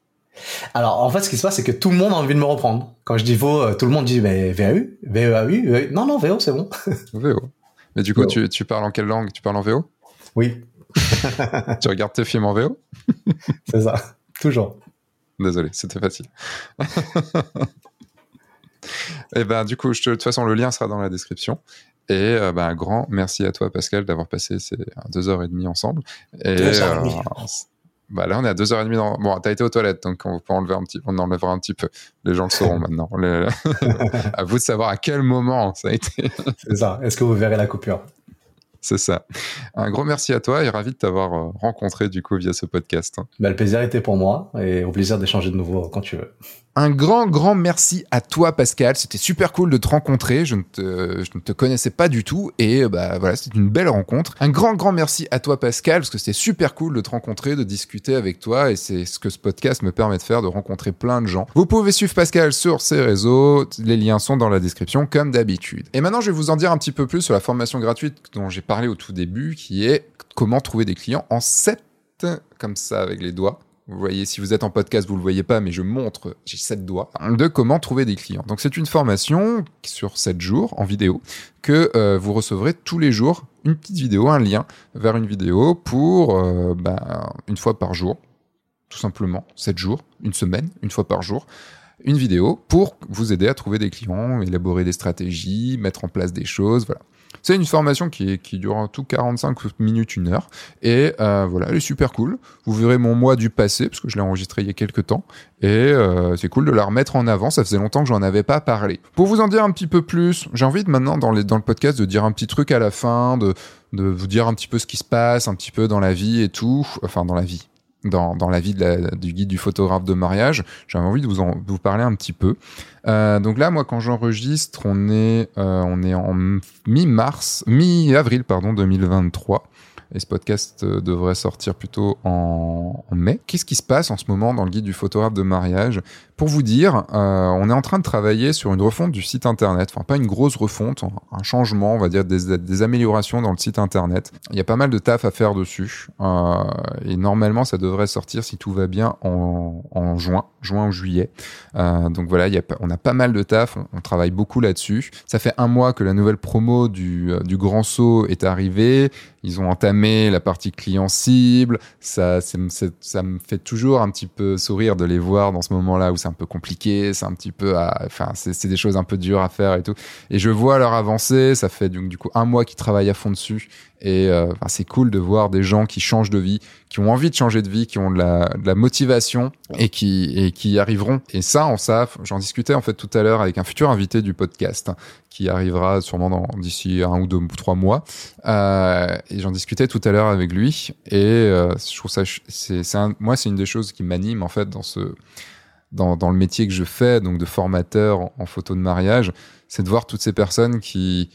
Alors, en fait, ce qui se passe, c'est que tout le monde a envie de me reprendre. Quand je dis VO, euh, tout le monde dit mais VAU, VEAU, VEAU. Non, non, VO, c'est bon. VO. Mais du coup, tu, tu, parles en quelle langue? Tu parles en VO Oui. tu regardes tes films en VO C'est ça, toujours. Désolé, c'était facile. Et eh ben, du coup, je de toute façon, le lien sera dans la description. Et euh, ben, un grand merci à toi, Pascal, d'avoir passé ces deux heures et demie ensemble. Et, deux heures et demie. Euh, bah là, on est à deux heures et demie. Dans... Bon, t'as été aux toilettes, donc on peut enlever un petit, on enlèvera un petit peu. Les gens le sauront maintenant. à vous de savoir à quel moment ça a été. C'est ça. Est-ce que vous verrez la coupure? C'est ça. Un gros merci à toi et ravi de t'avoir euh, rencontré du coup via ce podcast. Bah, le plaisir était pour moi et au plaisir d'échanger de nouveau quand tu veux. Un grand, grand merci à toi, Pascal. C'était super cool de te rencontrer. Je ne te, je ne te connaissais pas du tout. Et bah voilà, c'était une belle rencontre. Un grand, grand merci à toi, Pascal, parce que c'était super cool de te rencontrer, de discuter avec toi. Et c'est ce que ce podcast me permet de faire, de rencontrer plein de gens. Vous pouvez suivre Pascal sur ses réseaux. Les liens sont dans la description, comme d'habitude. Et maintenant, je vais vous en dire un petit peu plus sur la formation gratuite dont j'ai parlé au tout début, qui est comment trouver des clients en 7, comme ça, avec les doigts vous voyez, si vous êtes en podcast, vous le voyez pas, mais je montre, j'ai sept doigts, de comment trouver des clients. Donc c'est une formation sur 7 jours en vidéo que euh, vous recevrez tous les jours une petite vidéo, un lien vers une vidéo pour euh, ben, une fois par jour, tout simplement, 7 jours, une semaine, une fois par jour une vidéo pour vous aider à trouver des clients, élaborer des stratégies, mettre en place des choses, voilà. C'est une formation qui, dure en tout 45 minutes, une heure. Et euh, voilà, elle est super cool. Vous verrez mon mois du passé, parce que je l'ai enregistré il y a quelques temps. Et euh, c'est cool de la remettre en avant. Ça faisait longtemps que j'en avais pas parlé. Pour vous en dire un petit peu plus, j'ai envie maintenant, dans, le podcast, de dire un petit truc à la fin, de vous dire un petit peu ce qui se passe, un petit peu dans la vie et tout. Enfin, dans la vie dans, dans la vie du guide du photographe de mariage. J'avais envie de vous en vous parler un petit peu. Euh, donc là, moi, quand j'enregistre, on est euh, on est en mi-mars, mi-avril pardon 2023 et ce podcast euh, devrait sortir plutôt en, mai. Qu'est-ce qui se passe en ce moment dans le guide du photographe de mariage? Pour vous dire, euh, on est en train de travailler sur une refonte du site internet, enfin pas une grosse refonte, un changement, on va dire des, améliorations dans le site internet. Il y a pas mal de taf à faire dessus euh, et normalement ça devrait sortir si tout va bien en, juin, juin ou juillet. Euh, donc voilà, on a pas mal de taf, on, travaille beaucoup là-dessus. Ça fait un mois que la nouvelle promo du, du Grand Saut est arrivée. Ils ont entamé la partie client cible. Ça, ça me fait toujours un petit peu sourire de les voir dans ce moment-là où c'est un peu compliqué. C'est un petit peu, enfin, c'est des choses un peu dures à faire et tout. Et je vois leur avancée. Ça fait du, du coup un mois qu'ils travaillent à fond dessus. Et euh, c'est cool de voir des gens qui changent de vie, qui ont envie de changer de vie, qui ont de la, de la motivation et qui, et qui y arriveront. Et ça, en ça, j'en discutais en fait tout à l'heure avec un futur invité du podcast qui arrivera sûrement d'ici un ou deux ou trois mois. Euh, et j'en discutais tout à l'heure avec lui. Et euh, je trouve ça, c'est, moi, c'est une des choses qui m'anime en fait dans ce, dans, le métier que je fais, donc de formateur en, photo de mariage, c'est de voir toutes ces personnes qui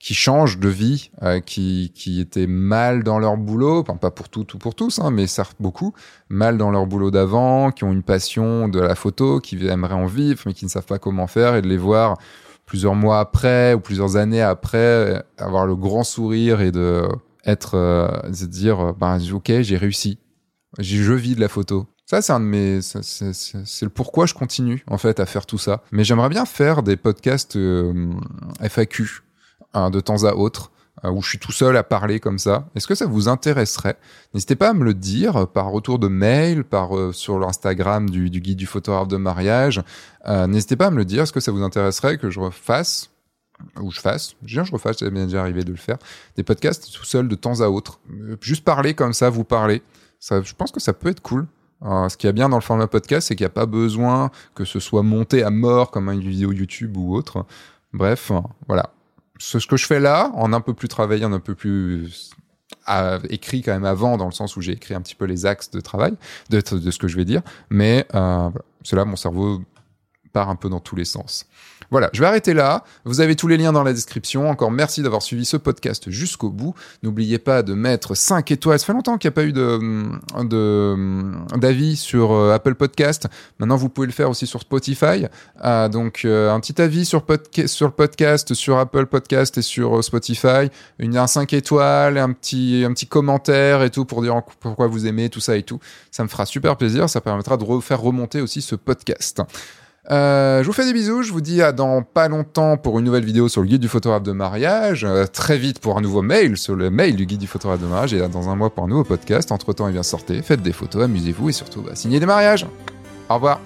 qui changent de vie, euh, qui, qui étaient mal dans leur boulot, pas pour tout, tout pour tous, hein, mais certes beaucoup, mal dans leur boulot d'avant, qui ont une passion de la photo, qui aimeraient en vivre, mais qui ne savent pas comment faire, et de les voir plusieurs mois après ou plusieurs années après avoir le grand sourire et de être, euh, de dire, ben ok, j'ai réussi, je vis de la photo. Ça, c'est un de mes, c'est le pourquoi je continue en fait à faire tout ça. Mais j'aimerais bien faire des podcasts euh, FAQ de temps à autre euh, où je suis tout seul à parler comme ça. Est-ce que ça vous intéresserait? N'hésitez pas à me le dire par retour de mail, par euh, sur l'Instagram du, guide du photographe de mariage. N'hésitez pas à me le dire. Est-ce que ça vous intéresserait que je refasse ou je fasse, je je refasse, ça m'est déjà arrivé de le faire, des podcasts tout seul de temps à autre. Juste parler comme ça, vous parler. Ça, je pense que ça peut être cool. Ce qui est bien dans le format podcast, c'est qu'il n'y a pas besoin que ce soit monté à mort comme une vidéo YouTube ou autre. Bref, voilà ce que je fais là, en un peu plus travaillé, en un peu plus écrit quand même avant, dans le sens où j'ai écrit un petit peu les axes de travail, de, ce que je vais dire, mais euh, c'est là mon cerveau part un peu dans tous les sens. Voilà, je vais arrêter là. Vous avez tous les liens dans la description. Encore merci d'avoir suivi ce podcast jusqu'au bout. N'oubliez pas de mettre 5 étoiles. Ça fait longtemps qu'il n'y a pas eu de, d'avis sur euh, Apple Podcast. Maintenant, vous pouvez le faire aussi sur Spotify. Euh, donc, euh, un petit avis sur, le podcast, sur Apple Podcast et sur euh, Spotify. Une, un 5 étoiles, un petit, un petit commentaire et tout pour dire pourquoi vous aimez tout ça et tout. Ça me fera super plaisir. Ça permettra de refaire remonter aussi ce podcast. Euh, je vous fais des bisous, je vous dis à dans pas longtemps pour une nouvelle vidéo sur le guide du photographe de mariage, euh, très vite pour un nouveau mail sur le mail du guide du photographe de mariage et dans un mois pour un nouveau podcast. Entre temps, il vient sortir, faites des photos, amusez-vous et surtout, bah, signez des mariages. Au revoir.